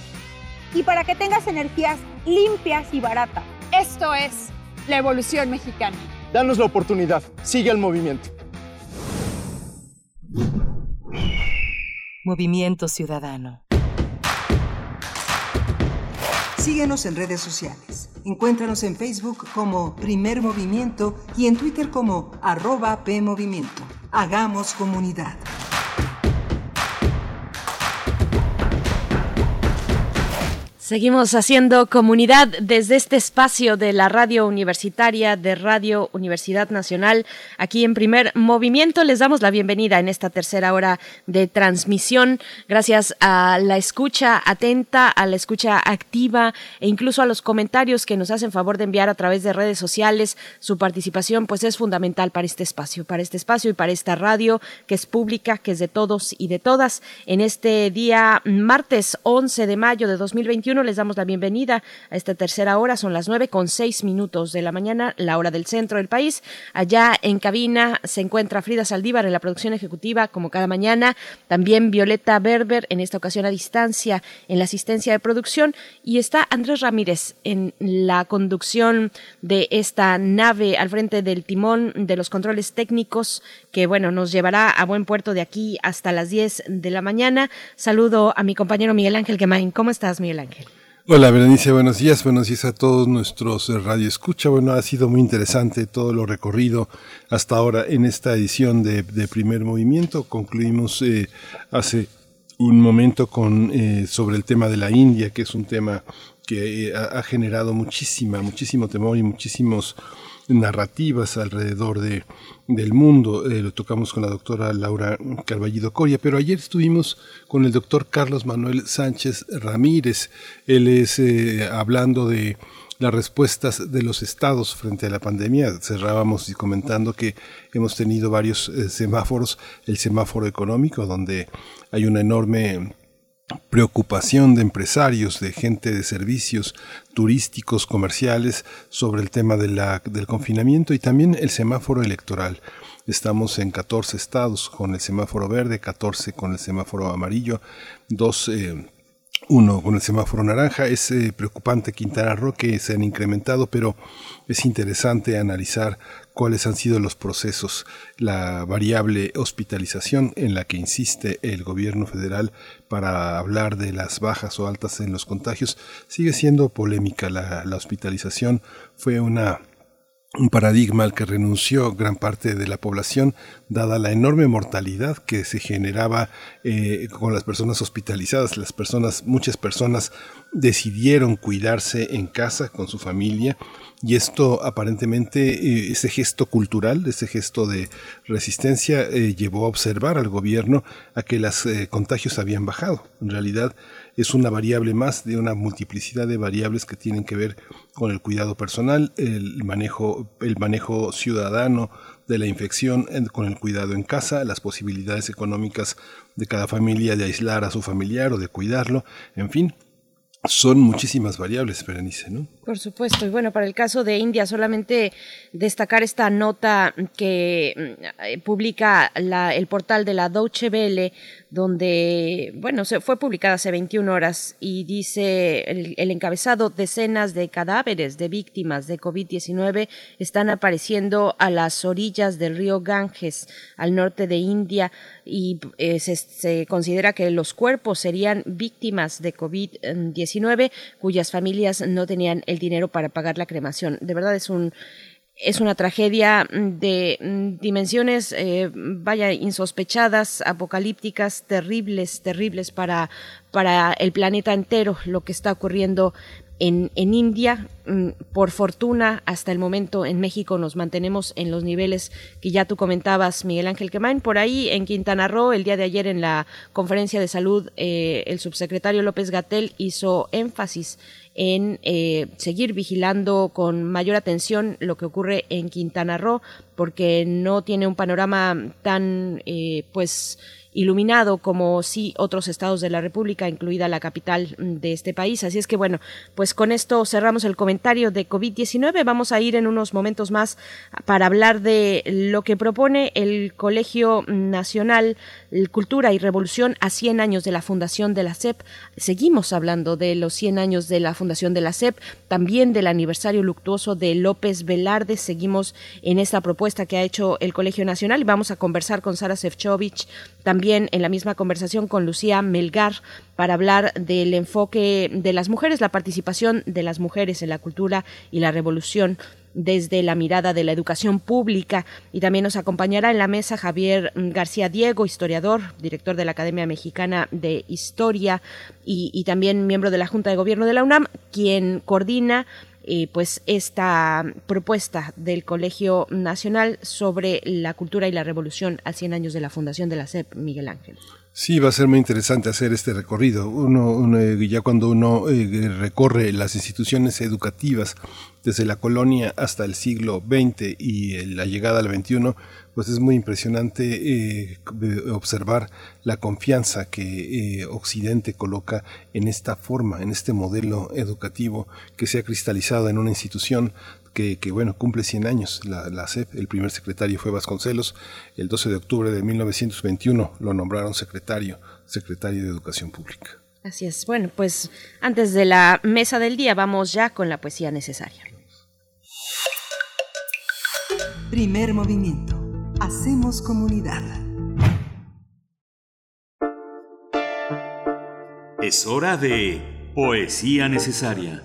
S26: Y para que tengas energías limpias y baratas. Esto es la evolución mexicana.
S25: Danos la oportunidad. Sigue el movimiento.
S13: Movimiento Ciudadano.
S5: Síguenos en redes sociales. Encuéntranos en Facebook como Primer Movimiento y en Twitter como arroba PMovimiento. Hagamos comunidad.
S1: Seguimos haciendo comunidad desde este espacio de la radio universitaria de Radio Universidad Nacional. Aquí en primer movimiento les damos la bienvenida en esta tercera hora de transmisión. Gracias a la escucha atenta, a la escucha activa e incluso a los comentarios que nos hacen favor de enviar a través de redes sociales. Su participación pues es fundamental para este espacio, para este espacio y para esta radio que es pública, que es de todos y de todas. En este día martes 11 de mayo de 2021 les damos la bienvenida a esta tercera hora. Son las nueve con seis minutos de la mañana, la hora del centro del país. Allá en cabina se encuentra Frida Saldívar en la producción ejecutiva, como cada mañana. También Violeta Berber, en esta ocasión a distancia, en la asistencia de producción. Y está Andrés Ramírez en la conducción de esta nave al frente del timón de los controles técnicos, que bueno, nos llevará a buen puerto de aquí hasta las diez de la mañana. Saludo a mi compañero Miguel Ángel Gemain. ¿Cómo estás, Miguel Ángel?
S2: Hola Berenice, buenos días, buenos días a todos nuestros eh, Radio Escucha. Bueno, ha sido muy interesante todo lo recorrido hasta ahora en esta edición de, Primer Movimiento. Concluimos eh, hace un momento con eh, sobre el tema de la India, que es un tema que ha, ha generado muchísima, muchísimo temor y muchísimos narrativas alrededor de, del mundo. Eh, lo tocamos con la doctora Laura Carballido Coria, pero ayer estuvimos con el doctor Carlos Manuel Sánchez Ramírez. Él es eh, hablando de las respuestas de los estados frente a la pandemia. Cerrábamos y comentando que hemos tenido varios eh, semáforos, el semáforo económico, donde hay una enorme preocupación de empresarios, de gente de servicios turísticos, comerciales, sobre el tema de la, del confinamiento y también el semáforo electoral. Estamos en 14 estados con el semáforo verde, 14 con el semáforo amarillo, dos... Eh, uno con el semáforo naranja. Es eh, preocupante Quintana Roo que se han incrementado, pero es interesante analizar cuáles han sido los procesos, la variable hospitalización en la que insiste el gobierno federal para hablar de las bajas o altas en los contagios, sigue siendo polémica. La, hospitalización fue una un paradigma al que renunció gran parte de la población, dada la enorme mortalidad que se generaba eh, con las personas hospitalizadas. Las personas, muchas personas decidieron cuidarse en casa con su familia y esto aparentemente, eh, ese gesto cultural, ese gesto de resistencia, eh, llevó a observar al gobierno a que los contagios habían bajado. En realidad, es una variable más de una multiplicidad de variables que tienen que ver con el cuidado personal, el manejo, el manejo ciudadano de la infección con el cuidado en casa, las posibilidades económicas de cada familia de aislar a su familiar o de cuidarlo, en fin, son muchísimas variables, Berenice, ¿no?
S1: Por supuesto. Y bueno, para el caso de India, solamente destacar esta nota que mm, publica el portal de la Deutsche Welle, donde, bueno, se fue publicada hace 21 horas y dice el, encabezado, decenas de cadáveres de víctimas de COVID-19 están apareciendo a las orillas del río Ganges, al norte de India y eh, se, considera que los cuerpos serían víctimas de COVID-19 cuyas familias no tenían el dinero para pagar la cremación. De verdad es un es una tragedia de mm, dimensiones, eh, vaya, insospechadas, apocalípticas, terribles, terribles para, para el planeta entero lo que está ocurriendo en, en India. Mm, por fortuna, hasta el momento en México nos mantenemos en los niveles que ya tú comentabas, Miguel Ángel Quemain. Por ahí en Quintana Roo, el día de ayer en la conferencia de salud, eh, el subsecretario López Gatel hizo énfasis en eh, seguir vigilando con mayor atención lo que ocurre en Quintana Roo, porque no tiene un panorama tan, eh, pues, iluminado como sí otros estados de la República, incluida la capital de este país. Así es que bueno, pues con esto cerramos el comentario de COVID-19. Vamos a ir en unos momentos más para hablar de lo que propone el Colegio Nacional Cultura y Revolución a 100 años de la fundación de la CEP. Seguimos hablando de los 100 años de la fundación de la CEP, también del aniversario luctuoso de López Velarde. Seguimos en esta propuesta que ha hecho el Colegio Nacional y vamos a conversar con Sara Sefcovic también también en la misma conversación con Lucía Melgar para hablar del enfoque de las mujeres, la participación de las mujeres en la cultura y la revolución desde la mirada de la educación pública. Y también nos acompañará en la mesa Javier García Diego, historiador, director de la Academia Mexicana de Historia y, y también miembro de la Junta de Gobierno de la UNAM, quien coordina eh, pues esta propuesta del Colegio Nacional sobre la cultura y la revolución a 100 años de la fundación de la SEP, Miguel Ángel.
S2: Sí, va a ser muy interesante hacer este recorrido. Uno, eh, ya cuando uno eh, recorre las instituciones educativas desde la colonia hasta el siglo XX y la llegada al XXI, pues es muy impresionante eh, observar la confianza que eh, Occidente coloca en esta forma, en este modelo educativo que se ha cristalizado en una institución que, bueno, cumple 100 años, la, la CEP, el primer secretario fue Vasconcelos, el 12 de octubre de 1921 lo nombraron secretario, secretario de Educación Pública.
S1: Así es. Bueno, pues antes de la mesa del día vamos ya con la poesía necesaria.
S5: Primer movimiento Hacemos comunidad.
S18: Es hora de Poesía Necesaria.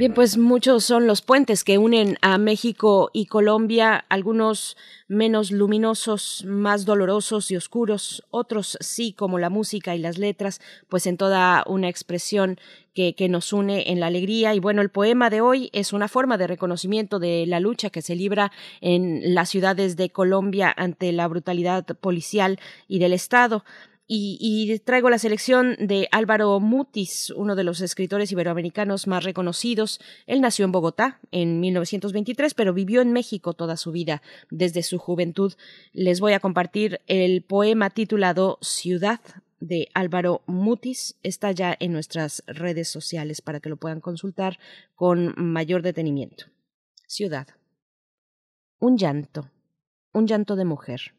S1: Bien, pues muchos son los puentes que unen a México y Colombia, algunos menos luminosos, más dolorosos y oscuros, otros sí, como la música y las letras, pues en toda una expresión que, que, nos une en la alegría. Y bueno, el poema de hoy es una forma de reconocimiento de la lucha que se libra en las ciudades de Colombia ante la brutalidad policial y del Estado. Y, traigo la selección de Álvaro Mutis, uno de los escritores iberoamericanos más reconocidos. Él nació en Bogotá en 1923, pero vivió en México toda su vida, desde su juventud. Les voy a compartir el poema titulado Ciudad de Álvaro Mutis. Está ya en nuestras redes sociales para que lo puedan consultar con mayor detenimiento. Ciudad. Un llanto, un llanto de mujer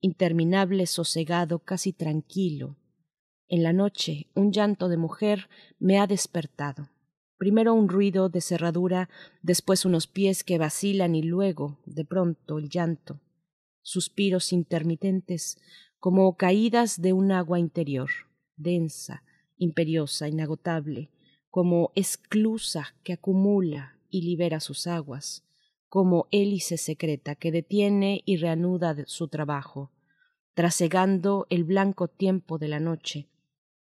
S1: interminable, sosegado, casi tranquilo. En la noche un llanto de mujer me ha despertado. Primero un ruido de cerradura, después unos pies que vacilan y luego, de pronto, el llanto. Suspiros intermitentes, como caídas de un agua interior, densa, imperiosa, inagotable, como esclusa que acumula y libera sus aguas, como hélice secreta que detiene y reanuda su trabajo, trasegando el blanco tiempo de la noche.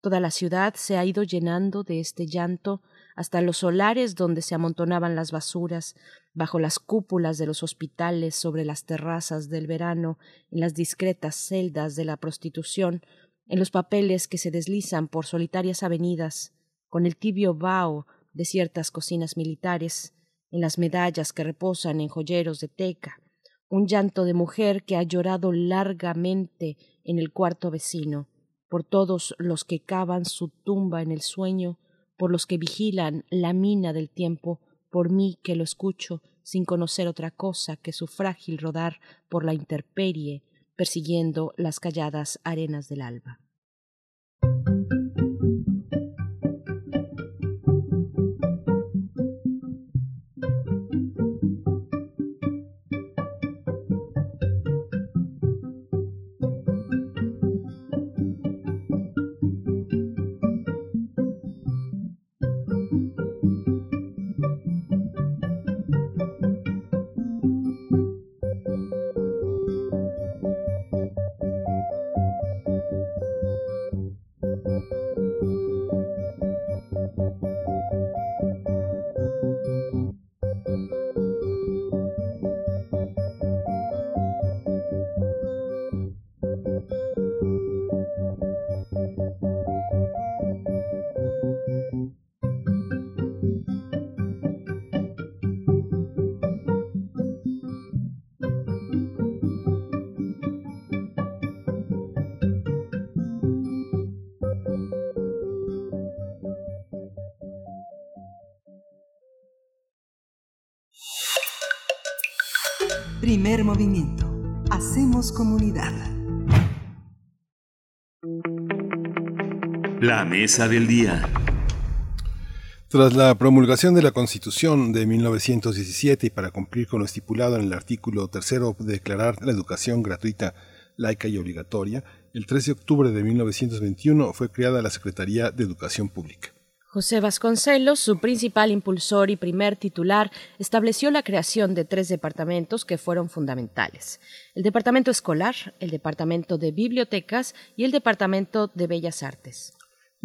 S1: Toda la ciudad se ha ido llenando de este llanto hasta los solares donde se amontonaban las basuras, bajo las cúpulas de los hospitales, sobre las terrazas del verano, en las discretas celdas de la prostitución, en los papeles que se deslizan por solitarias avenidas, con el tibio vaho de ciertas cocinas militares, en las medallas que reposan en joyeros de teca, un llanto de mujer que ha llorado largamente en el cuarto vecino, por todos los que cavan su tumba en el sueño, por los que vigilan la mina del tiempo, por mí que lo escucho sin conocer otra cosa que su frágil rodar por la intemperie, persiguiendo las calladas arenas del alba.
S18: Mesa del día.
S2: Tras la promulgación de la Constitución de 1917 y para cumplir con lo estipulado en el artículo tercero de declarar la educación gratuita, laica y obligatoria, el 3 de octubre de 1921 fue creada la Secretaría de Educación Pública.
S1: José Vasconcelos, su principal impulsor y primer titular, estableció la creación de tres departamentos que fueron fundamentales. El Departamento Escolar, el Departamento de Bibliotecas y el Departamento de Bellas Artes.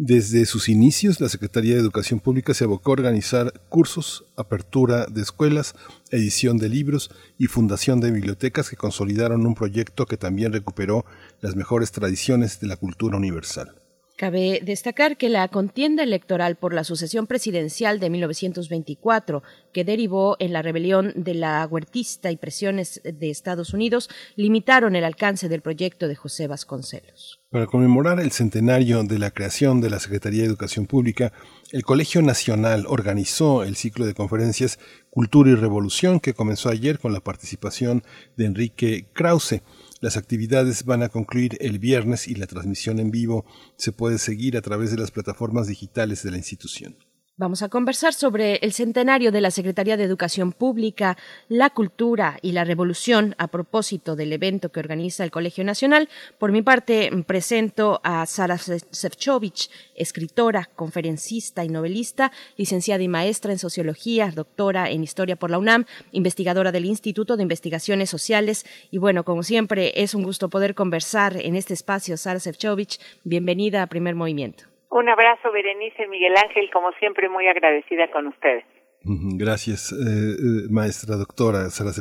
S2: Desde sus inicios, la Secretaría de Educación Pública se abocó a organizar cursos, apertura de escuelas, edición de libros y fundación de bibliotecas que consolidaron un proyecto que también recuperó las mejores tradiciones de la cultura universal.
S1: Cabe destacar que la contienda electoral por la sucesión presidencial de 1924, que derivó en la rebelión de la huertista y presiones de Estados Unidos, limitaron el alcance del proyecto de José Vasconcelos.
S2: Para conmemorar el centenario de la creación de la Secretaría de Educación Pública, el Colegio Nacional organizó el ciclo de conferencias Cultura y Revolución que comenzó ayer con la participación de Enrique Krause las actividades van a concluir el viernes y la transmisión en vivo se puede seguir a través de las plataformas digitales de la institución.
S1: Vamos a conversar sobre el centenario de la Secretaría de Educación Pública, la cultura y la revolución a propósito del evento que organiza el Colegio Nacional. Por mi parte, presento a Sara Sefcovic, escritora, conferencista y novelista, licenciada y maestra en Sociología, doctora en Historia por la UNAM, investigadora del Instituto de Investigaciones Sociales. Y bueno, como siempre, es un gusto poder conversar en este espacio. Sara Sefcovic, bienvenida a Primer Movimiento.
S28: Un abrazo, Berenice Miguel Ángel, como siempre muy agradecida con ustedes.
S2: Gracias, eh, eh, maestra doctora Sara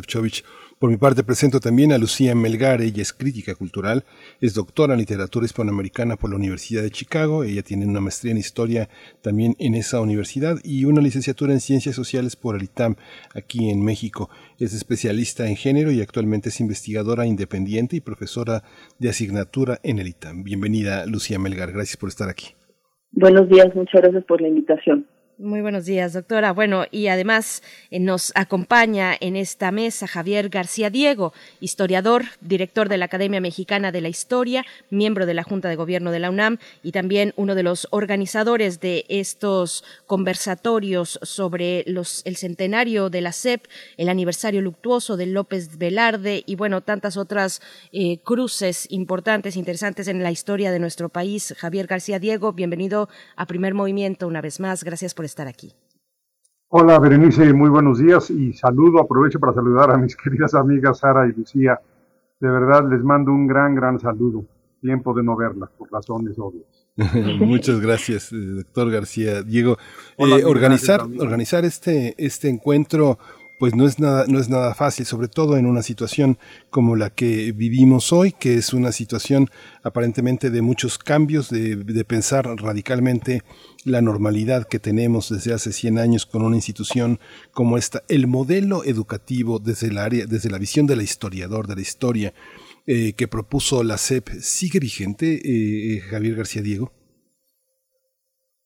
S2: Por mi parte presento también a Lucía Melgar, ella es crítica cultural, es doctora en literatura hispanoamericana por la Universidad de Chicago, ella tiene una maestría en historia también en esa universidad y una licenciatura en ciencias sociales por el ITAM aquí en México. Es especialista en género y actualmente es investigadora independiente y profesora de asignatura en el ITAM. Bienvenida Lucía Melgar, gracias por estar aquí.
S29: Buenos días, muchas gracias por la invitación.
S1: Muy buenos días, doctora. Bueno, y además eh, nos acompaña en esta mesa Javier García Diego, historiador, director de la Academia Mexicana de la Historia, miembro de la Junta de Gobierno de la UNAM y también uno de los organizadores de estos conversatorios sobre los, el centenario de la CEP, el aniversario luctuoso de López Velarde y bueno, tantas otras eh, cruces importantes, interesantes en la historia de nuestro país. Javier García Diego, bienvenido a Primer Movimiento una vez más. Gracias por estar aquí.
S30: Hola Berenice, muy buenos días y saludo, aprovecho para saludar a mis queridas amigas Sara y Lucía. De verdad les mando un gran, gran saludo. Tiempo de no verlas por razones obvias.
S2: Muchas gracias, eh, doctor García. Diego, eh, organizar, organizar este, este encuentro pues no es nada, no es nada fácil, sobre todo en una situación como la que vivimos hoy, que es una situación aparentemente de muchos cambios, de, pensar radicalmente la normalidad que tenemos desde hace 100 años con una institución como esta. El modelo educativo desde el área, desde la visión del historiador, de la historia, eh, que propuso la CEP, ¿sigue vigente, eh, Javier García Diego?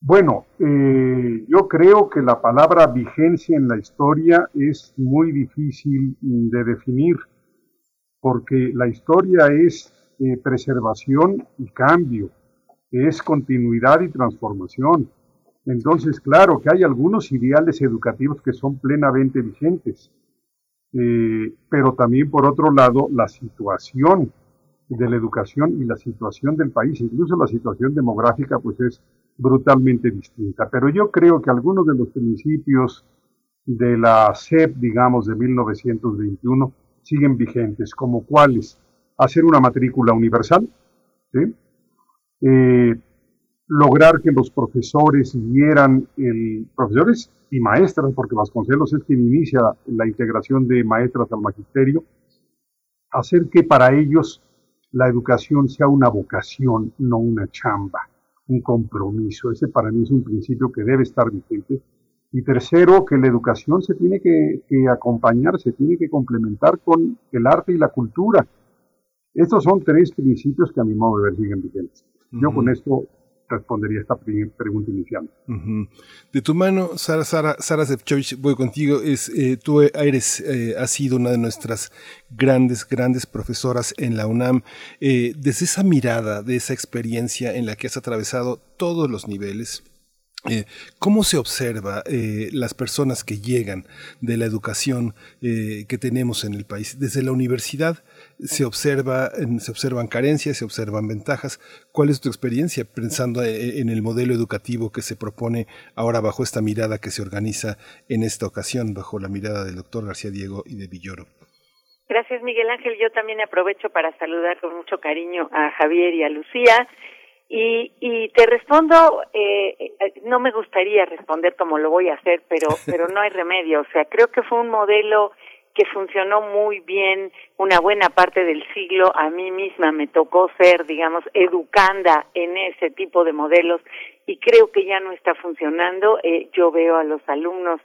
S30: Bueno, eh, yo creo que la palabra vigencia en la historia es muy difícil de definir, porque la historia es eh, preservación y cambio, es continuidad y transformación. Entonces, claro que hay algunos ideales educativos que son plenamente vigentes, eh, pero también por otro lado la situación de la educación y la situación del país, incluso la situación demográfica, pues es brutalmente distinta. Pero yo creo que algunos de los principios de la SEP, digamos, de 1921, siguen vigentes, como cuáles, hacer una matrícula universal, eh, lograr que los profesores vieran, profesores y maestras, porque Vasconcelos es quien inicia la integración de maestras al magisterio, hacer que para ellos la educación sea una vocación, no una chamba un compromiso. Ese para mí es un principio que debe estar vigente. Y tercero, que la educación se tiene que, acompañar, se tiene que complementar con el arte y la cultura. Estos son tres principios que a mi modo de ver siguen vigentes. Yo con esto respondería esta pregunta inicial.
S2: De tu mano, Sara, Sara, Sara voy contigo. Es, eh, tú eres, eh, has sido una de nuestras grandes, grandes profesoras en la UNAM. Eh, desde esa mirada, de esa experiencia en la que has atravesado todos los niveles, eh, ¿Cómo se observa las personas que llegan de la educación que tenemos en el país? Desde la universidad se, observa, se observan carencias, se observan ventajas. ¿Cuál es tu experiencia pensando en el modelo educativo que se propone ahora bajo esta mirada que se organiza en esta ocasión, bajo la mirada del doctor García Diego y de Villoro?
S28: Gracias, Miguel Ángel. Yo también aprovecho para saludar con mucho cariño a Javier y a Lucía y, y te respondo, eh, eh, no me gustaría responder como lo voy a hacer, pero, pero no hay remedio. O sea, creo que fue un modelo que funcionó muy bien una buena parte del siglo. A mí misma me tocó ser, digamos, educanda en ese tipo de modelos y creo que ya no está funcionando. Eh, yo veo a los alumnos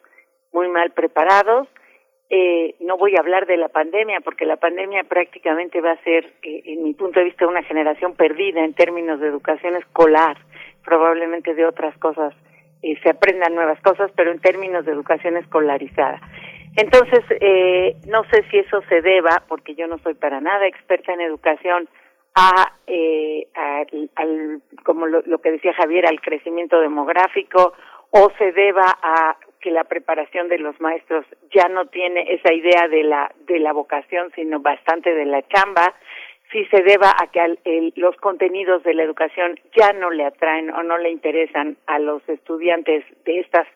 S28: muy mal preparados eh, no voy a hablar de la pandemia porque la pandemia prácticamente va a ser, eh, en mi punto de vista, una generación perdida en términos de educación escolar, probablemente de otras cosas eh, se aprendan nuevas cosas, pero en términos de educación escolarizada. Entonces, eh, no sé si eso se deba, porque yo no soy para nada experta en educación, a, eh, al, como lo, lo que decía Javier, al crecimiento demográfico, o se deba a que la preparación de los maestros ya no tiene esa idea de la de la vocación sino bastante de la chamba. Si se deba a que los contenidos de la educación ya no le atraen o no le interesan a los estudiantes de estas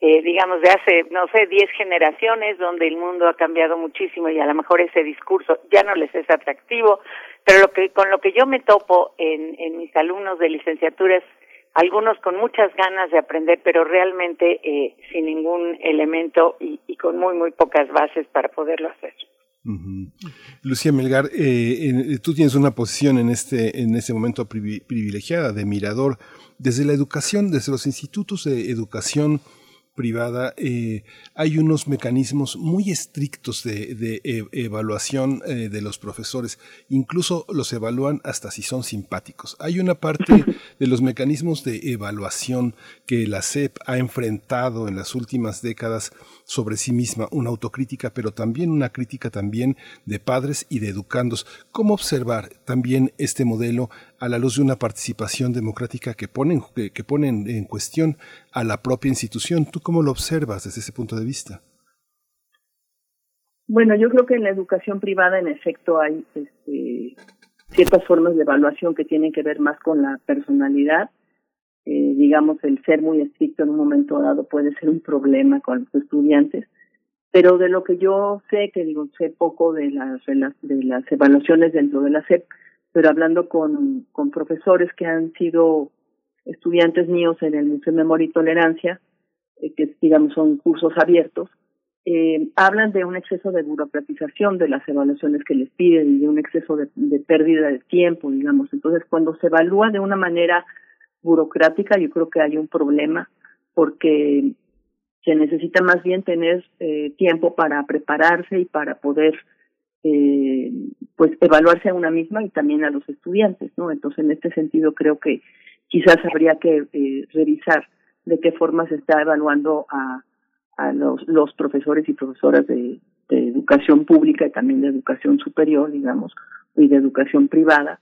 S28: eh, digamos de hace no sé diez generaciones donde el mundo ha cambiado muchísimo y a lo mejor ese discurso ya no les es atractivo. Pero lo que con lo que yo me topo en en mis alumnos de licenciatura es algunos con muchas ganas de aprender, pero realmente eh, sin ningún elemento y, con muy, muy pocas bases para poderlo hacer.
S2: Lucía Melgar, eh, tú tienes una posición en este, en este momento privilegiada de mirador. Desde la educación, desde los institutos de educación privada, eh, hay unos mecanismos muy estrictos de, e, evaluación eh, de los profesores. Incluso los evalúan hasta si son simpáticos. Hay una parte de los mecanismos de evaluación que la SEP ha enfrentado en las últimas décadas sobre sí misma, una autocrítica, pero también una crítica también de padres y de educandos. ¿Cómo observar también este modelo a la luz de una participación democrática que ponen, que, que ponen en cuestión a la propia institución? ¿Tú cómo lo observas desde ese punto de vista?
S29: Bueno, yo creo que en la educación privada, en efecto, hay este, ciertas formas de evaluación que tienen que ver más con la personalidad eh, digamos, el ser muy estricto en un momento dado puede ser un problema con los estudiantes, pero de lo que yo sé, que digo, sé poco de las, de las evaluaciones dentro de la SEP, pero hablando con, con profesores que han sido estudiantes míos en el Museo de Memoria y Tolerancia, eh, que digamos son cursos abiertos, eh, hablan de un exceso de burocratización de las evaluaciones que les piden y de un exceso de, de pérdida de tiempo, digamos. Entonces, cuando se evalúa de una manera burocrática, yo creo que hay un problema porque se necesita más bien tener eh, tiempo para prepararse y para poder eh, pues evaluarse a una misma y también a los estudiantes, ¿no? Entonces, en este sentido, creo que quizás habría que eh, revisar de qué forma se está evaluando a, a los, los profesores y profesoras de, de educación pública y también de educación superior, digamos, y de educación privada,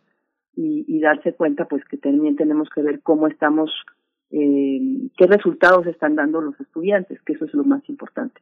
S29: y, darse cuenta pues que también tenemos que ver cómo estamos, eh, qué resultados están dando los estudiantes, que eso es lo más importante.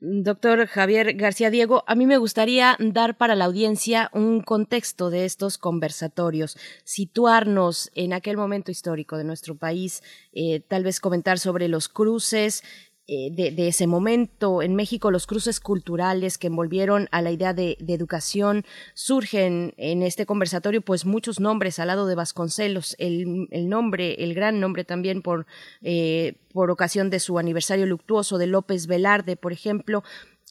S1: Doctor Javier García Diego, a mí me gustaría dar para la audiencia un contexto de estos conversatorios, situarnos en aquel momento histórico de nuestro país, eh, tal vez comentar sobre los cruces, eh, de, ese momento. En México los cruces culturales que envolvieron a la idea de, educación surgen en este conversatorio pues muchos nombres al lado de Vasconcelos, el, nombre, el gran nombre también por, eh, por ocasión de su aniversario luctuoso de López Velarde, por ejemplo.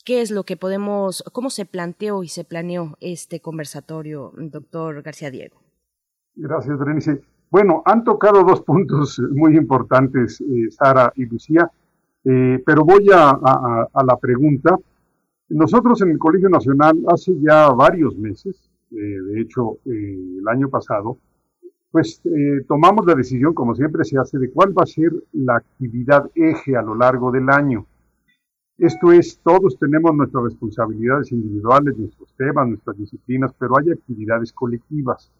S1: ¿Qué es lo que podemos, cómo se planteó y se planeó este conversatorio, doctor García Diego?
S30: Gracias, Berenice. Bueno, han tocado dos puntos muy importantes, eh, Sara y Lucía. Eh, pero voy a, la pregunta. Nosotros en el Colegio Nacional hace ya varios meses, eh, de hecho eh, el año pasado, pues eh, tomamos la decisión, como siempre se hace, de cuál va a ser la actividad eje a lo largo del año. Esto es, todos tenemos nuestras responsabilidades individuales, nuestros temas, nuestras disciplinas, pero hay actividades colectivas.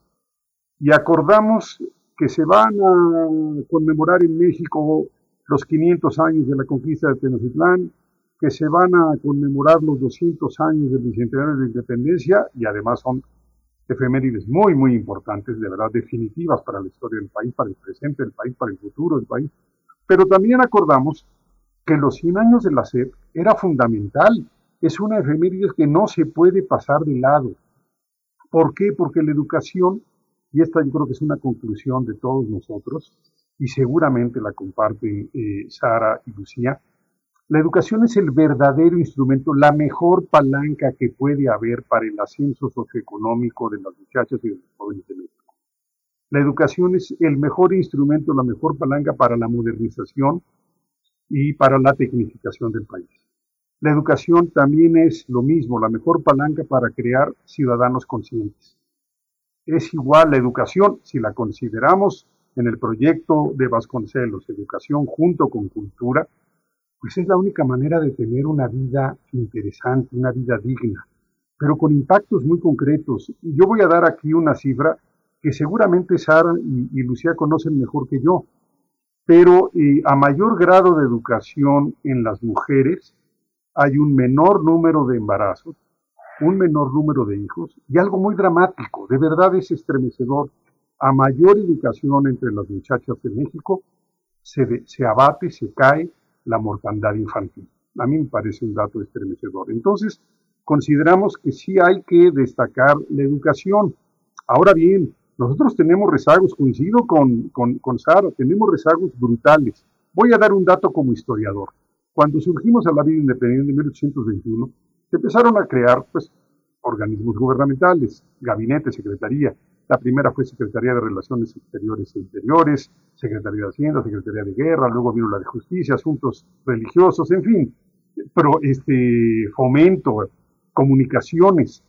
S30: Y acordamos que se van a conmemorar en México los 500 años de la conquista de Tenochtitlán, que se van a conmemorar los 200 años del bicentenario de la independencia y además son efemérides muy, muy importantes, de verdad definitivas para la historia del país, para el presente del país, para el futuro del país. Pero también acordamos que los 100 años de la SEP era fundamental. Es una efeméride que no se puede pasar de lado. ¿Por qué? Porque la educación, y esta yo creo que es una conclusión de todos nosotros, y seguramente la comparten eh, Sara y Lucía, la educación es el verdadero instrumento, la mejor palanca que puede haber para el ascenso socioeconómico de las muchachas y de los jóvenes de México. La educación es el mejor instrumento, la mejor palanca para la modernización y para la tecnificación del país. La educación también es lo mismo, la mejor palanca para crear ciudadanos conscientes. Es igual la educación, si la consideramos en el proyecto de Vasconcelos, educación junto con cultura, pues es la única manera de tener una vida interesante, una vida digna, pero con impactos muy concretos. Yo voy a dar aquí una cifra que seguramente Sara y, Lucía conocen mejor que yo, pero eh, a mayor grado de educación en las mujeres hay un menor número de embarazos, un menor número de hijos y algo muy dramático, de verdad es estremecedor. A mayor educación entre las muchachas de México, se, abate, se cae la mortandad infantil. A mí me parece un dato estremecedor. Entonces, consideramos que sí hay que destacar la educación. Ahora bien, nosotros tenemos rezagos, coincido con, con, con Sara, tenemos rezagos brutales. Voy a dar un dato como historiador. Cuando surgimos a la vida independiente en 1821, se empezaron a crear pues, organismos gubernamentales, gabinete, secretaría, la primera fue Secretaría de Relaciones Exteriores e Interiores, Secretaría de Hacienda, Secretaría de Guerra, luego vino la de Justicia, Asuntos Religiosos, en fin, pero este fomento, comunicaciones,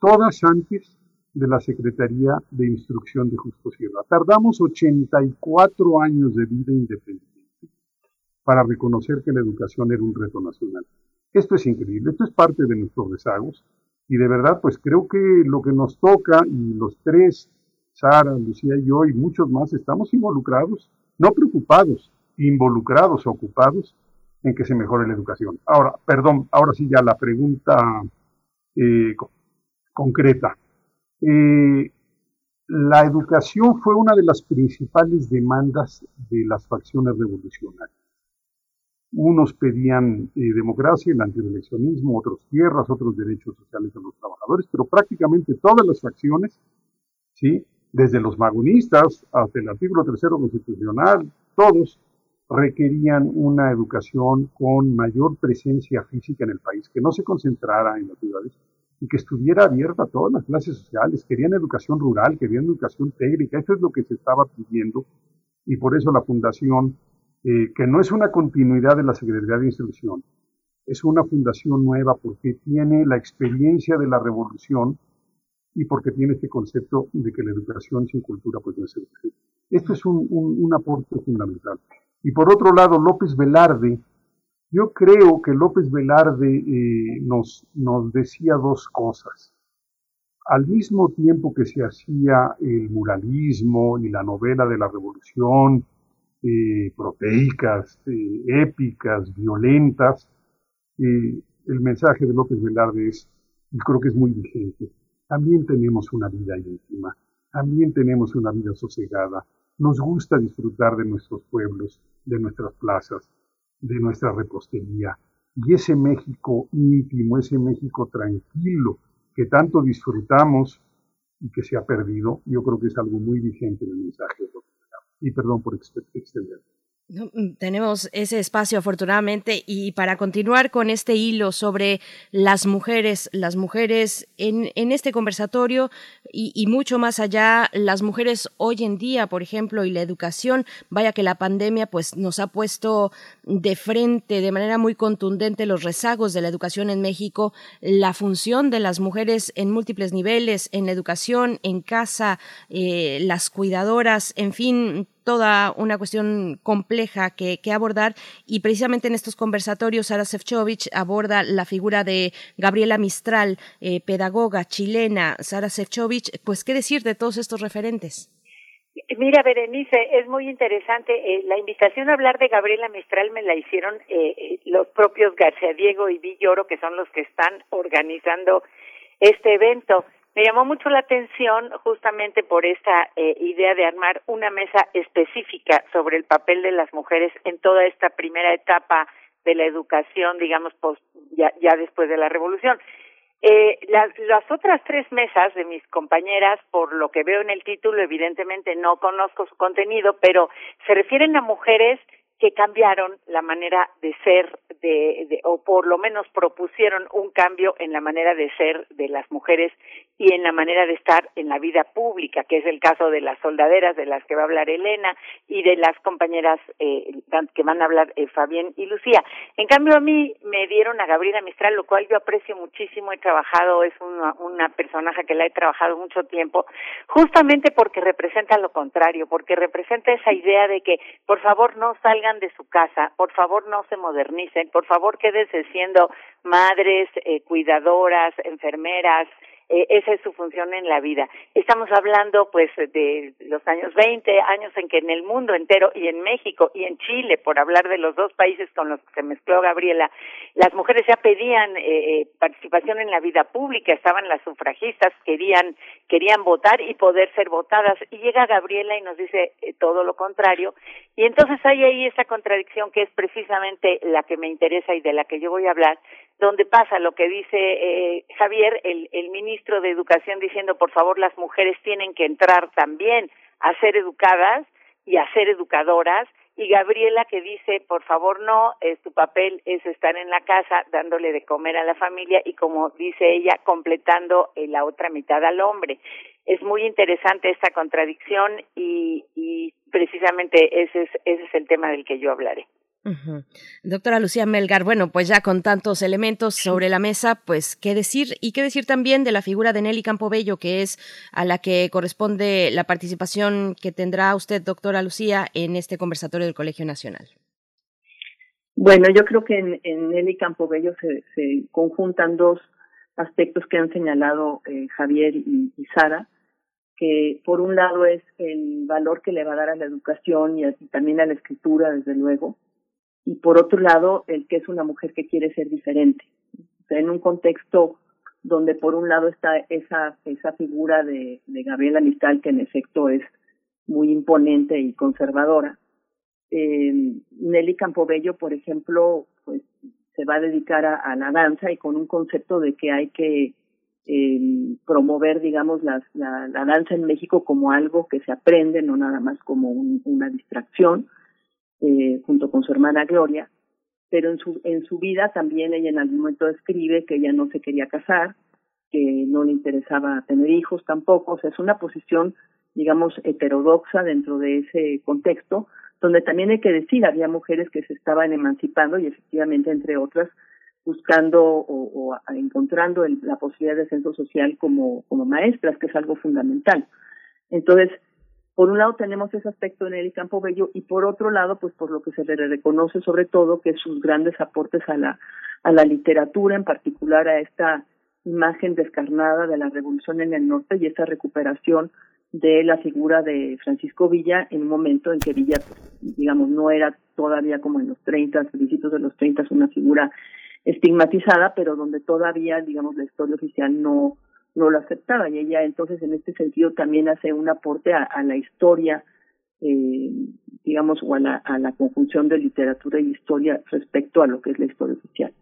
S30: todas antes de la Secretaría de Instrucción de Justo Sierra. Tardamos 84 años de vida independiente para reconocer que la educación era un reto nacional. Esto es increíble, esto es parte de nuestros rezagos, y de verdad, pues creo que lo que nos toca, y los tres, Sara, Lucía y yo, y muchos más, estamos involucrados, no preocupados, involucrados, ocupados en que se mejore la educación. Ahora, perdón, ahora sí ya la pregunta eh, concreta. Eh, la educación fue una de las principales demandas de las facciones revolucionarias. Unos pedían eh, democracia, el antieleccionismo, otros tierras, otros derechos sociales de los trabajadores, pero prácticamente todas las facciones, ¿sí? desde los magonistas hasta el artículo tercero constitucional, todos requerían una educación con mayor presencia física en el país, que no se concentrara en las ciudades y que estuviera abierta a todas las clases sociales. Querían educación rural, querían educación técnica, eso es lo que se estaba pidiendo y por eso la Fundación eh, que no es una continuidad de la Secretaría de Instrucción, es una fundación nueva porque tiene la experiencia de la revolución y porque tiene este concepto de que la educación sin cultura puede no ser Esto es un, un, aporte fundamental. Y por otro lado, López Velarde, yo creo que López Velarde eh, nos, nos decía dos cosas. Al mismo tiempo que se hacía el muralismo y la novela de la revolución eh, proteicas, eh, épicas, violentas. el mensaje de López Velarde es, y creo que es muy vigente. También tenemos una vida íntima, también tenemos una vida sosegada. Nos gusta disfrutar de nuestros pueblos, de nuestras plazas, de nuestra repostería. Y ese México íntimo, ese México tranquilo que tanto disfrutamos y que se ha perdido, yo creo que es algo muy vigente en el mensaje de y perdón por extender.
S1: Tenemos ese espacio afortunadamente y para continuar con este hilo sobre las mujeres, las mujeres en, en este conversatorio y, y, mucho más allá, las mujeres hoy en día, por ejemplo, y la educación, vaya que la pandemia pues nos ha puesto de frente de manera muy contundente los rezagos de la educación en México, la función de las mujeres en múltiples niveles, en la educación, en casa, eh, las cuidadoras, en fin, toda una cuestión compleja que, abordar y precisamente en estos conversatorios Sara Sefcovic aborda la figura de Gabriela Mistral, eh, pedagoga chilena. Sara Sefcovic, pues, ¿qué decir de todos estos referentes?
S28: Mira, Berenice, es muy interesante. Eh, la invitación a hablar de Gabriela Mistral me la hicieron eh, los propios García Diego y Villoro, que son los que están organizando este evento. Me llamó mucho la atención justamente por esta eh, idea de armar una mesa específica sobre el papel de las mujeres en toda esta primera etapa de la educación, digamos, ya, ya después de la revolución. Eh, las, las otras tres mesas de mis compañeras, por lo que veo en el título, evidentemente no conozco su contenido, pero se refieren a mujeres que cambiaron la manera de ser de, o por lo menos propusieron un cambio en la manera de ser de las mujeres y en la manera de estar en la vida pública, que es el caso de las soldaderas de las que va a hablar Elena y de las compañeras eh, que van a hablar eh, Fabián y Lucía. En cambio a mí me dieron a Gabriela Mistral, lo cual yo aprecio muchísimo, he trabajado, es una, una personaje que la he trabajado mucho tiempo, justamente porque representa lo contrario, porque representa esa idea de que por favor no salgan de su casa, por favor no se modernicen, por favor quédense siendo madres, eh, cuidadoras, enfermeras, eh, esa es su función en la vida. Estamos hablando pues de los años 20, años en que en el mundo entero y en México y en Chile, por hablar de los dos países con los que se mezcló Gabriela, las mujeres ya pedían eh, eh, participación en la vida pública, estaban las sufragistas, querían querían votar y poder ser votadas y llega Gabriela y nos dice todo lo contrario y entonces hay ahí esa contradicción que es precisamente la que me interesa y de la que yo voy a hablar, donde pasa lo que dice eh, Javier, el, el ministro de Educación, diciendo, por favor, las mujeres tienen que entrar también a ser educadas y a ser educadoras, y Gabriela que dice, por favor, no, es, tu papel es estar en la casa dándole de comer a la familia y como dice ella, completando eh, la otra mitad al hombre. Es muy interesante esta contradicción y, y precisamente ese es, ese es el tema del que yo hablaré.
S1: Doctora Lucía Melgar, bueno, pues ya con tantos elementos sobre la mesa, pues qué decir y qué decir también de la figura de Nelly Campobello, que es a la que corresponde la participación que tendrá usted, doctora Lucía, en este conversatorio del Colegio Nacional.
S29: Bueno, yo creo que en, Nelly Campobello se, se, conjuntan dos aspectos que han señalado eh, Javier y, Sara, que por un lado es el valor que le va a dar a la educación y también a la escritura, desde luego, y por otro lado el que es una mujer que quiere ser diferente. En un contexto donde por un lado está esa, esa figura de, de Gabriela Mistral, que en efecto es muy imponente y conservadora. Eh, Nelly Campobello, por ejemplo, pues se va a dedicar a, la danza y con un concepto de que hay que eh, promover, digamos, la, la, danza en México como algo que se aprende, no nada más como una distracción eh, junto con su hermana Gloria, pero en su, en su vida también ella en algún momento escribe que ella no se quería casar, que no le interesaba tener hijos tampoco, o sea, es una posición, digamos, heterodoxa dentro de ese contexto, donde también hay que decir, había mujeres que se estaban emancipando y efectivamente, entre otras, buscando o, encontrando la posibilidad de ascenso social como, como maestras, que es algo fundamental. Entonces, por un lado tenemos ese aspecto en el Campo Bello y por otro lado, pues por lo que se le reconoce sobre todo, que sus grandes aportes a la, a la literatura, en particular a esta imagen descarnada de la revolución en el norte y esa recuperación de la figura de Francisco Villa en un momento en que Villa, digamos, no era todavía como en los 30, principios de los 30, una figura estigmatizada, pero donde todavía, digamos, la historia oficial no, no lo aceptaba y ella entonces en este sentido también hace un aporte a, la historia eh, digamos o a la, a la conjunción de literatura y historia respecto a lo que es la historia oficial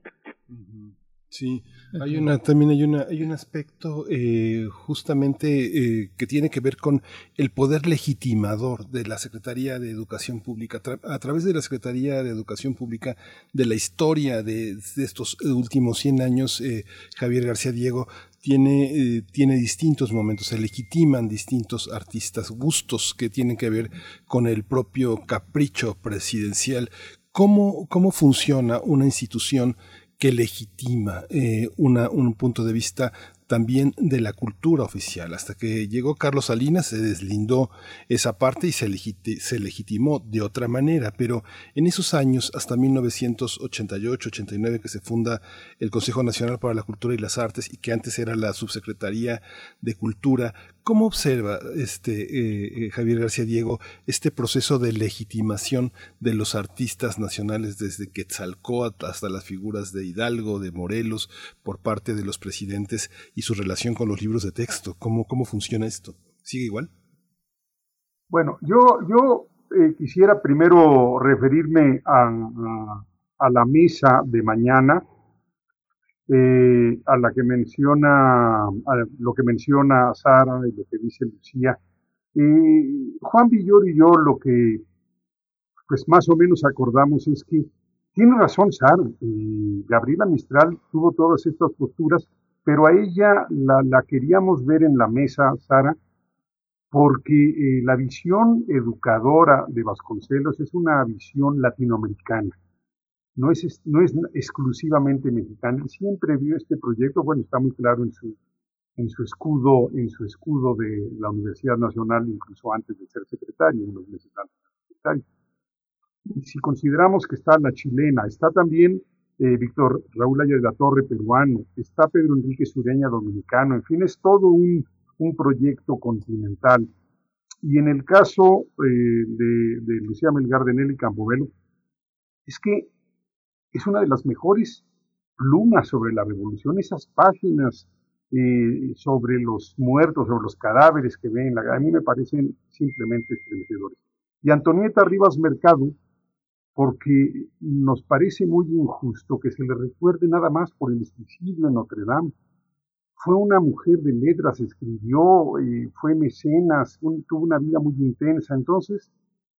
S2: Sí, hay una, también hay una, hay un aspecto eh, justamente eh, que tiene que ver con el poder legitimador de la Secretaría de Educación Pública. a través de la Secretaría de Educación Pública, de la historia de, estos últimos 100 años, eh, Javier García Diego tiene, tiene distintos momentos, se legitiman distintos artistas, gustos que tienen que ver con el propio capricho presidencial. ¿Cómo, cómo funciona una institución que legitima eh, una, un punto de vista también de la cultura oficial. Hasta que llegó Carlos Salinas se deslindó esa parte y se, se legitimó de otra manera, pero en esos años, hasta 1988-89, que se funda el Consejo Nacional para la Cultura y las Artes y que antes era la Subsecretaría de Cultura, ¿Cómo observa este eh, eh, Javier García Diego este proceso de legitimación de los artistas nacionales desde Quetzalcóatl hasta las figuras de Hidalgo, de Morelos, por parte de los presidentes y su relación con los libros de texto? ¿Cómo, cómo funciona esto? ¿Sigue igual?
S30: Bueno, yo, yo eh, quisiera primero referirme a, a la misa de mañana eh, a la que menciona, a lo que menciona Sara y lo que dice Lucía. Juan Villor y yo lo que pues más o menos acordamos es que tiene razón Sara, Gabriela Mistral tuvo todas estas posturas, pero a ella la, la queríamos ver en la mesa, Sara, porque eh, la visión educadora de Vasconcelos es una visión latinoamericana no es, no es exclusivamente mexicana, siempre vio este proyecto, bueno, está muy claro en su, en su escudo, en su escudo de la Universidad Nacional, incluso antes de ser secretario, unos meses antes de ser secretario. Y si consideramos que está la chilena, está también eh, Víctor Raúl Aya de la Torre peruano, está Pedro Enrique Sureña dominicano, en fin, es todo un, un proyecto continental. Y en el caso eh, de, Lucía Melgar de Nelly es que es una de las mejores plumas sobre la revolución, esas páginas eh, sobre los muertos, sobre los cadáveres que ven, a mí me parecen simplemente estremecedores. Y Antonieta Rivas Mercado, porque nos parece muy injusto que se le recuerde nada más por el suicidio en Notre Dame. Fue una mujer de letras, escribió, eh, fue mecenas, tuvo una vida muy intensa. Entonces,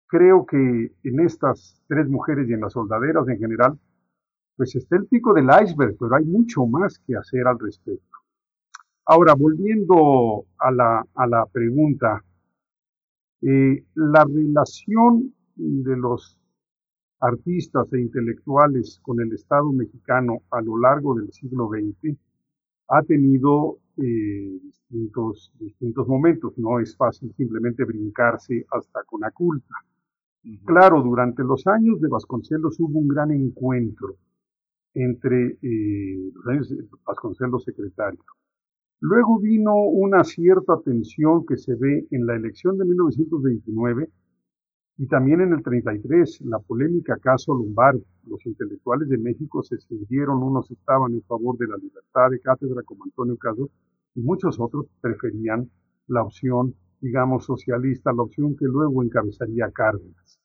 S30: creo que en estas tres mujeres y en las soldaderas en general, pues está el pico del iceberg, pero hay mucho más que hacer al respecto. Ahora, volviendo a la, a la pregunta, eh, la relación de los artistas e intelectuales con el Estado mexicano a lo largo del siglo XX ha tenido eh, distintos, distintos momentos. No es fácil simplemente brincarse hasta con la culta. Claro, durante los años de Vasconcelos hubo un gran encuentro entre eh, los años de Vasconcelos secretario. Luego vino una cierta tensión que se ve en la elección de 1929 y también en el 33, la polémica caso Lombardo. Los intelectuales de México se sintieron, unos estaban en favor de la libertad de cátedra como Antonio Caso y muchos otros preferían la opción, digamos, socialista, la opción que luego encabezaría Cárdenas.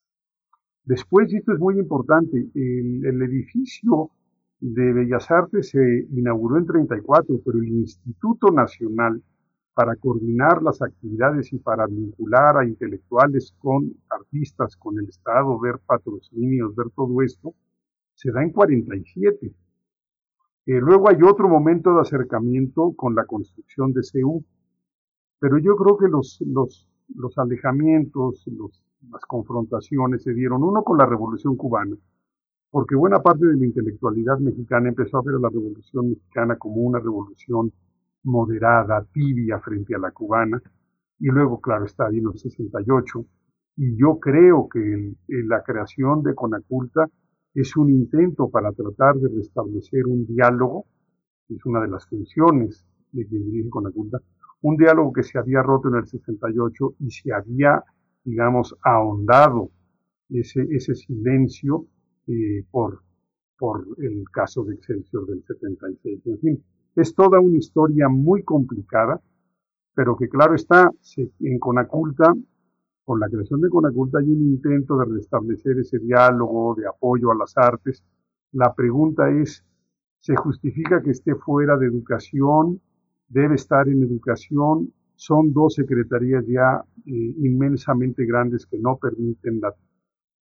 S30: Después, y esto es muy importante, el edificio de Bellas Artes se inauguró en 34, pero el Instituto Nacional para coordinar las actividades y para vincular a intelectuales con artistas, con el Estado, ver patrocinios, ver todo esto, se da en 47. Eh, luego hay otro momento de acercamiento con la construcción de CEU, pero yo creo que los, alejamientos, las confrontaciones se dieron, uno con la Revolución Cubana, porque buena parte de la intelectualidad mexicana empezó a ver la revolución mexicana como una revolución moderada, tibia frente a la cubana, y luego, claro, está vino el 68, y yo creo que la creación de Conaculta es un intento para tratar de restablecer un diálogo, es una de las funciones de quien dirige Conaculta, un diálogo que se había roto en el 68 y se había, digamos, ahondado ese, ese silencio eh, por, el caso de Excelsior del 76. En fin, es toda una historia muy complicada, pero que claro está, en Conaculta, con la creación de Conaculta hay un intento de restablecer ese diálogo, de apoyo a las artes. La pregunta es se justifica que esté fuera de educación, debe estar en educación. Son dos secretarías ya eh, inmensamente grandes que no permiten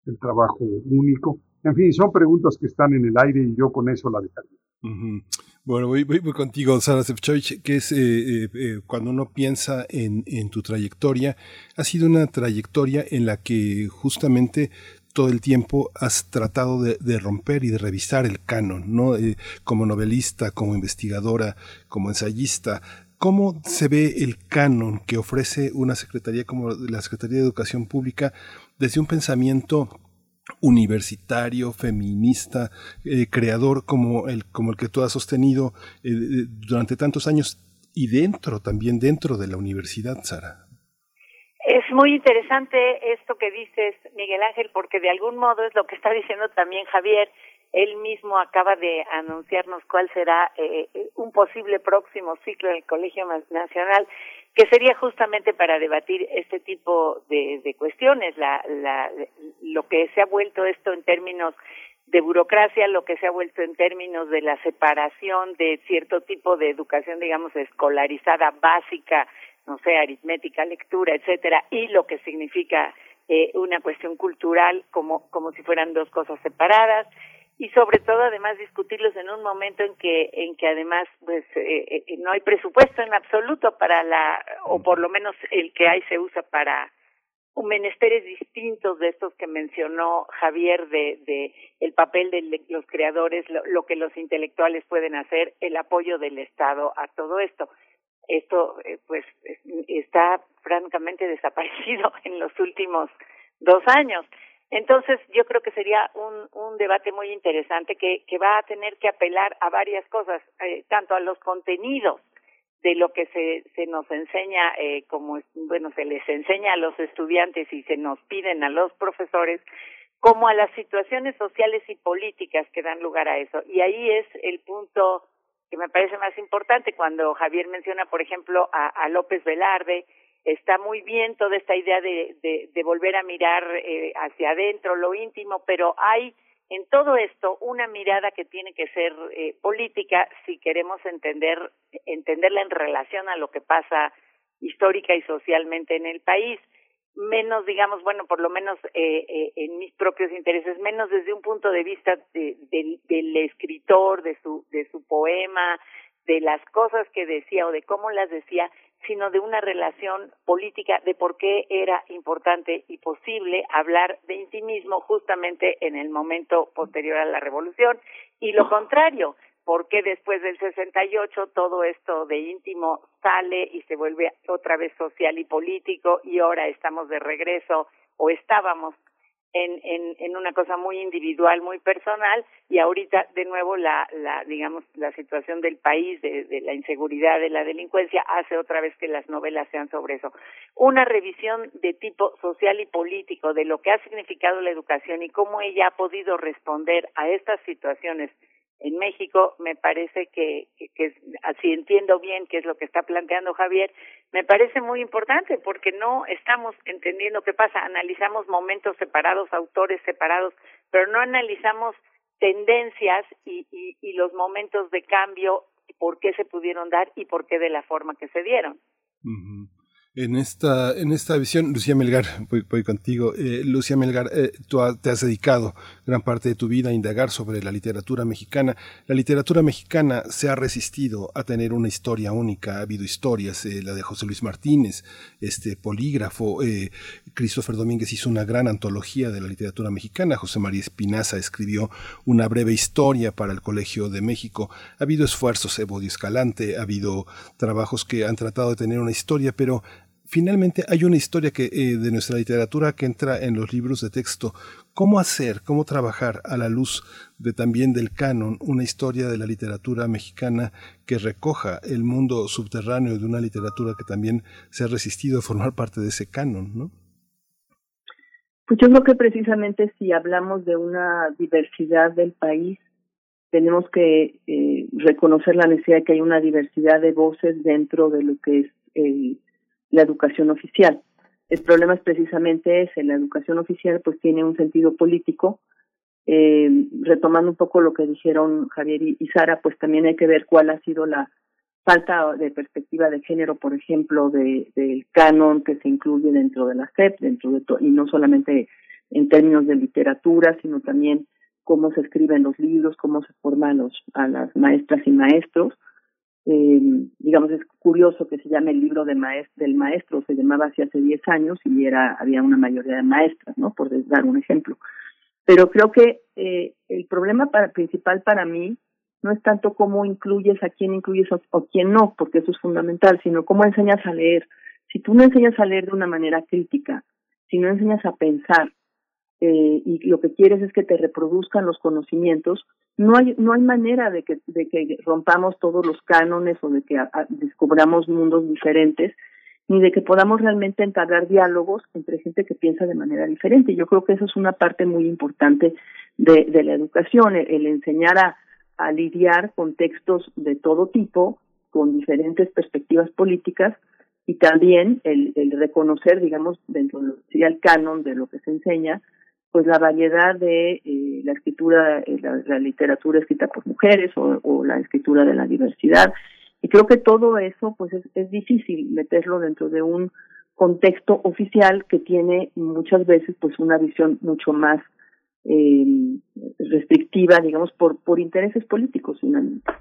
S30: el trabajo único. En fin, son preguntas que están en el aire y yo con eso la dejaría.
S2: Bueno, voy, contigo, Sara Sefcovic, que es eh, eh, cuando uno piensa en, tu trayectoria, ha sido una trayectoria en la que justamente todo el tiempo has tratado de, romper y de revisar el canon, ¿no? Eh, como novelista, como investigadora, como ensayista. ¿Cómo se ve el canon que ofrece una secretaría como la Secretaría de Educación Pública desde un pensamiento universitario, feminista, eh, creador como el, como el que tú has sostenido eh, durante tantos años y dentro, también dentro de la universidad, Sara?
S28: Es muy interesante esto que dices, Miguel Ángel, porque de algún modo es lo que está diciendo también Javier. Él mismo acaba de anunciarnos cuál será eh, eh, un posible próximo ciclo del Colegio Nacional, que sería justamente para debatir este tipo de, de cuestiones, la, la, lo que se ha vuelto esto en términos de burocracia, lo que se ha vuelto en términos de la separación de cierto tipo de educación, digamos, escolarizada básica no sé, aritmética, lectura, etcétera, y lo que significa eh, una cuestión cultural como, como si fueran dos cosas separadas y sobre todo además discutirlos en un momento en que en que además pues eh, eh, no hay presupuesto en absoluto para la o por lo menos el que hay se usa para menesteres distintos de estos que mencionó Javier de, de el papel de los creadores, lo que los intelectuales pueden hacer, el apoyo del Estado a todo esto esto eh, pues está francamente desaparecido en los últimos dos años. Entonces, yo creo que sería un, un debate muy interesante que, va a tener que apelar a varias cosas, eh, tanto a los contenidos de lo que se, se nos enseña, eh, como, bueno, se les enseña a los estudiantes y se nos piden a los profesores, como a las situaciones sociales y políticas que dan lugar a eso. Y ahí es el punto que me parece más importante cuando Javier menciona, por ejemplo, a López Velarde, está muy bien toda esta idea de, de, volver a mirar eh, hacia adentro, lo íntimo, pero hay en todo esto una mirada que tiene que ser eh, política si queremos entender entenderla en relación a lo que pasa histórica y socialmente en el país. Menos, digamos, bueno, por lo menos eh, eh, en mis propios intereses, menos desde un punto de vista de, del escritor, de su, de su poema, de las cosas que decía o de cómo las decía, sino de una relación política de por qué era importante y posible hablar de intimismo justamente en el momento posterior a la revolución. Y lo contrario, por qué después del 68 todo esto de íntimo sale y se vuelve otra vez social y político y ahora estamos de regreso o estábamos en, en, en una cosa muy individual, muy personal y ahorita de nuevo la, la digamos la situación del país de, de la inseguridad, de la delincuencia hace otra vez que las novelas sean sobre eso. Una revisión de tipo social y político de lo que ha significado la educación y cómo ella ha podido responder a estas situaciones en México me parece que, que, así entiendo bien qué es lo que está planteando Javier, me parece muy importante porque no estamos entendiendo qué pasa, analizamos momentos separados, autores separados, pero no analizamos tendencias y, y, y los momentos de cambio, por qué se pudieron dar y por qué de la forma que se dieron.
S2: En esta, en esta visión, Lucía Melgar, voy, contigo. Eh, Lucía Melgar, eh, tú te has dedicado gran parte de tu vida a indagar sobre la literatura mexicana. La literatura mexicana se ha resistido a tener una historia única. Ha habido historias, eh, la de José Luis Martínez, este polígrafo. Christopher Domínguez hizo una gran antología de la literatura mexicana. José María Espinaza escribió una breve historia para el Colegio de México. Ha habido esfuerzos, Evodio Escalante, ha habido trabajos que han tratado de tener una historia, pero finalmente hay una historia que, eh, de nuestra literatura que entra en los libros de texto. ¿Cómo hacer, cómo trabajar a la luz de también del canon una historia de la literatura mexicana que recoja el mundo subterráneo de una literatura que también se ha resistido a formar parte de ese canon, ¿no?
S29: Pues yo creo que precisamente si hablamos de una diversidad del país, tenemos que eh, reconocer la necesidad de que hay una diversidad de voces dentro de lo que es el la educación oficial. El problema es precisamente ese, la educación oficial pues tiene un sentido político Eh, retomando un poco lo que dijeron Javier y, Sara, pues también hay que ver cuál ha sido la falta de perspectiva de género, por ejemplo, de, del canon que se incluye dentro de la SEP, dentro de y no solamente en términos de literatura, sino también cómo se escriben los libros, cómo se forman los, a las maestras y maestros. Eh, digamos, es curioso que se llame el libro de del maestro, se llamaba así hace 10 años y era había una mayoría de maestras, ¿no? Por dar un ejemplo. Pero creo que eh, el problema principal para mí no es tanto cómo incluyes a quién incluyes o, o quién no, porque eso es fundamental, sino cómo enseñas a leer. Si tú no enseñas a leer de una manera crítica, si no enseñas a pensar, eh, y lo que quieres es que te reproduzcan los conocimientos, no hay no hay manera de que de que rompamos todos los cánones o de que descubramos mundos diferentes ni de que podamos realmente entablar diálogos entre gente que piensa de manera diferente. Yo creo que eso es una parte muy importante de, de la educación, el, enseñar a, a lidiar con textos de todo tipo, con diferentes perspectivas políticas, y también el, el reconocer, digamos, dentro del canon de lo que se enseña, pues la variedad de eh, la escritura, eh, la, literatura escrita por mujeres o, la escritura de la diversidad. Y creo que todo eso pues es, es difícil meterlo dentro de un contexto oficial que tiene muchas veces pues una visión mucho más eh, restrictiva, digamos, por, por intereses políticos finalmente.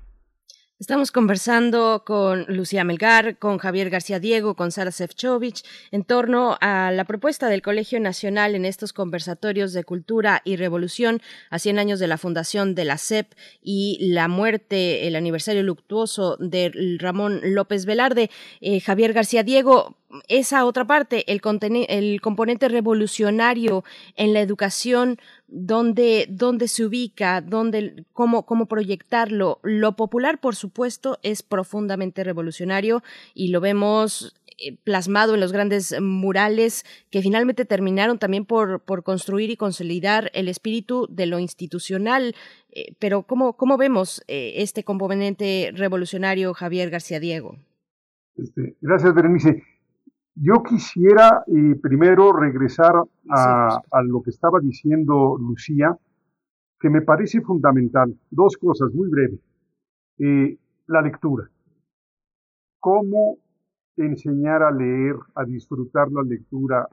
S1: Estamos conversando con Lucía Melgar, con Javier García Diego, con Sara Sefcovic en torno a la propuesta del Colegio Nacional en estos conversatorios de cultura y revolución a 100 años de la fundación de la CEP y la muerte, el aniversario luctuoso de Ramón López Velarde. Eh, Javier García Diego, esa otra parte, el, el componente revolucionario en la educación, dónde, dónde se ubica, dónde, cómo, cómo proyectarlo. Lo popular, por supuesto, es profundamente revolucionario y lo vemos eh, plasmado en los grandes murales que finalmente terminaron también por, por construir y consolidar el espíritu de lo institucional. Eh, pero ¿cómo, cómo vemos eh, este componente revolucionario, Javier García Diego?
S30: Este, gracias, Berenice. Yo quisiera eh, primero regresar a, a, lo que estaba diciendo Lucía, que me parece fundamental. Dos cosas muy breves. Eh, la lectura. ¿Cómo enseñar a leer, a disfrutar la lectura,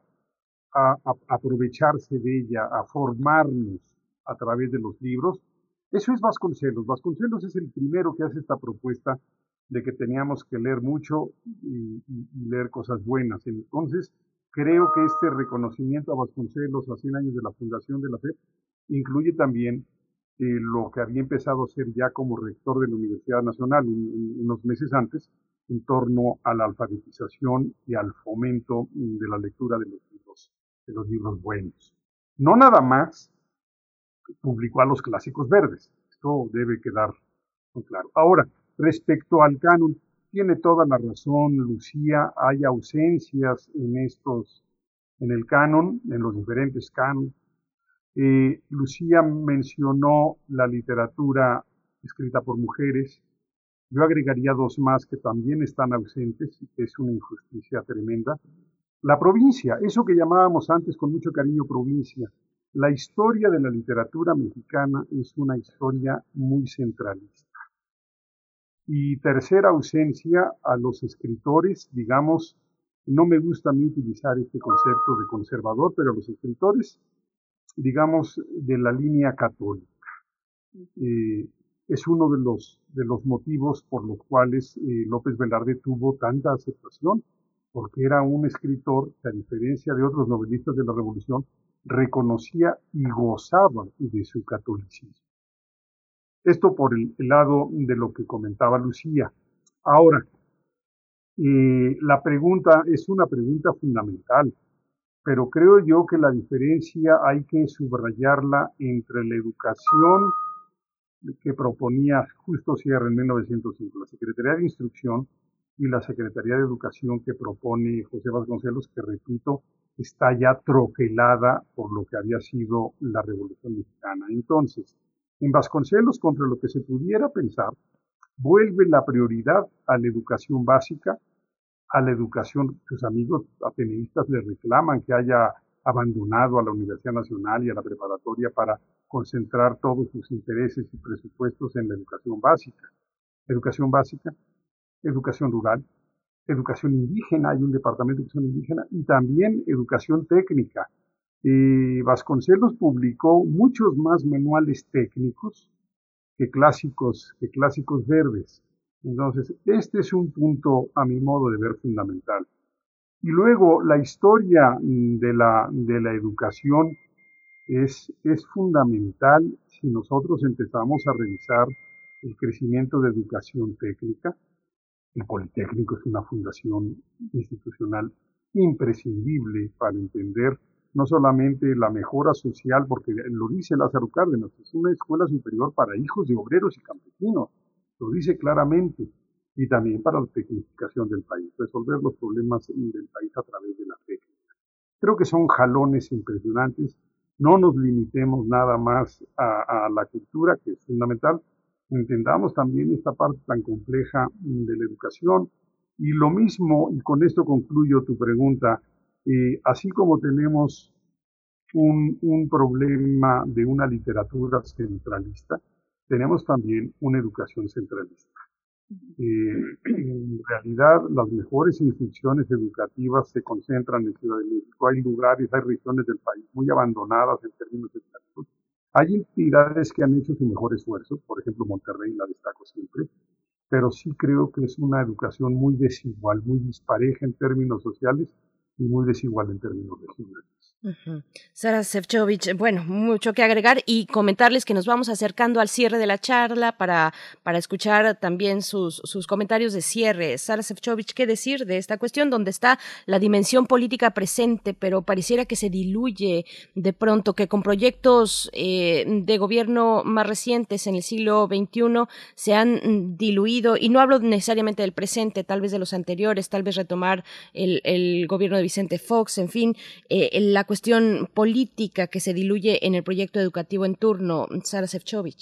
S30: a, a, aprovecharse de ella, a formarnos a través de los libros? Eso es Vasconcelos. Vasconcelos es el primero que hace esta propuesta de que teníamos que leer mucho y, leer cosas buenas. Entonces, creo que este reconocimiento a Vasconcelos a 100 años de la fundación de la FED incluye también eh, lo que había empezado a ser ya como rector de la Universidad Nacional unos meses antes en torno a la alfabetización y al fomento de la lectura de los libros, de los libros buenos. No nada más publicó a los clásicos verdes. Esto debe quedar muy claro. Ahora, Respecto al canon, tiene toda la razón Lucía, hay ausencias en estos, en el canon, en los diferentes canon. Eh, Lucía mencionó la literatura escrita por mujeres. Yo agregaría dos más que también están ausentes que es una injusticia tremenda. La provincia, eso que llamábamos antes con mucho cariño provincia. La historia de la literatura mexicana es una historia muy centralista. Y tercera ausencia a los escritores, digamos, no me gusta a mí utilizar este concepto de conservador, pero a los escritores, digamos, de la línea católica. Eh, es uno de los, de los motivos por los cuales eh, López Velarde tuvo tanta aceptación, porque era un escritor que, a diferencia de otros novelistas de la Revolución, reconocía y gozaba de su catolicismo. Esto por el, lado de lo que comentaba Lucía. Ahora, eh, la pregunta es una pregunta fundamental, pero creo yo que la diferencia hay que subrayarla entre la educación que proponía Justo Sierra en 1905, la Secretaría de Instrucción, y la Secretaría de Educación que propone José Vasconcelos, que repito, está ya troquelada por lo que había sido la Revolución Mexicana. Entonces, en Vasconcelos, contra lo que se pudiera pensar, vuelve la prioridad a la educación básica, a la educación, sus amigos ateneístas le reclaman que haya abandonado a la Universidad Nacional y a la preparatoria para concentrar todos sus intereses y presupuestos en la educación básica. Educación básica, educación rural, educación indígena, hay un departamento de educación indígena, y también educación técnica. Eh, Vasconcelos publicó muchos más manuales técnicos que clásicos, que clásicos verdes. Entonces, este es un punto, a mi modo de ver, fundamental. Y luego, la historia de la, de la educación es, es fundamental si nosotros empezamos a revisar el crecimiento de educación técnica. El Politécnico es una fundación institucional imprescindible para entender no solamente la mejora social, porque lo dice Lázaro Cárdenas, es una escuela superior para hijos de obreros y campesinos, lo dice claramente, y también para la tecnificación del país, resolver los problemas del país a través de la técnica. Creo que son jalones impresionantes, no nos limitemos nada más a, a la cultura, que es fundamental, entendamos también esta parte tan compleja de la educación, y lo mismo, y con esto concluyo tu pregunta, eh, así como tenemos un, un, problema de una literatura centralista, tenemos también una educación centralista. Eh, en realidad, las mejores instituciones educativas se concentran en Ciudad de México. Hay lugares, hay regiones del país muy abandonadas en términos educativos. Hay entidades que han hecho su mejor esfuerzo, por ejemplo, Monterrey la destaco siempre, pero sí creo que es una educación muy desigual, muy dispareja en términos sociales y muy desigual en términos regionales.
S1: Sara Sefcovic, bueno, mucho que agregar y comentarles que nos vamos acercando al cierre de la charla para, para escuchar también sus, sus comentarios de cierre. Sara Sefcovic, ¿qué decir de esta cuestión donde está la dimensión política presente, pero pareciera que se diluye de pronto, que con proyectos eh, de gobierno más recientes en el siglo XXI se han diluido, y no hablo necesariamente del presente, tal vez de los anteriores, tal vez retomar el, el gobierno de Vicente Fox, en fin, eh, la cuestión política que se diluye en el proyecto educativo en turno, Sara Sefcovic?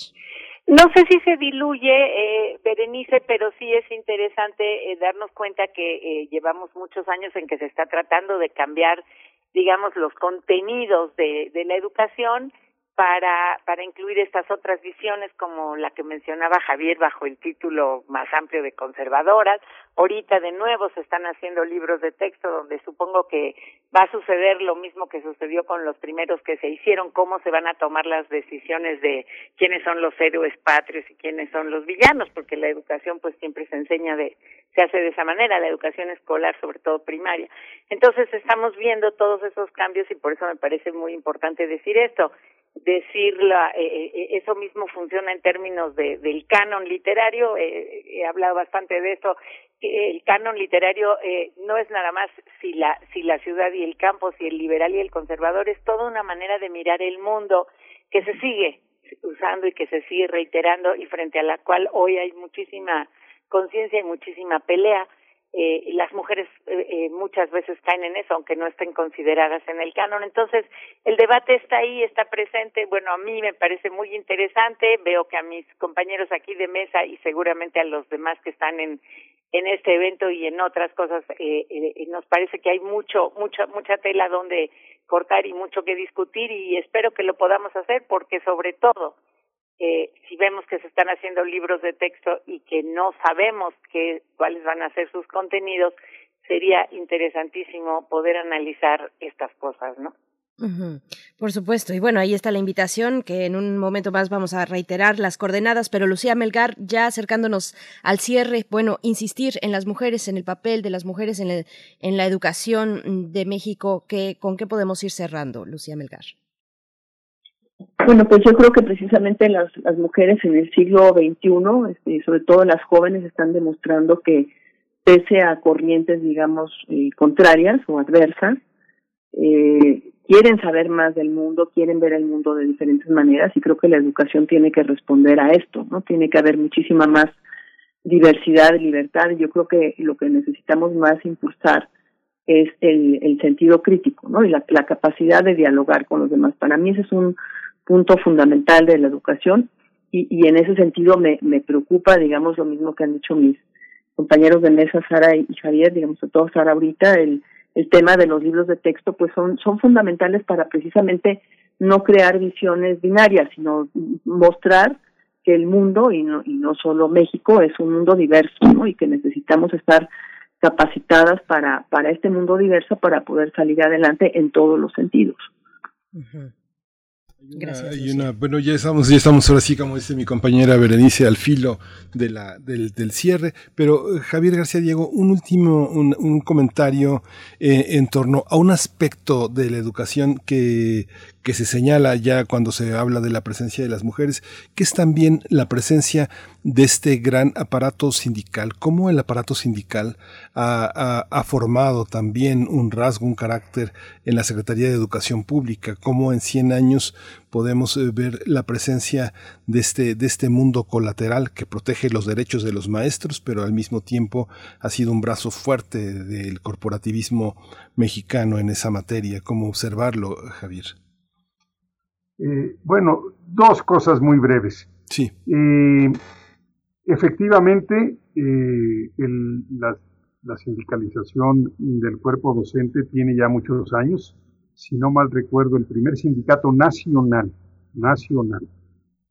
S28: No sé si se diluye, eh, Berenice, pero sí es interesante eh, darnos cuenta que eh, llevamos muchos años en que se está tratando de cambiar, digamos, los contenidos de, de la educación para, para incluir estas otras visiones como la que mencionaba Javier bajo el título más amplio de conservadoras. Ahorita de nuevo se están haciendo libros de texto donde supongo que va a suceder lo mismo que sucedió con los primeros que se hicieron, cómo se van a tomar las decisiones de quiénes son los héroes patrios y quiénes son los villanos, porque la educación pues siempre se enseña de, se hace de esa manera, la educación escolar, sobre todo primaria. Entonces estamos viendo todos esos cambios y por eso me parece muy importante decir esto decir la, eh, eh, eso mismo funciona en términos de, del canon literario, eh, he hablado bastante de eso, el canon literario eh, no es nada más si la, si la ciudad y el campo, si el liberal y el conservador, es toda una manera de mirar el mundo que se sigue usando y que se sigue reiterando y frente a la cual hoy hay muchísima conciencia y muchísima pelea eh, las mujeres eh, eh, muchas veces caen en eso, aunque no estén consideradas en el canon. Entonces, el debate está ahí, está presente. Bueno, a mí me parece muy interesante. Veo que a mis compañeros aquí de mesa y seguramente a los demás que están en, en este evento y en otras cosas, eh, eh, nos parece que hay mucho, mucha, mucha tela donde cortar y mucho que discutir y espero que lo podamos hacer porque sobre todo eh, si vemos que se están haciendo libros de texto y que no sabemos qué, cuáles van a ser sus contenidos, sería interesantísimo poder analizar estas cosas, ¿no?
S1: Por supuesto. Y bueno, ahí está la invitación, que en un momento más vamos a reiterar las coordenadas, pero Lucía Melgar, ya acercándonos al cierre, bueno, insistir en las mujeres, en el papel de las mujeres en, en la educación de México, que, ¿con qué podemos ir cerrando, Lucía Melgar?
S29: Bueno, pues yo creo que precisamente las, las mujeres en el siglo XXI, este, sobre todo las jóvenes, están demostrando que pese a corrientes, digamos, eh, contrarias o adversas, eh, quieren saber más del mundo, quieren ver el mundo de diferentes maneras y creo que la educación tiene que responder a esto, ¿no? Tiene que haber muchísima más diversidad, libertad y yo creo que lo que necesitamos más impulsar es el, el sentido crítico, ¿no? Y la, la capacidad de dialogar con los demás. Para mí ese es un punto fundamental de la educación y, y en ese sentido me, preocupa, digamos, lo mismo que han dicho mis compañeros de mesa, Sara y Javier, digamos, a todos Sara ahorita, el, el tema de los libros de texto, pues son, son fundamentales para precisamente no crear visiones binarias, sino mostrar que el mundo, y no, y no solo México, es un mundo diverso, ¿no? Y que necesitamos estar capacitadas para, para este mundo diverso para poder salir adelante en todos los sentidos.
S2: Gracias. bueno, ya estamos, ya estamos ahora sí, como dice mi compañera Berenice, al filo de la, del, del cierre. Pero eh, Javier García Diego, un último, un, un comentario eh, en torno a un aspecto de la educación que, que se señala ya cuando se habla de la presencia de las mujeres, que es también la presencia de este gran aparato sindical, cómo el aparato sindical ha, formado también un rasgo, un carácter en la Secretaría de Educación Pública, cómo en 100 años podemos eh, ver la presencia de este, de este mundo colateral que protege los derechos de los maestros, pero al mismo tiempo ha sido un brazo fuerte del corporativismo mexicano en esa materia. ¿Cómo observarlo, Javier?
S30: Eh, bueno, dos cosas muy breves.
S2: Sí.
S30: Eh, efectivamente, eh, la, la, sindicalización del cuerpo docente tiene ya muchos años. Si no mal recuerdo, el primer sindicato nacional, nacional,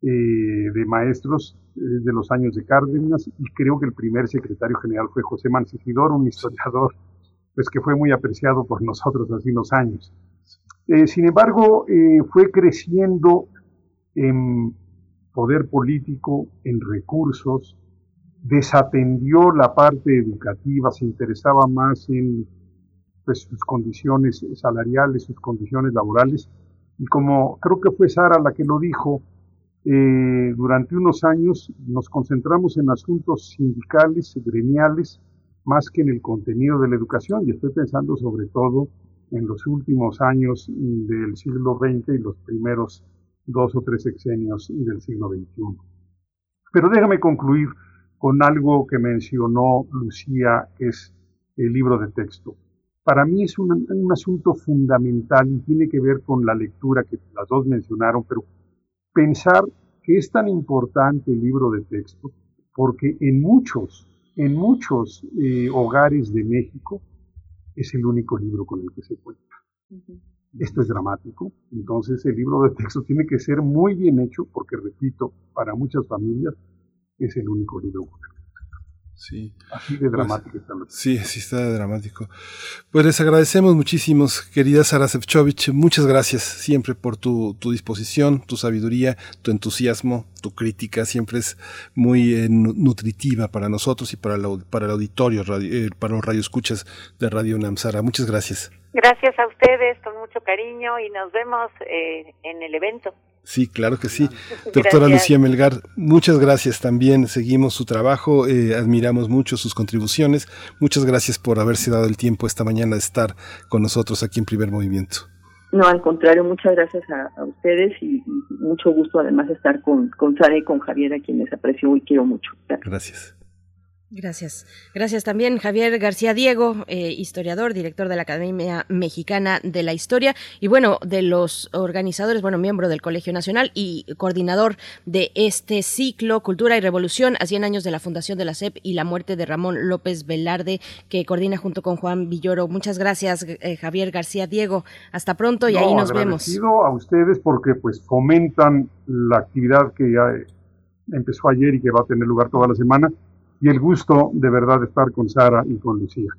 S30: de maestros de los años de Cárdenas, y creo que el primer secretario general fue José Mancigidor, un historiador pues que fue muy apreciado por nosotros hace unos años. Eh, sin embargo, eh, fue creciendo en poder político, en recursos, desatendió la parte educativa, se interesaba más en pues, sus condiciones salariales, sus condiciones laborales. Y como creo que fue Sara la que lo dijo, eh, durante unos años nos concentramos en asuntos sindicales, gremiales, más que en el contenido de la educación. Y estoy pensando sobre todo en los últimos años del siglo XX y los primeros dos o tres sexenios del siglo XXI. Pero déjame concluir con algo que mencionó Lucía, que es el libro de texto. Para mí es un, un, asunto fundamental y tiene que ver con la lectura que las dos mencionaron, pero pensar que es tan importante el libro de texto porque en muchos, en muchos eh, hogares de México es el único libro con el que se cuenta. Esto es dramático, entonces el libro de texto tiene que ser muy bien hecho porque, repito, para muchas familias es el único libro con el
S2: Sí.
S30: Así de pues, dramático
S2: pues, Sí, sí está dramático. Pues les agradecemos muchísimo, querida Sara Sefcovic. Muchas gracias siempre por tu, tu, disposición, tu sabiduría, tu entusiasmo, tu crítica. Siempre es muy eh, nutritiva para nosotros y para, para el auditorio, eh, para los radioescuchas de Radio Namsara. Muchas gracias.
S28: Gracias a ustedes, con mucho cariño y nos vemos eh, en el evento.
S2: Sí, claro que sí. Doctora Lucía Melgar, muchas gracias también. Seguimos su trabajo, eh, admiramos mucho sus contribuciones. Muchas gracias por haberse dado el tiempo esta mañana de estar con nosotros aquí en Primer Movimiento.
S29: No, al contrario, muchas gracias a, ustedes y, mucho gusto además estar con, con Sara y con Javier, a quienes aprecio y quiero mucho.
S2: gracias.
S1: Gracias. Gracias también Javier García Diego, eh, historiador, director de la Academia Mexicana de la Historia y bueno, de los organizadores, bueno, miembro del Colegio Nacional y coordinador de este ciclo Cultura y Revolución a 100 años de la fundación de la SEP y la muerte de Ramón López Velarde que coordina junto con Juan Villoro. Muchas gracias eh, Javier García Diego. Hasta pronto y ahí nos vemos.
S30: a ustedes porque pues fomentan la actividad que ya empezó ayer y que va a tener lugar toda la semana y el gusto de verdad de estar con Sara y con Lucía.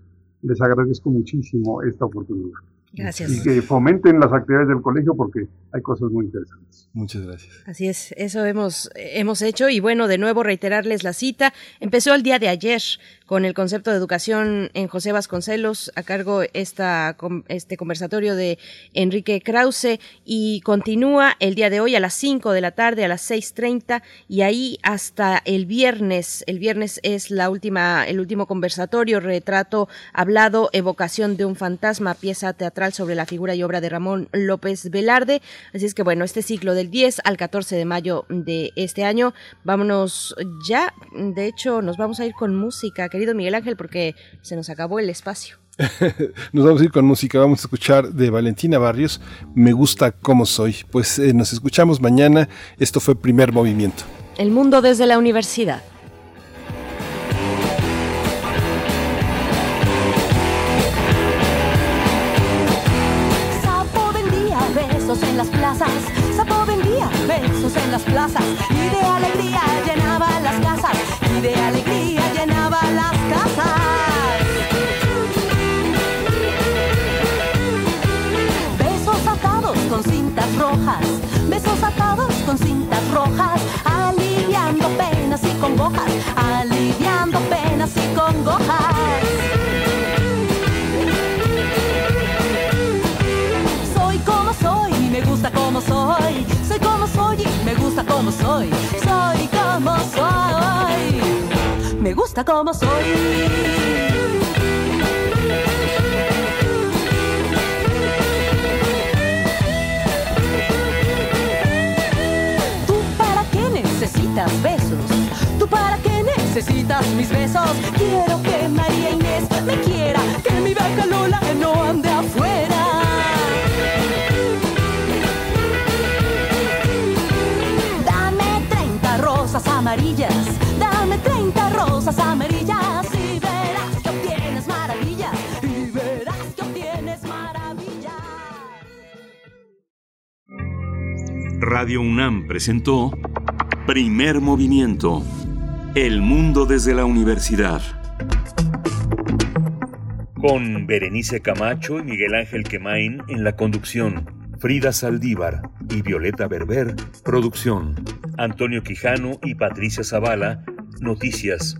S30: Les agradezco muchísimo esta oportunidad.
S1: Gracias.
S30: Y que fomenten las actividades del colegio porque hay cosas muy interesantes.
S2: Muchas gracias.
S1: Así es, eso hemos, hemos hecho y bueno, de nuevo reiterarles la cita. Empezó el día de ayer con el concepto de educación en José Vasconcelos, a cargo esta, este conversatorio de Enrique Krause y continúa el día de hoy a las 5 de la tarde, a las 6.30 y ahí hasta el viernes. El viernes es la última, el último conversatorio, retrato hablado, evocación de un fantasma, pieza teatral sobre la figura y obra de Ramón López Velarde. Así es que bueno, este ciclo del 10 al 14 de mayo de este año, vámonos ya, de hecho nos vamos a ir con música querido Miguel Ángel, porque se nos acabó el espacio.
S2: nos vamos a ir con música, vamos a escuchar de Valentina Barrios, Me gusta como soy. Pues eh, nos escuchamos mañana, esto fue Primer Movimiento.
S1: El mundo desde la universidad.
S31: Las plazas. Sapo vendía besos en las plazas y de alegría llenaba las casas. Y de alegría llenaba las casas. Besos atados con cintas rojas. Besos atados con cintas rojas. Aliviando penas y congojas. Aliviando penas y congojas. Soy. Soy como soy. Me gusta como soy. ¿Tú para qué necesitas besos? ¿Tú para qué necesitas mis besos? Quiero que María Inés me quiera, que mi vaca Lola no ande 30 rosas amarillas y verás que obtienes maravillas, y verás que obtienes maravillas.
S32: Radio UNAM presentó Primer Movimiento. El mundo desde la universidad.
S33: Con Berenice Camacho y Miguel Ángel Quemain en la conducción. Frida Saldívar y Violeta Berber, producción. Antonio Quijano y Patricia Zavala, noticias.